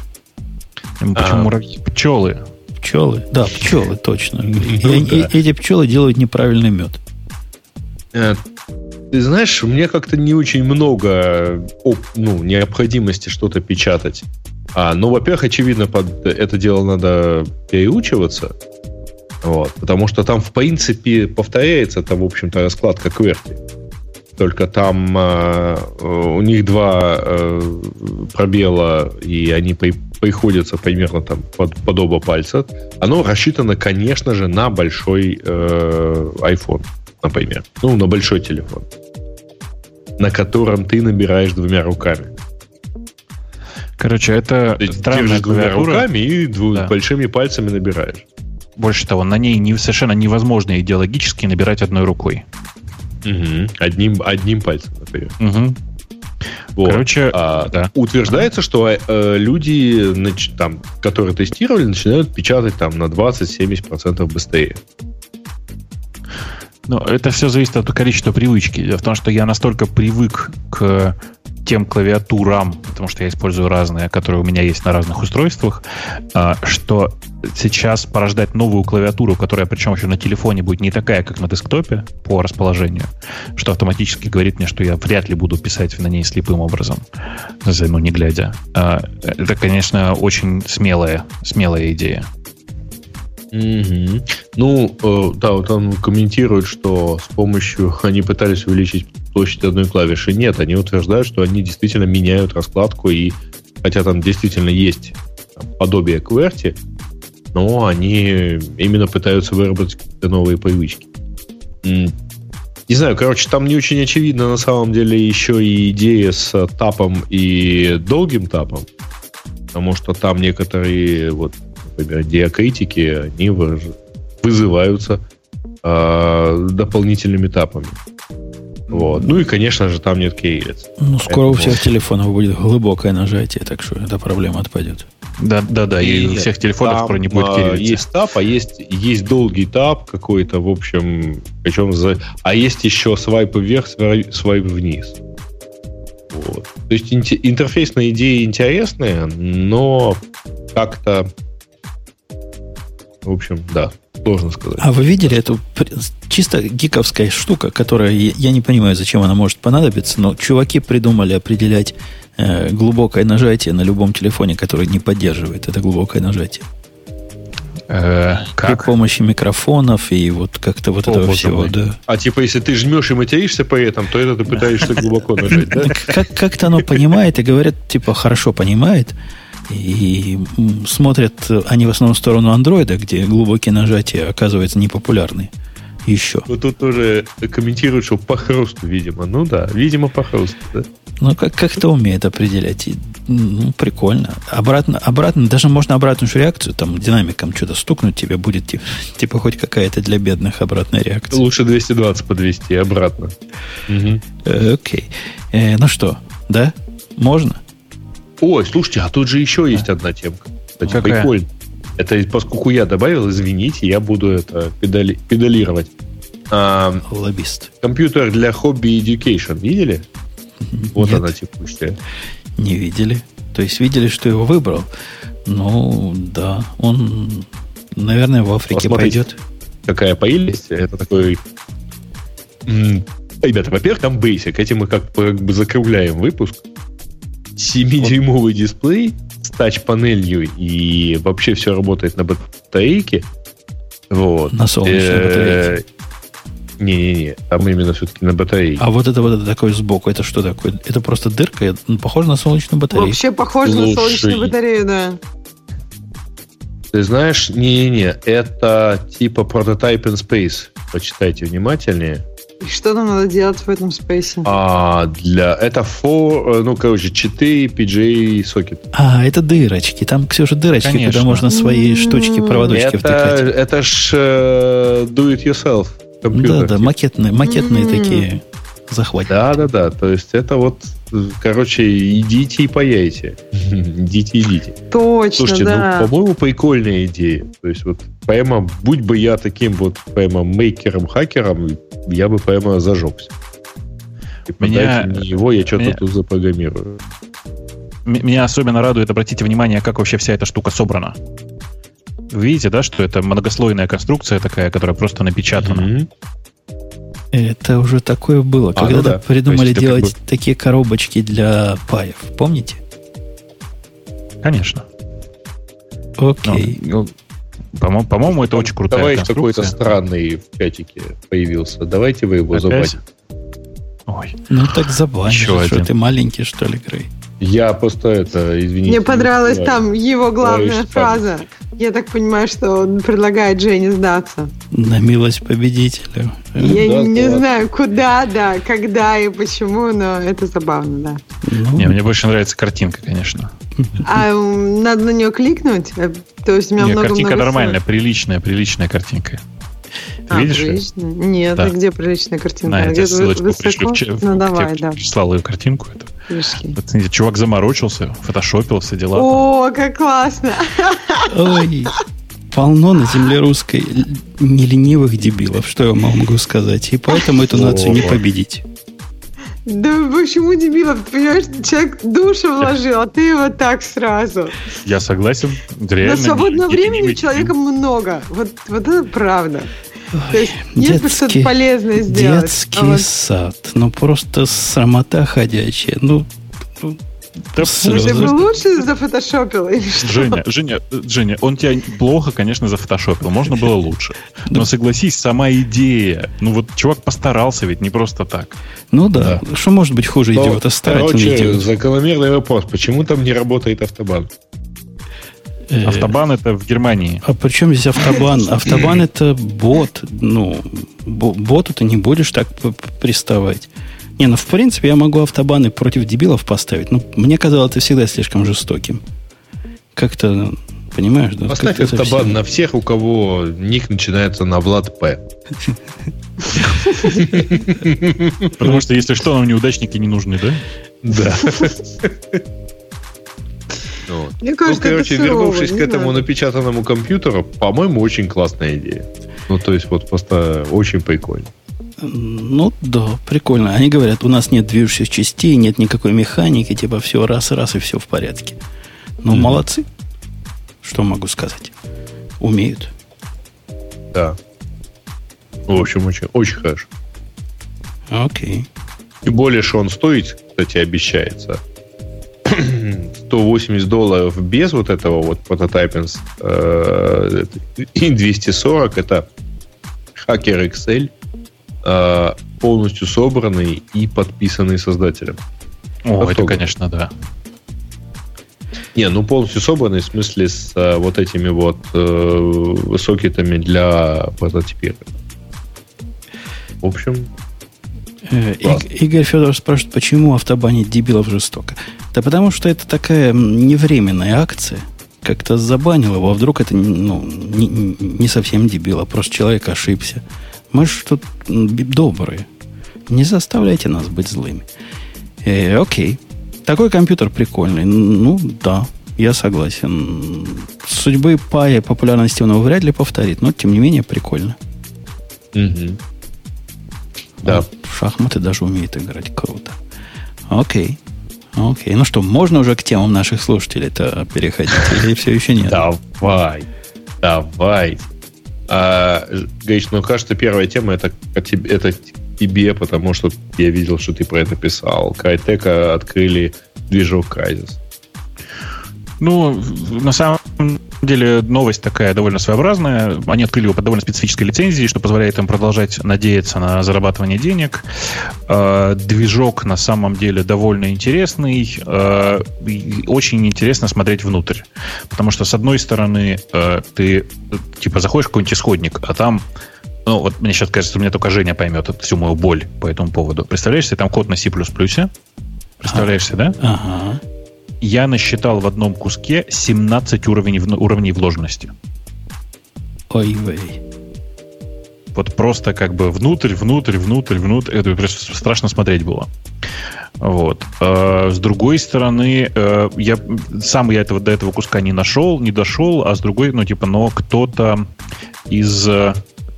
Почему а, муравьи? Пчелы. Пчелы, да, пчелы, точно. Ну, и, да. и, эти пчелы делают неправильный мед. Э, ты знаешь, мне как-то не очень много ну, необходимости что-то печатать. А, ну, во-первых, очевидно, под это дело надо переучиваться. Вот, потому что там, в принципе, повторяется там, в общем-то, раскладка кверти. Только там э, у них два э, пробела, и они при, приходится примерно там под, под оба пальца, оно рассчитано, конечно же, на большой э, iPhone, например. Ну, на большой телефон, на котором ты набираешь двумя руками. Короче, это ты странная двумя руками и дву- да. большими пальцами набираешь. Больше того, на ней не, совершенно невозможно идеологически набирать одной рукой. Угу. Одним, одним пальцем, например. Угу. Вот. Короче, а, да. утверждается, что э, люди, там, которые тестировали, начинают печатать там на 20-70% быстрее. Ну, это все зависит от количества привычки. Дело в том, что я настолько привык к тем клавиатурам, потому что я использую разные, которые у меня есть на разных устройствах, а, что сейчас порождать новую клавиатуру, которая причем еще на телефоне будет не такая, как на десктопе по расположению, что автоматически говорит мне, что я вряд ли буду писать на ней слепым образом, ну, не глядя. А, это, конечно, очень смелая, смелая идея. Угу. Ну, э, да, вот он комментирует, что с помощью они пытались увеличить площадь одной клавиши. Нет, они утверждают, что они действительно меняют раскладку, и хотя там действительно есть подобие QWERTY, но они именно пытаются выработать какие-то новые привычки. Не знаю, короче, там не очень очевидно на самом деле еще и идея с тапом и долгим тапом, потому что там некоторые вот например, диакритики, они вызываются э, дополнительными этапами. Вот. Ну и, конечно же, там нет кейлец. Ну, скоро у всех телефонов будет глубокое нажатие, так что эта проблема отпадет. Да, да, да. И, и у всех телефонов там, скоро не будет кириллицы. Есть тап, а есть, есть долгий тап какой-то, в общем, причем за... А есть еще свайп вверх, свайп вниз. Вот. То есть интерфейсная идея интересная, но как-то в общем, да, сложно сказать. А вы видели эту чисто гиковская штука, которая, я не понимаю, зачем она может понадобиться, но чуваки придумали определять э, глубокое нажатие на любом телефоне, который не поддерживает это глубокое нажатие. Э, как? При помощи микрофонов и вот как-то вот О, этого всего, мой. да. А типа, если ты жмешь и материшься по этому, то это ты пытаешься глубоко нажать, да? Как-то оно понимает и говорят, типа, хорошо понимает, и смотрят они в основном в сторону андроида, где глубокие нажатия оказываются непопулярны еще. Ну, тут тоже комментируют, что по хрусту, видимо. Ну да, видимо, по хрусту, да. Ну, как, как-то умеет определять. И, ну, прикольно. Обратно, обратно, даже можно обратную реакцию, там, динамиком что-то стукнуть, тебе будет, типа, типа хоть какая-то для бедных обратная реакция. Лучше 220 подвести обратно. Угу. Окей. Э, ну что, да? Можно? Ой, слушайте, а тут же еще есть одна темка. Кстати, Какая? прикольно. Это поскольку я добавил, извините, я буду это педали, педалировать. А, Лоббист. Компьютер для хобби education. Видели? Вот Нет. она текущая. Не видели. То есть видели, что его выбрал. Ну, да, он, наверное, в Африке Посмотрите, пойдет. Какая поились? Это такой... Ребята, во-первых, там Basic. Этим мы как, как бы закругляем выпуск. 7-дюймовый дисплей с тач-панелью и вообще все работает на батарейке. Вот. На солнечной э, батарейке. Не-не-не, там именно все-таки на батарейке. А вот это вот это такое сбоку, это что такое? Это просто дырка, ну, похоже на солнечную батарею. Вообще похоже на солнечную батарею, да. Ты знаешь, не-не-не, это типа Prototype in Space. Почитайте внимательнее. И что нам надо делать в этом спейсе? А, для... Это for, э, ну, короче, 4 PGA сокет. А, это дырочки. Там, Ксюша, дырочки, Конечно. куда можно свои штучки, проводочки это, втыкать. Это ж uh, do it yourself. Компьютер, да, да, типа. макетные, макетные mm-hmm. такие захватники. Да, да, да. То есть это вот, короче, идите и паяйте. идите, идите. Точно, Слушайте, ну, да. ну, по-моему, прикольная идея. То есть вот прямо, будь бы я таким вот прямо мейкером-хакером, я бы прямо зажегся. И меня, мне его, я что-то меня, тут запрограммирую. Меня особенно радует, обратите внимание, как вообще вся эта штука собрана. Вы видите, да, что это многослойная конструкция такая, которая просто напечатана. Mm-hmm. Это уже такое было. А, когда ну да. придумали делать как бы... такие коробочки для паев. Помните? Конечно. Окей. Ну, по-моему, по-моему, это очень крутая Товарищ какой-то странный в чатике появился. Давайте вы его забаним. Ой. Ну так забанишь. Еще что один. ты маленький, что ли, Грей? Я просто это, извините. Мне понравилась там его главная фраза. Я так понимаю, что он предлагает Жене сдаться. На милость победителя. Я да, не да. знаю, куда, да, когда и почему, но это забавно, да. Ну, не, мне больше нравится картинка, конечно. А надо на нее кликнуть? Э, то есть у меня Нет, много, картинка много нормальная, приличная, приличная картинка. а, видишь? Приличная? Нет, да. где приличная картинка? На, я тебе ссылочку пришлю в, ну, давай, да. прислал ее картинку. Это. Смотрите, чувак заморочился, фотошопил все дела. О, как классно! Ой, полно на земле русской неленивых дебилов, что я вам могу сказать. И поэтому эту нацию не победить. Да почему дебилов? Ты понимаешь, человек душу вложил, а ты его так сразу. Я согласен. Реально, Но свободного времени у человека много. Вот, вот это правда. То есть, если что-то полезное сделать. Детский а вот... сад. Ну, просто срамота ходячая. Ну, ну да Ты бы лучше зафотошопил или что? Женя, Женя, Женя, он тебя плохо, конечно, зафотошопил. Можно было лучше. Но согласись, сама идея. Ну вот чувак постарался ведь не просто так. Ну да. да. Что может быть хуже идиота? Короче, закономерный вопрос. Почему там не работает автобан? Э, автобан это в Германии. А при чем здесь автобан? Автобан это бот. Ну, боту ты не будешь так приставать. Не, ну в принципе я могу автобаны против дебилов поставить. Но мне казалось это всегда слишком жестоким. Как-то, понимаешь, да? Поставь автобан совсем... на всех, у кого ник начинается на Влад П. Потому что, если что, нам неудачники не нужны, да? Да. Вот. Мне кажется, ну, короче, это вернувшись к этому знаю. напечатанному компьютеру, по-моему, очень классная идея. Ну, то есть, вот просто очень прикольно. Ну, да, прикольно. Они говорят, у нас нет движущих частей, нет никакой механики, типа все раз-раз и все в порядке. Ну, mm-hmm. молодцы. Что могу сказать? Умеют. Да. В общем, очень, очень хорошо. Окей. И более, что он стоит, кстати, обещается. 180 долларов без вот этого вот прототайпинг э, и 240 это хакер Excel э, полностью собранный и подписанный создателем. О, это, конечно, да. Не, ну полностью собранный в смысле с э, вот этими вот э, сокетами для прототипирования. В общем, Э, Игорь Федоров спрашивает, почему автобанить дебилов жестоко. Да потому что это такая невременная акция. Как-то забанил его, а вдруг это ну, не, не совсем дебил, а просто человек ошибся. Мы же тут добрые. Не заставляйте нас быть злыми. Э, окей. Такой компьютер прикольный. Ну, да, я согласен. Судьбы Пая популярности он его вряд ли повторит, но тем не менее прикольно. Угу. Да. Он в шахматы даже умеет играть. Круто. Окей. Окей. Ну что, можно уже к темам наших слушателей это переходить? Или все еще нет? Давай. Давай. А, Гаич, ну, кажется, первая тема это, это тебе, потому что я видел, что ты про это писал. Крайтека открыли движок Crysis. Ну, на самом деле новость такая довольно своеобразная. Они открыли его под довольно специфической лицензией, что позволяет им продолжать надеяться на зарабатывание денег. Э, движок на самом деле довольно интересный. Э, очень интересно смотреть внутрь. Потому что, с одной стороны, э, ты типа заходишь в какой-нибудь исходник, а там ну, вот мне сейчас кажется, у меня только Женя поймет всю мою боль по этому поводу. Представляешь себе, там код на C++. Представляешь себе, да? Ага я насчитал в одном куске 17 уровней, уровней вложенности. Ой-вей. Вот просто как бы внутрь, внутрь, внутрь, внутрь. Это просто страшно смотреть было. Вот. А, с другой стороны, э, я сам я этого до этого куска не нашел, не дошел, а с другой, ну, типа, но кто-то из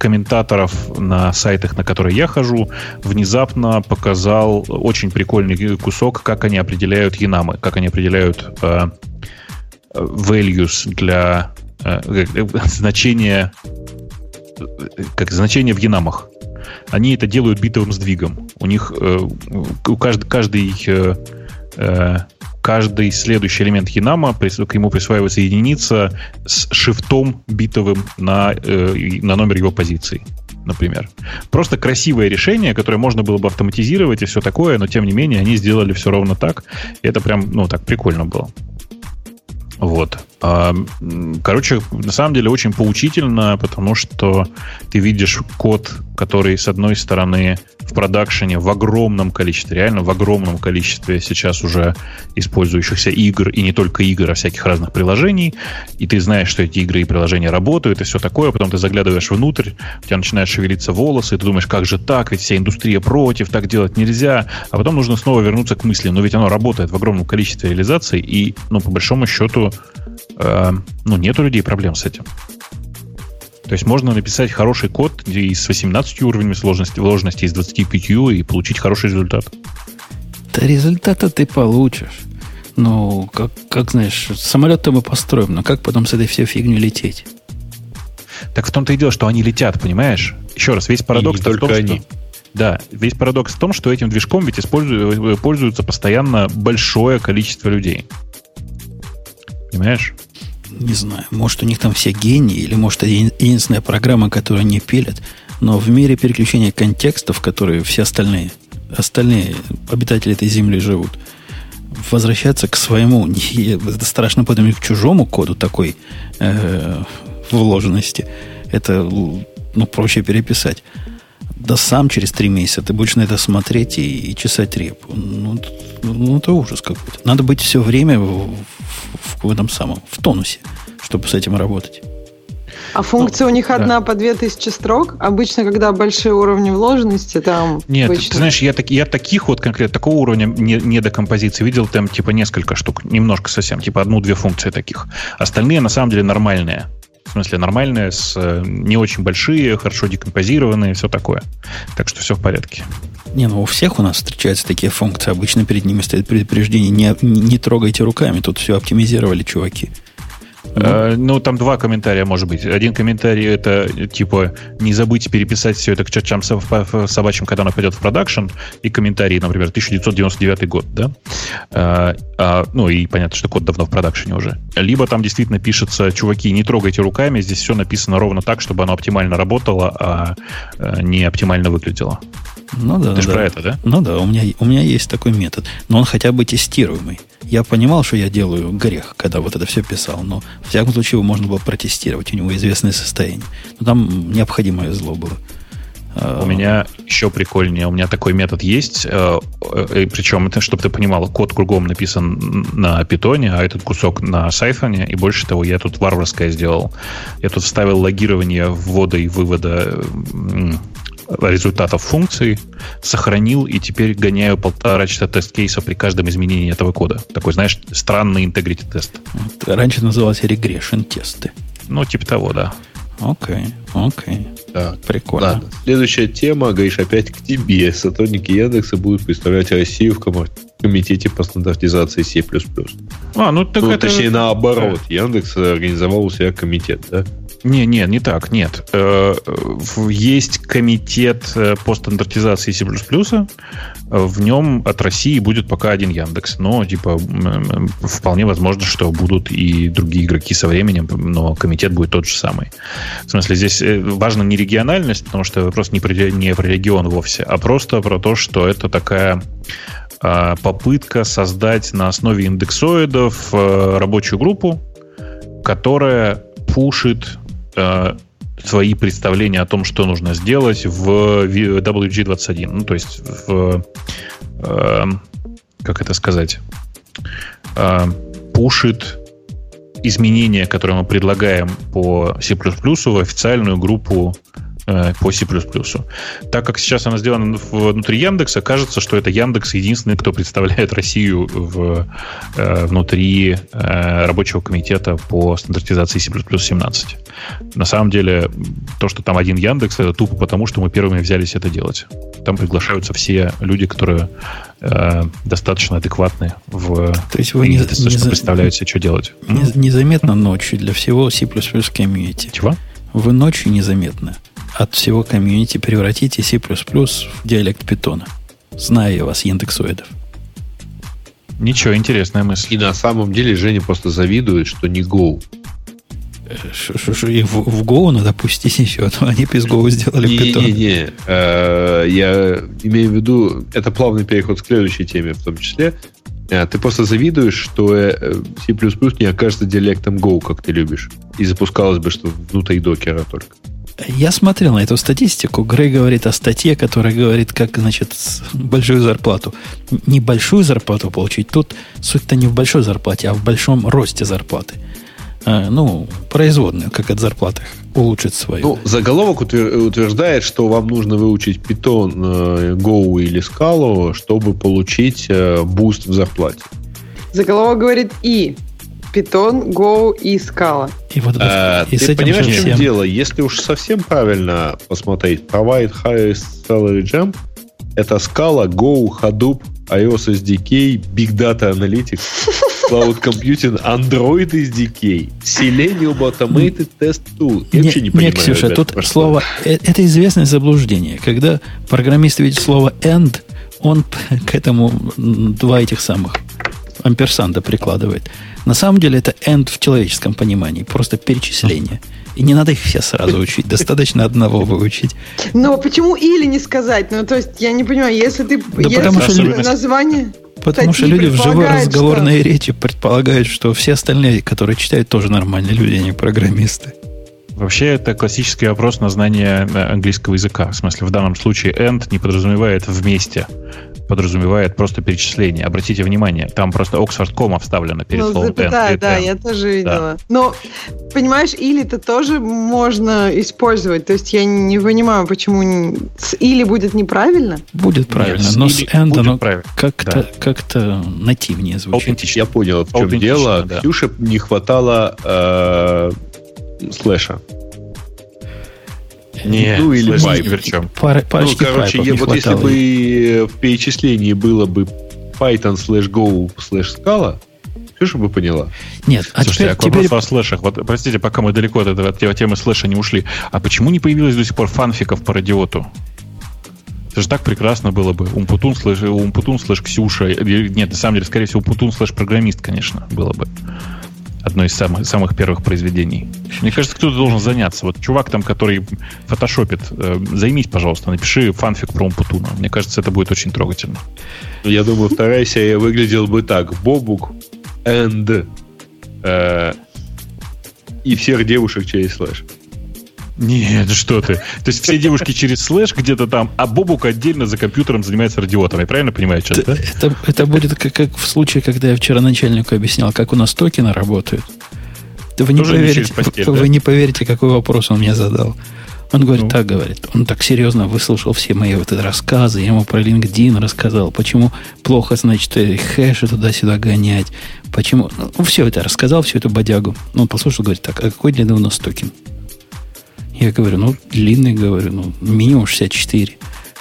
комментаторов на сайтах, на которые я хожу, внезапно показал очень прикольный кусок, как они определяют янамы, как они определяют э, values для э, э значения как значение в янамах. Они это делают битовым сдвигом. У них э, у каждый, каждый э, э каждый следующий элемент Янама, к ему присваивается единица с шифтом битовым на, э, на номер его позиции, например. Просто красивое решение, которое можно было бы автоматизировать и все такое, но тем не менее они сделали все ровно так. И это прям, ну, так прикольно было. Вот. А, короче, на самом деле очень поучительно, потому что ты видишь код, который, с одной стороны, в продакшене в огромном количестве, реально в огромном количестве сейчас уже использующихся игр, и не только игр, а всяких разных приложений, и ты знаешь, что эти игры и приложения работают, и все такое, потом ты заглядываешь внутрь, у тебя начинают шевелиться волосы, и ты думаешь, как же так, ведь вся индустрия против, так делать нельзя, а потом нужно снова вернуться к мысли, но ведь оно работает в огромном количестве реализаций, и, ну, по большому счету, э, ну, нет у людей проблем с этим. То есть можно написать хороший код и с 18 уровнями сложности, сложности, и с 25 и получить хороший результат. Да результата ты получишь. Ну, как, как знаешь, самолет-то мы построим, но как потом с этой всей фигней лететь? Так в том-то и дело, что они летят, понимаешь? Еще раз, весь парадокс в том, они. что... Да, весь парадокс в том, что этим движком ведь используют, пользуются постоянно большое количество людей. Понимаешь? Не знаю, может, у них там все гении, или может, это единственная программа, которую они пилят. Но в мире переключения контекстов, которые все остальные, остальные обитатели этой земли живут, возвращаться к своему, это страшно подумать, к чужому коду такой э, вложенности, это ну, проще переписать. Да сам через три месяца ты будешь на это смотреть и, и чесать репу. Ну, ну, это ужас какой-то. Надо быть все время в, в, в этом самом, в тонусе, чтобы с этим работать. А функция ну, у них да. одна по 2000 строк. Обычно, когда большие уровни вложенности, там... Нет, обычно... ты знаешь, я, так, я таких вот конкретно, такого уровня не, не до композиции видел там типа несколько штук, немножко совсем, типа одну-две функции таких. Остальные на самом деле нормальные. Смысле, нормальные, с э, не очень большие, хорошо декомпозированные, все такое. Так что все в порядке. Не, ну у всех у нас встречаются такие функции. Обычно перед ними стоит предупреждение, не, не трогайте руками, тут все оптимизировали чуваки. Uh, ну, там два комментария, может быть. Один комментарий это типа не забудьте переписать все это к чертям собачьим, когда оно пойдет в продакшн. И комментарий, например, 1999 год, да? Uh, uh, ну, и понятно, что код давно в продакшене уже. Либо там действительно пишется, чуваки, не трогайте руками, здесь все написано ровно так, чтобы оно оптимально работало, а не оптимально выглядело. Ну да. Ты же да. про это, да? Ну да, у меня, у меня есть такой метод. Но он хотя бы тестируемый. Я понимал, что я делаю грех, когда вот это все писал, но в всяком случае его можно было протестировать. У него известное состояние. Но там необходимое зло было. А, у меня еще прикольнее. У меня такой метод есть. Э, э, Причем, это, чтобы ты понимал, код кругом написан на питоне, а этот кусок на сайфоне. И больше того, я тут варварское сделал. Я тут вставил логирование ввода и вывода результатов функций, сохранил и теперь гоняю полтора часа тест-кейса при каждом изменении этого кода. Такой, знаешь, странный integrity тест. Раньше назывался regression тесты. Ну, типа того, да. Окей, окей. Так, прикольно. Ладно. Следующая тема, говоришь, опять к тебе. Сотрудники Яндекса будут представлять Россию в комитете по стандартизации C++. А, ну так ну, это... Точнее, наоборот. Яндекс организовал у себя комитет, да? Не, не, не так, нет. Э, есть комитет э, по стандартизации C++, в нем от России будет пока один Яндекс, но типа вполне возможно, что будут и другие игроки со временем, но комитет будет тот же самый. В смысле, здесь э, важна не региональность, потому что вопрос не про, не про регион вовсе, а просто про то, что это такая попытка создать на основе индексоидов рабочую группу, которая пушит э, свои представления о том, что нужно сделать в WG21. Ну, то есть в... Э, как это сказать? Э, пушит изменения, которые мы предлагаем по C++ в официальную группу Э, по C++. Так как сейчас она сделана внутри Яндекса, кажется, что это Яндекс единственный, кто представляет Россию в, э, внутри э, рабочего комитета по стандартизации C++ 17. На самом деле, то, что там один Яндекс, это тупо потому, что мы первыми взялись это делать. Там приглашаются все люди, которые э, достаточно адекватны в то есть вы не, не, представляют себе, что делать. Не, незаметно ночью для всего C++ комьюнити. Чего? Вы ночью незаметно от всего комьюнити превратите C++ в диалект питона. Знаю я вас, индексоидов. Ничего, интересная мысль. И на самом деле Женя просто завидует, что не Go. Ш-ш-ш, и в, в Go надо пустить еще, а то они без Go сделали не, питон. Не-не-не, э, я имею в виду, это плавный переход к следующей теме в том числе. А, ты просто завидуешь, что э, C++ не окажется диалектом Go, как ты любишь. И запускалось бы, что внутри Docker'а только. Я смотрел на эту статистику. Грей говорит о статье, которая говорит, как, значит, большую зарплату. Небольшую зарплату получить. Тут суть-то не в большой зарплате, а в большом росте зарплаты. А, ну, производную, как от зарплаты улучшить свою. Ну, заголовок утверждает, что вам нужно выучить Python, э, Go или Scala, чтобы получить э, boost в зарплате. Заголовок говорит и Python, Go и Scala. И вот а, и ты понимаешь, в чем дело? Если уж совсем правильно посмотреть, provide highest salary jump это Scala, Go, Hadoop, iOS SDK, Big Data Analytics, Cloud Computing, Android SDK, Selenium Automated Test Tool. Я не, вообще не понимаю. Нет, Ксюша, ребят, тут слово... Э, это известное заблуждение. Когда программист видит слово end, он к этому два этих самых амперсанда прикладывает. На самом деле это end в человеческом понимании, просто перечисление. И не надо их все сразу учить, достаточно одного выучить. Но почему или не сказать? Ну, то есть, я не понимаю, если ты... Да если потому что название... Потому что люди в живой разговорной что... речи предполагают, что все остальные, которые читают, тоже нормальные люди, а не программисты. Вообще, это классический вопрос на знание э, английского языка. В смысле, в данном случае end не подразумевает вместе подразумевает просто перечисление. Обратите внимание, там просто Oxford кома вставлена перед ну, словом запятая, да, я тоже видела. Да. Но, понимаешь, или-то тоже можно использовать. То есть я не понимаю, почему с или будет неправильно. Будет правильно, Нет, но с and оно как-то, да. как-то нативнее звучит. Аутентично. Я понял, в чем дело. Да. Ксюше не хватало э, слэша. Не, ну или pipe. чем. Пар, ну, короче, я, вот если бы в перечислении было бы Python slash Go slash Scala, Ксюша бы поняла. Нет, а Слушайте, теперь, а теперь... вопрос о слэшах. Вот, простите, пока мы далеко от, этого, от темы слэша не ушли. А почему не появилось до сих пор фанфиков по Радио-Т? Это же так прекрасно было бы. Умпутун слэш, Умпутун слэш Ксюша. Нет, на самом деле, скорее всего, Умпутун слэш программист, конечно, было бы одно из самых, самых первых произведений. Мне кажется, кто-то должен заняться. Вот чувак там, который фотошопит, э, займись, пожалуйста, напиши фанфик про Умпутуна. Мне кажется, это будет очень трогательно. Я думаю, вторая серия выглядела бы так. Бобук and э, и всех девушек через слэш. Нет, что ты. То есть все девушки через слэш где-то там, а Бобук отдельно за компьютером занимается Радио-Т'ом. Я правильно понимаю сейчас, это, да? Это, это будет как, как в случае, когда я вчера начальнику объяснял, как у нас токены работают. Вы не, поверите, не постель, вы, да? не поверите, какой вопрос он мне задал. Он говорит, ну. так говорит. Он так серьезно выслушал все мои вот эти рассказы. Я ему про LinkedIn рассказал. Почему плохо, значит, э, хэши туда-сюда гонять. Почему... Ну, все это рассказал, всю эту бодягу. Он послушал, говорит, так, а какой длины у нас токен? Я говорю, ну, длинный, говорю, ну, минимум 64.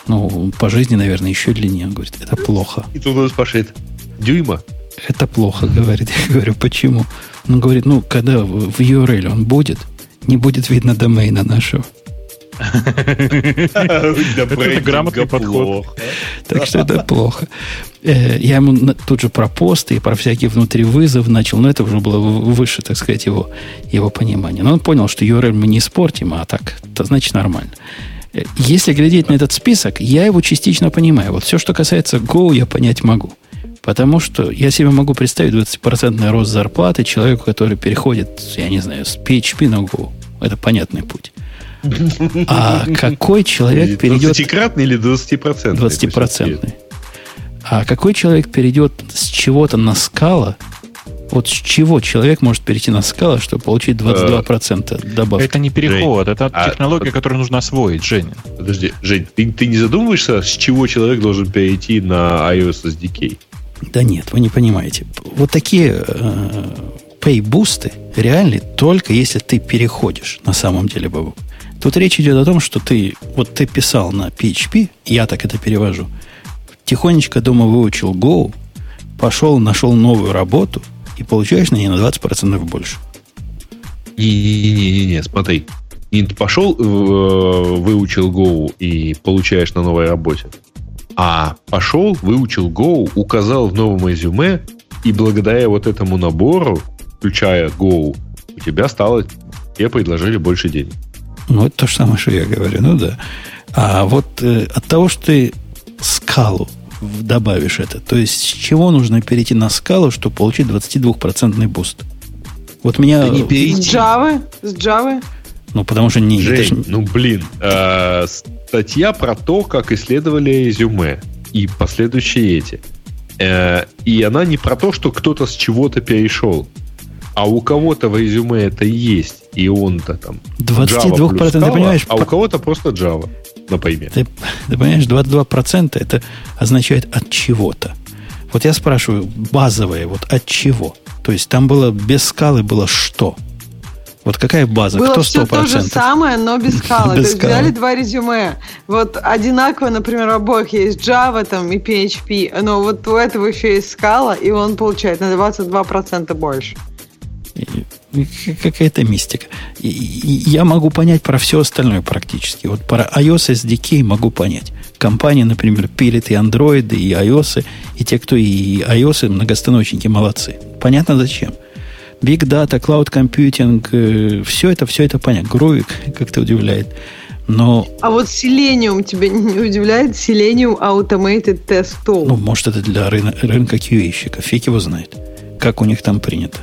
Ну, по жизни, наверное, еще длиннее. Он говорит, это плохо. И тут он спрашивает, дюйма? Это плохо, говорит. Я говорю, почему? Он говорит, ну, когда в URL он будет, не будет видно домена нашего. Это грамотный подход. Так что это плохо. Э, я ему тут же про посты и про всякий внутри вызов начал, но это уже было выше, так сказать, его, его понимание. Но он понял, что URL мы не испортим, а так, это значит нормально. Э, если глядеть на этот список, я его частично понимаю. Вот все, что касается Go, я понять могу. Потому что я себе могу представить 20% рост зарплаты человеку, который переходит, я не знаю, с PHP на Go. Это понятный путь. А какой человек перейдет... 20-кратный или 20%? 20-процентный. А какой человек перейдет с чего-то на скала, вот с чего человек может перейти на скала, чтобы получить 22% э, добавки? Это не переход, Жень, это а, технология, а, которую нужно освоить, Женя. Подожди, Жень, ты, ты не задумываешься, с чего человек должен перейти на iOS SDK? Да нет, вы не понимаете. Вот такие э, pay-бусты реальны только если ты переходишь на самом деле, Бабу. Тут речь идет о том, что ты, вот ты писал на PHP, я так это перевожу, тихонечко дома выучил Go, пошел, нашел новую работу и получаешь на ней на 20% больше. Не-не-не, смотри. Не пошел, э, выучил Go и получаешь на новой работе. А пошел, выучил Go, указал в новом резюме, и благодаря вот этому набору, включая Go, у тебя стало, тебе предложили больше денег. Ну, это то же самое, что я говорю, ну да. А вот э, от того, что ты Scala у добавишь это. То есть, с чего нужно перейти на Scala у, чтобы получить 22% boost? Вот меня... не перейти. С Java? С Java? Ну, потому что не... Жень, же... ну, блин, э, статья про то, как исследовали резюме и последующие эти. Э, и она не про то, что кто-то с чего-то перешел. А у кого-то в резюме это есть, и он-то там 22% Java ты понимаешь? А у кого-то просто Java, например. Ты, ты понимаешь, 22% это означает от чего-то. Вот я спрашиваю, базовое, вот от чего? То есть там было без скалы было что? Вот какая база? Было Кто 100%? все то же самое, но без скалы. без то есть скалы. взяли два резюме. Вот одинаково, например, у обоих есть Java там, и PHP, но вот у этого еще есть скала, и он получает на 22% больше. Какая-то мистика. И, и, я могу понять про все остальное практически. Вот про iOS SDK могу понять. Компания, например, пилит и Android, и iOS, и те, кто и iOS, многостаночники, молодцы. Понятно зачем. Big Data, Cloud Computing, э, все это, все это понятно. Грувик как-то удивляет. Но... А вот Selenium тебя не удивляет? Selenium Automated Test Tool. Ну, может, это для рынка, рынка QA-щика. Фиг его знает. Как у них там принято.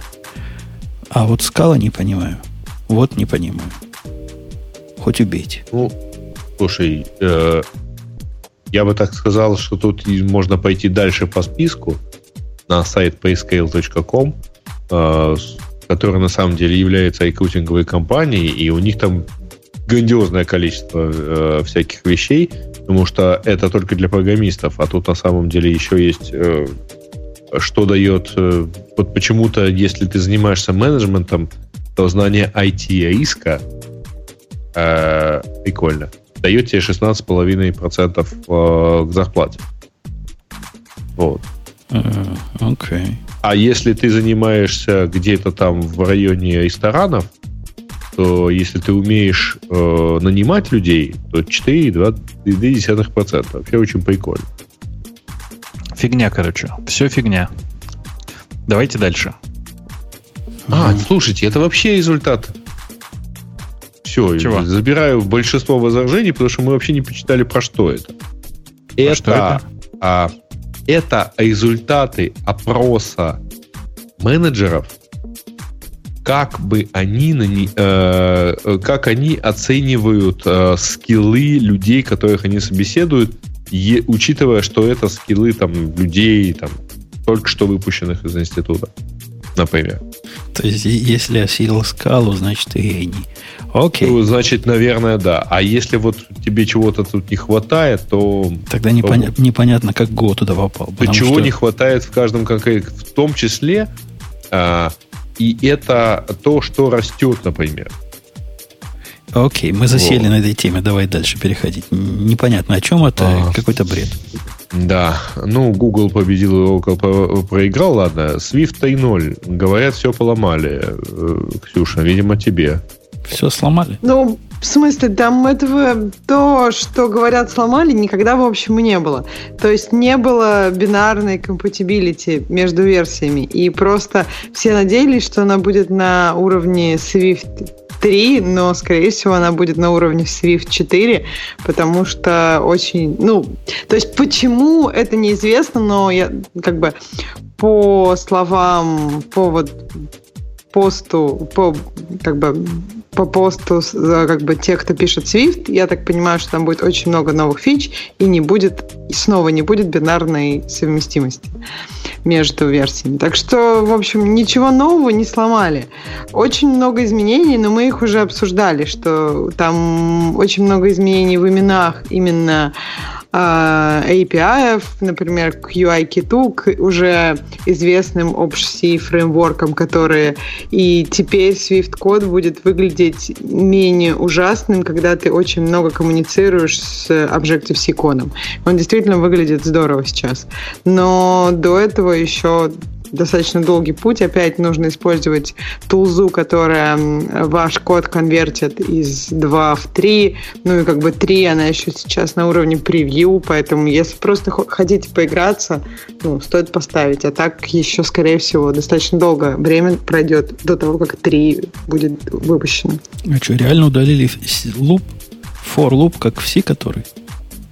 А вот скала не понимаю. Вот не понимаю. Хоть убейте. Ну, слушай, э, я бы так сказал, что тут можно пойти дальше по списку на сайт payscale.com, э, который на самом деле является рекрутинговой компанией, и у них там грандиозное количество э, всяких вещей, потому что это только для программистов, а тут на самом деле еще есть э, что дает... Э, вот почему-то, если ты занимаешься менеджментом, то знание IT-риска э, прикольно. Дает тебе 16,5% э, к зарплате. Вот. Uh, okay. А если ты занимаешься где-то там в районе ресторанов, то если ты умеешь э, нанимать людей, то 4,2%. Вообще очень прикольно. Фигня, короче. Все фигня. Давайте дальше. А, слушайте, это вообще результат. Все, Чего? забираю большинство возражений, потому что мы вообще не почитали, про что это. А это, что это? А, это результаты опроса менеджеров, как бы они, э, как они оценивают э, скиллы людей, которых они собеседуют, е, учитывая, что это скиллы там, людей, там, только что выпущенных из института, например. То есть, если осилил скалу, значит, ты гений. Окей. Ну, значит, наверное, да. А если вот тебе чего-то тут не хватает, то... Тогда непоня- то, непонятно, как Го туда попал. То чего что... не хватает в каждом конкретном... В том числе, а, и это то, что растет, например. Окей, мы засели вот. на этой теме, давай дальше переходить. Непонятно, о чем это, а, какой-то бред. Да, ну, Google победил, Oracle проиграл, ладно. Swift 3.0, говорят, все поломали. Э, Ксюша, видимо, тебе. Все сломали? Ну, в смысле, там этого, то, что говорят, сломали, никогда, в общем, и не было. То есть не было бинарной compatibility между версиями. И просто все надеялись, что она будет на уровне Swift 3, но, скорее всего, она будет на уровне Swift 4, потому что очень, ну, то есть почему это неизвестно, но я как бы по словам, по вот посту, по как бы по посту как бы тех, кто пишет Swift, я так понимаю, что там будет очень много новых фич и не будет, и снова не будет бинарной совместимости между версиями. Так что, в общем, ничего нового не сломали. Очень много изменений, но мы их уже обсуждали, что там очень много изменений в именах именно API, например, к UI-киту, к уже известным Obj-C фреймворкам, которые и теперь Swift код будет выглядеть менее ужасным, когда ты очень много коммуницируешь с Objective-C кодом. Он действительно выглядит здорово сейчас. Но до этого еще достаточно долгий путь. Опять нужно использовать тулзу, которая ваш код конвертит из 2 в 3. Ну и как бы 3, она еще сейчас на уровне превью, поэтому если просто хотите поиграться, ну, стоит поставить. А так еще, скорее всего, достаточно долго время пройдет до того, как 3 будет выпущено. А что, реально удалили луп? For loop, как все, которые?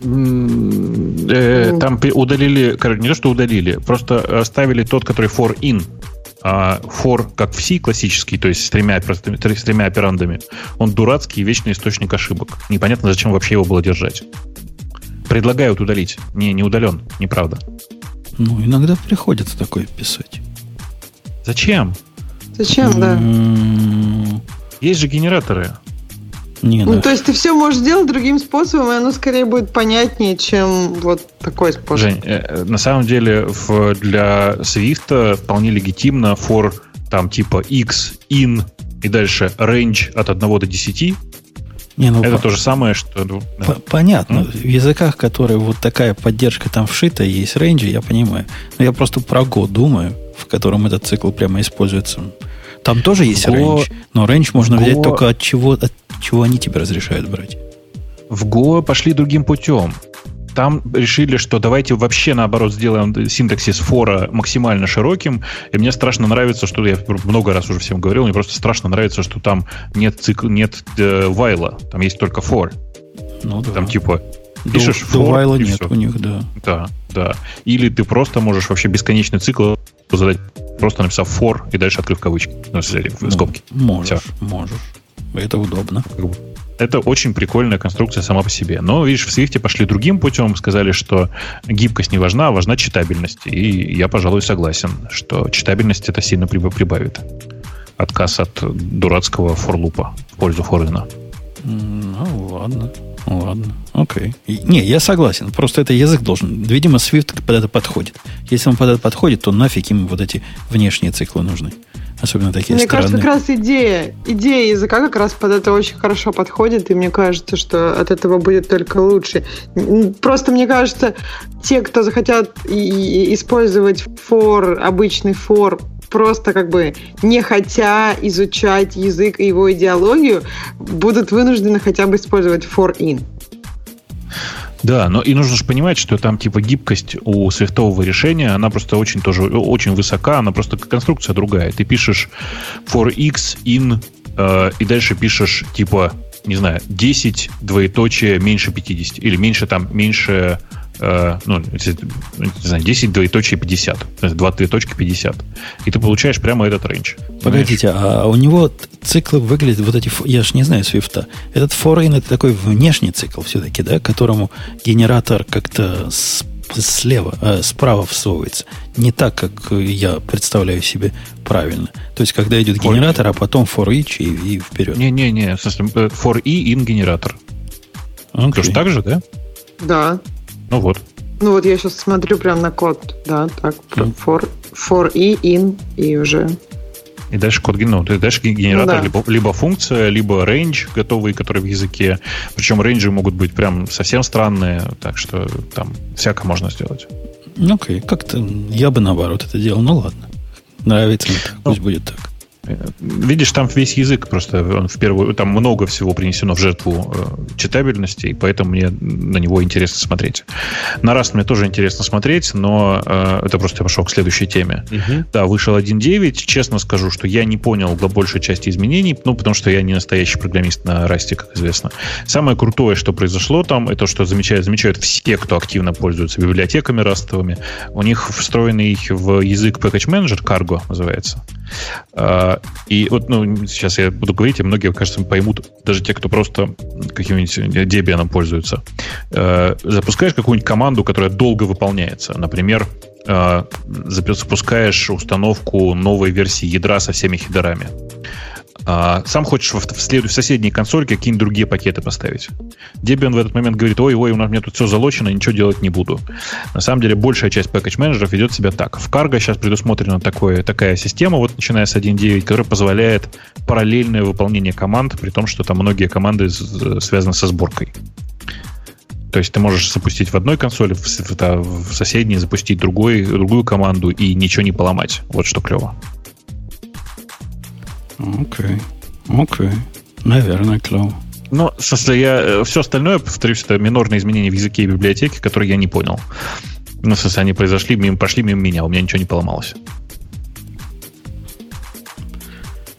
Э, ну. Там удалили, не то, что удалили, просто оставили тот, который for in, а for, как в C классический, то есть с тремя, с тремя операндами, он дурацкий и вечный источник ошибок. Непонятно, зачем вообще его было держать. Предлагают удалить. Не, не удален, неправда. Ну, иногда приходится такое писать. Зачем? Зачем, да? Есть же генераторы. Не, ну, да. то есть ты все можешь сделать другим способом, и оно скорее будет понятнее, чем вот такой способ. Жень, э, на самом деле в, для Swift вполне легитимно for там типа x, in и дальше range от 1 до 10. Не, ну, Это по... то же самое, что... Ну, да. Понятно. Mm? В языках, которые вот такая поддержка там вшита, есть рейнджи, я понимаю. Но я просто про Go думаю, в котором этот цикл прямо используется. Там тоже есть Go... range, но range можно Go... взять только от чего, от чего они тебе разрешают брать? В Go пошли другим путем. Там решили, что давайте вообще наоборот сделаем синтаксис фора максимально широким. И мне страшно нравится, что я много раз уже всем говорил, мне просто страшно нравится, что там нет цикл, нет э, вайла, там есть только for. Ну, да. Там типа пишешь до, for, до нет все. у них, да. Да, да. Или ты просто можешь вообще бесконечный цикл задать, просто написав for и дальше открыв кавычки. Ну, в скобки. Можешь, все. можешь. Это удобно. Это очень прикольная конструкция сама по себе. Но, видишь, в Swift пошли другим путем, сказали, что гибкость не важна, а важна читабельность. И я, пожалуй, согласен, что читабельность это сильно прибавит. Отказ от дурацкого форлупа в пользу форина. Ну, ладно. Ладно, окей. Не, я согласен. Просто это язык должен. Видимо, Swift под это подходит. Если он под это подходит, то нафиг им вот эти внешние циклы нужны. Особенно такие Мне странные. кажется, как раз идея, идея языка как раз под это очень хорошо подходит, и мне кажется, что от этого будет только лучше. Просто мне кажется, те, кто захотят использовать for, обычный for, просто как бы не хотя изучать язык и его идеологию, будут вынуждены хотя бы использовать for in. Да, но и нужно же понимать, что там типа гибкость у свифтового решения, она просто очень тоже очень высока, она просто конструкция другая. Ты пишешь for x in э, и дальше пишешь типа, не знаю, 10 двоеточие меньше 50 или меньше там, меньше э, ну, не знаю, 10 двоеточие 50. То есть 2 двоеточки 50. И ты получаешь прямо этот рейндж. Погодите, а у него циклы выглядят, вот эти, я же не знаю свифта, этот foreign это такой внешний цикл все-таки, да, которому генератор как-то с, слева, э, справа всовывается. Не так, как я представляю себе правильно. То есть, когда идет for генератор, а потом for each и, и вперед. Не-не-не, for e in генератор. Okay. Тоже так же, да? Да. Ну вот. Ну вот я сейчас смотрю прям на код, да, так, mm. for, for и in, и уже и дальше код ну, дальше генератор ну, да. либо, либо функция, либо range готовый, который в языке. Причем рейнджи могут быть прям совсем странные, так что там всяко можно сделать. Ну окей, как-то я бы наоборот это делал, ну ладно. Нравится мне так, пусть ну, будет так. Видишь, там весь язык просто он в первую, там много всего принесено в жертву э, читабельности, и поэтому мне на него интересно смотреть. На раз мне тоже интересно смотреть, но э, это просто я пошел к следующей теме. Угу. Да, вышел 1.9. Честно скажу, что я не понял до большей части изменений, ну, потому что я не настоящий программист на расте, как известно. Самое крутое, что произошло там, это что замечают, замечают все, кто активно пользуется библиотеками растовыми. У них встроенный в язык Package Manager, Cargo называется. А, и вот, ну, сейчас я буду говорить, и многие, кажется, поймут, даже те, кто просто каким-нибудь Debian пользуются. А, запускаешь какую-нибудь команду, которая долго выполняется. Например, а, запускаешь установку новой версии ядра со всеми хедерами. А, сам хочешь в, в, след... в соседней консольке какие-нибудь другие пакеты поставить. Debian в этот момент говорит, ой, ой, у нас мне тут все залочено, ничего делать не буду. На самом деле, большая часть пакетч-менеджеров ведет себя так. В Cargo сейчас предусмотрена такое, такая система, вот начиная с 1.9, которая позволяет параллельное выполнение команд, при том, что там многие команды связаны со сборкой. То есть ты можешь запустить в одной консоли, в, в, в соседней запустить другой, другую команду и ничего не поломать. Вот что клево. Окей. Окей. Наверное, клево. Ну, в смысле, я, э, все остальное, повторюсь, это минорные изменения в языке и библиотеке, которые я не понял. Ну, в смысле, они произошли, мимо, прошли мимо меня, у меня ничего не поломалось.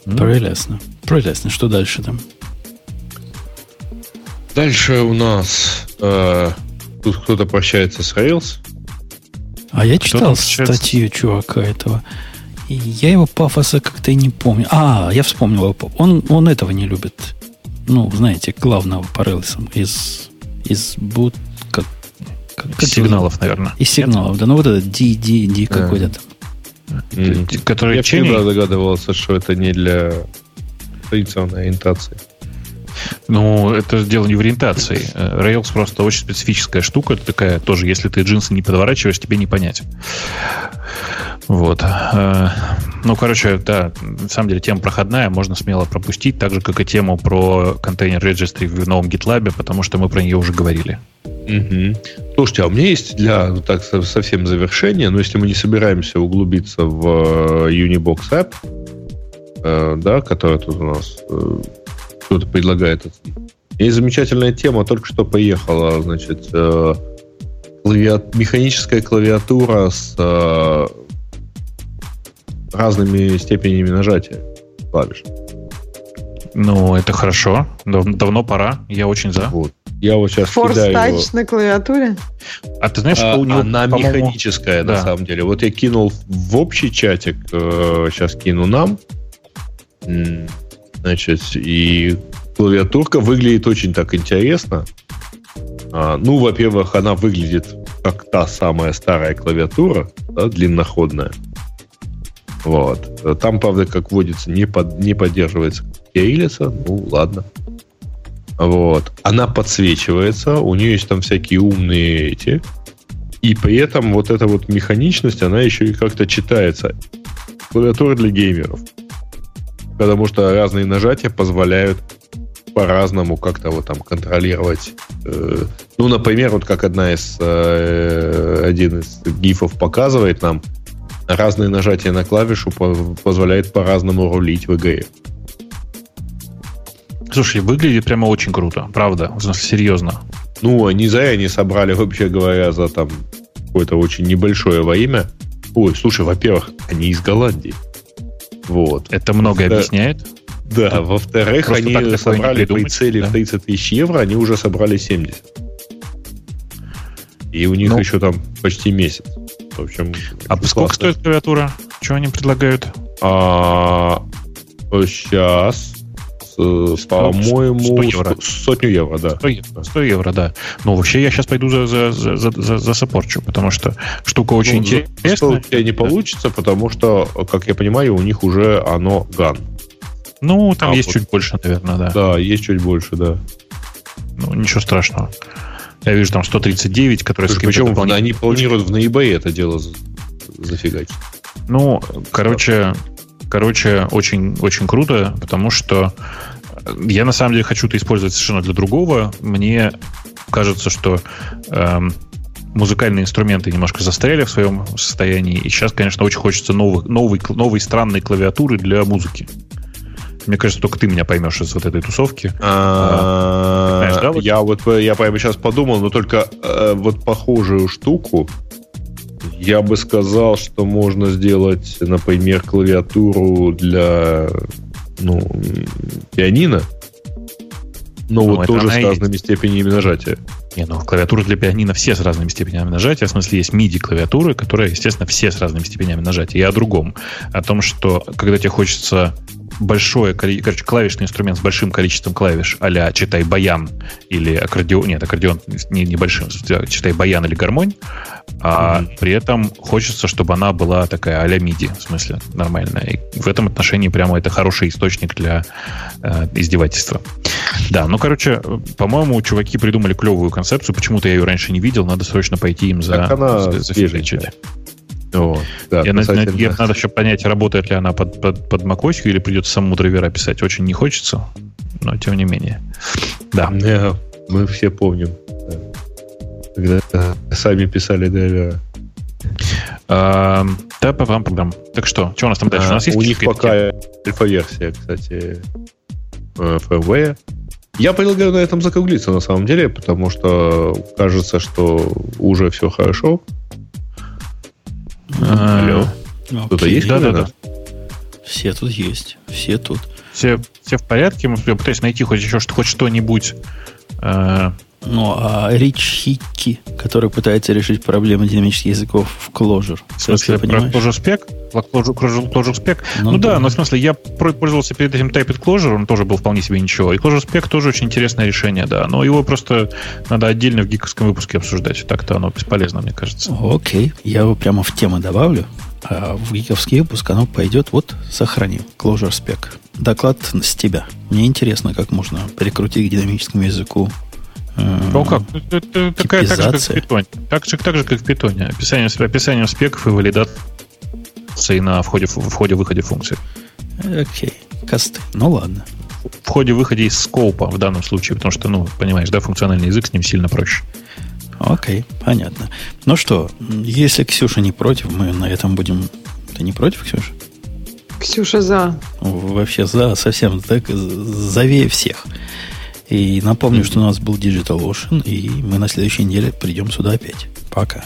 Прелестно. Прелестно. Что дальше там? Дальше у нас э, тут кто-то прощается с Rails. А я читал статью чувака этого. И я его пафоса как-то и не помню. А, я вспомнил его. Он, он этого не любит. Ну, знаете, главного по из, из boot, как, как, как сигналов, его? наверное. Из сигналов, Нет? да. Ну, вот это D, D, D какой-то там. Который я всегда догадывался, что это не для традиционной ориентации. Ну, это дело не в ориентации. Э, Rails просто очень специфическая штука. Это такая тоже, если ты джинсы не подворачиваешь, тебе не понять. Вот. Э, ну, короче, да, на самом деле тема проходная, можно смело пропустить, так же, как и тему про контейнер registry в новом GitLab, потому что мы про нее уже говорили. Угу. Слушайте, а у меня есть для так совсем завершения, но если мы не собираемся углубиться в э, Unibox App, э, да, которая тут у нас кто-то предлагает. Есть замечательная тема, только что поехала, значит, э, клавиат, механическая клавиатура с э, разными степенями нажатия клавиш. Ну, это хорошо. Дав- давно пора. Я очень за. Вот. Я вот сейчас Force кидаю Touch его. на клавиатуре? А ты знаешь, а, что у него... Она механическая, да. на самом деле. Вот я кинул в общий чатик, э, сейчас кину нам. Значит, и клавиатурка выглядит очень так интересно. А, ну, во-первых, она выглядит как та самая старая клавиатура, да, длинноходная. Вот. Там, правда, как водится, не, под, не поддерживается кириллица. Ну, ладно. Вот. Она подсвечивается, у нее есть там всякие умные эти. И при этом вот эта вот механичность, она еще и как-то читается. Клавиатура для геймеров. Потому что разные нажатия позволяют по-разному как-то вот там контролировать. Э, ну, например, вот как одна из э, один из гифов показывает нам, разные нажатия на клавишу позволяет по-разному рулить в игре. Слушай, выглядит прямо очень круто, правда, серьезно. Ну, они за они собрали, вообще говоря, за там какое-то очень небольшое во имя. Ой, слушай, во-первых, они из Голландии. Вот. Это многое да. объясняет. Да, во-вторых, они собрали при цели да? в 30 тысяч евро, они уже собрали 70. И у них ну, еще там почти месяц. В общем, а сколько классно. стоит клавиатура? Что они предлагают? А, сейчас по-моему, 100 евро. сотню евро, да. 100 евро, 100 евро, да. Ну, вообще, я сейчас пойду за, за, за, за, за саппорчу, потому что штука очень ну, интересная. У тебя не получится, потому что, как я понимаю, у них уже оно ган. Ну, там а, есть вот. чуть больше, наверное, да. Да, есть чуть больше, да. Ну, ничего страшного. Я вижу там 139, которые... Слушай, причем дополнительно... они планируют в ноябре это дело зафигачить. Ну, короче, короче, очень, очень круто, потому что я на самом деле хочу это использовать совершенно для другого. Мне кажется, что эм, музыкальные инструменты немножко застряли в своем состоянии, и сейчас, конечно, очень хочется новых, новой, новой странной клавиатуры для музыки. Мне кажется, только ты меня поймешь из вот этой тусовки. А, а, я вот я прямо сейчас подумал, но только э, вот похожую штуку я бы сказал, что можно сделать, например, клавиатуру для ну, пианино, но ну, вот тоже с разными есть. степенями нажатия. Не, ну клавиатуры для пианино все с разными степенями нажатия. В смысле, есть MIDI-клавиатуры, которые, естественно, все с разными степенями нажатия. Я о другом. О том, что когда тебе хочется большое, короче, клавишный инструмент с большим количеством клавиш, а читай баян или аккордеон, нет, аккордеон не, небольшим, читай баян или гармонь, а mm-hmm. при этом хочется, чтобы она была такая а-ля MIDI, в смысле, нормальная. И в этом отношении прямо это хороший источник для э, издевательства. Да, ну, короче, по-моему, чуваки придумали клевую концепцию, почему-то я ее раньше не видел, надо срочно пойти им за, за, за о, да, я, касательно... я, надо еще понять, работает ли она под, под, под macOS или придется самому драйвера писать. Очень не хочется, но тем не менее. Да. Yeah, мы все помним, когда сами писали драйвера. А, да, программ, программ. Так что, что у нас там дальше? А, у нас есть у них пока альфа-версия, кстати, firmware. Я предлагаю на этом закруглиться на самом деле, потому что кажется, что уже все хорошо. Алло. Кто-то есть? Да, да, да. Все тут есть. Все тут. Все, все в порядке. Мы пытаемся найти хоть еще хоть что-нибудь э, Ну, а Рич Хикки, который пытается решить проблемы динамических языков в Clojure. В смысле, про Clojure Spec? Clojure, Clojure Spec? Ну, ну да, да, но в смысле, я пользовался перед этим Typed Clojure, он тоже был вполне себе ничего. И Clojure Spec тоже очень интересное решение, да. Но его просто надо отдельно в гиковском выпуске обсуждать. Так-то оно бесполезно, мне кажется. Окей, я его прямо в тему добавлю. А в гиковский выпуск оно пойдет, вот, сохранил, Clojure Spec. Доклад с тебя. Мне интересно, как можно прикрутить к динамическому языку ну как? Это, это такая так же, как в питоне. Так же, так же, как в питоне. Описание, описанием спеков и валидацией на входе, входе-выходе функций. Окей. Косты. Ну ладно. В ходе-выходе из скопа в данном случае, потому что, ну, понимаешь, да, функциональный язык с ним сильно проще. Окей, понятно. Ну что, если Ксюша не против, мы на этом будем... Ты не против, Ксюша? Ксюша за. Вообще за, совсем так, завее всех. И напомню, что у нас был Digital Ocean, и мы на следующей неделе придем сюда опять. Пока.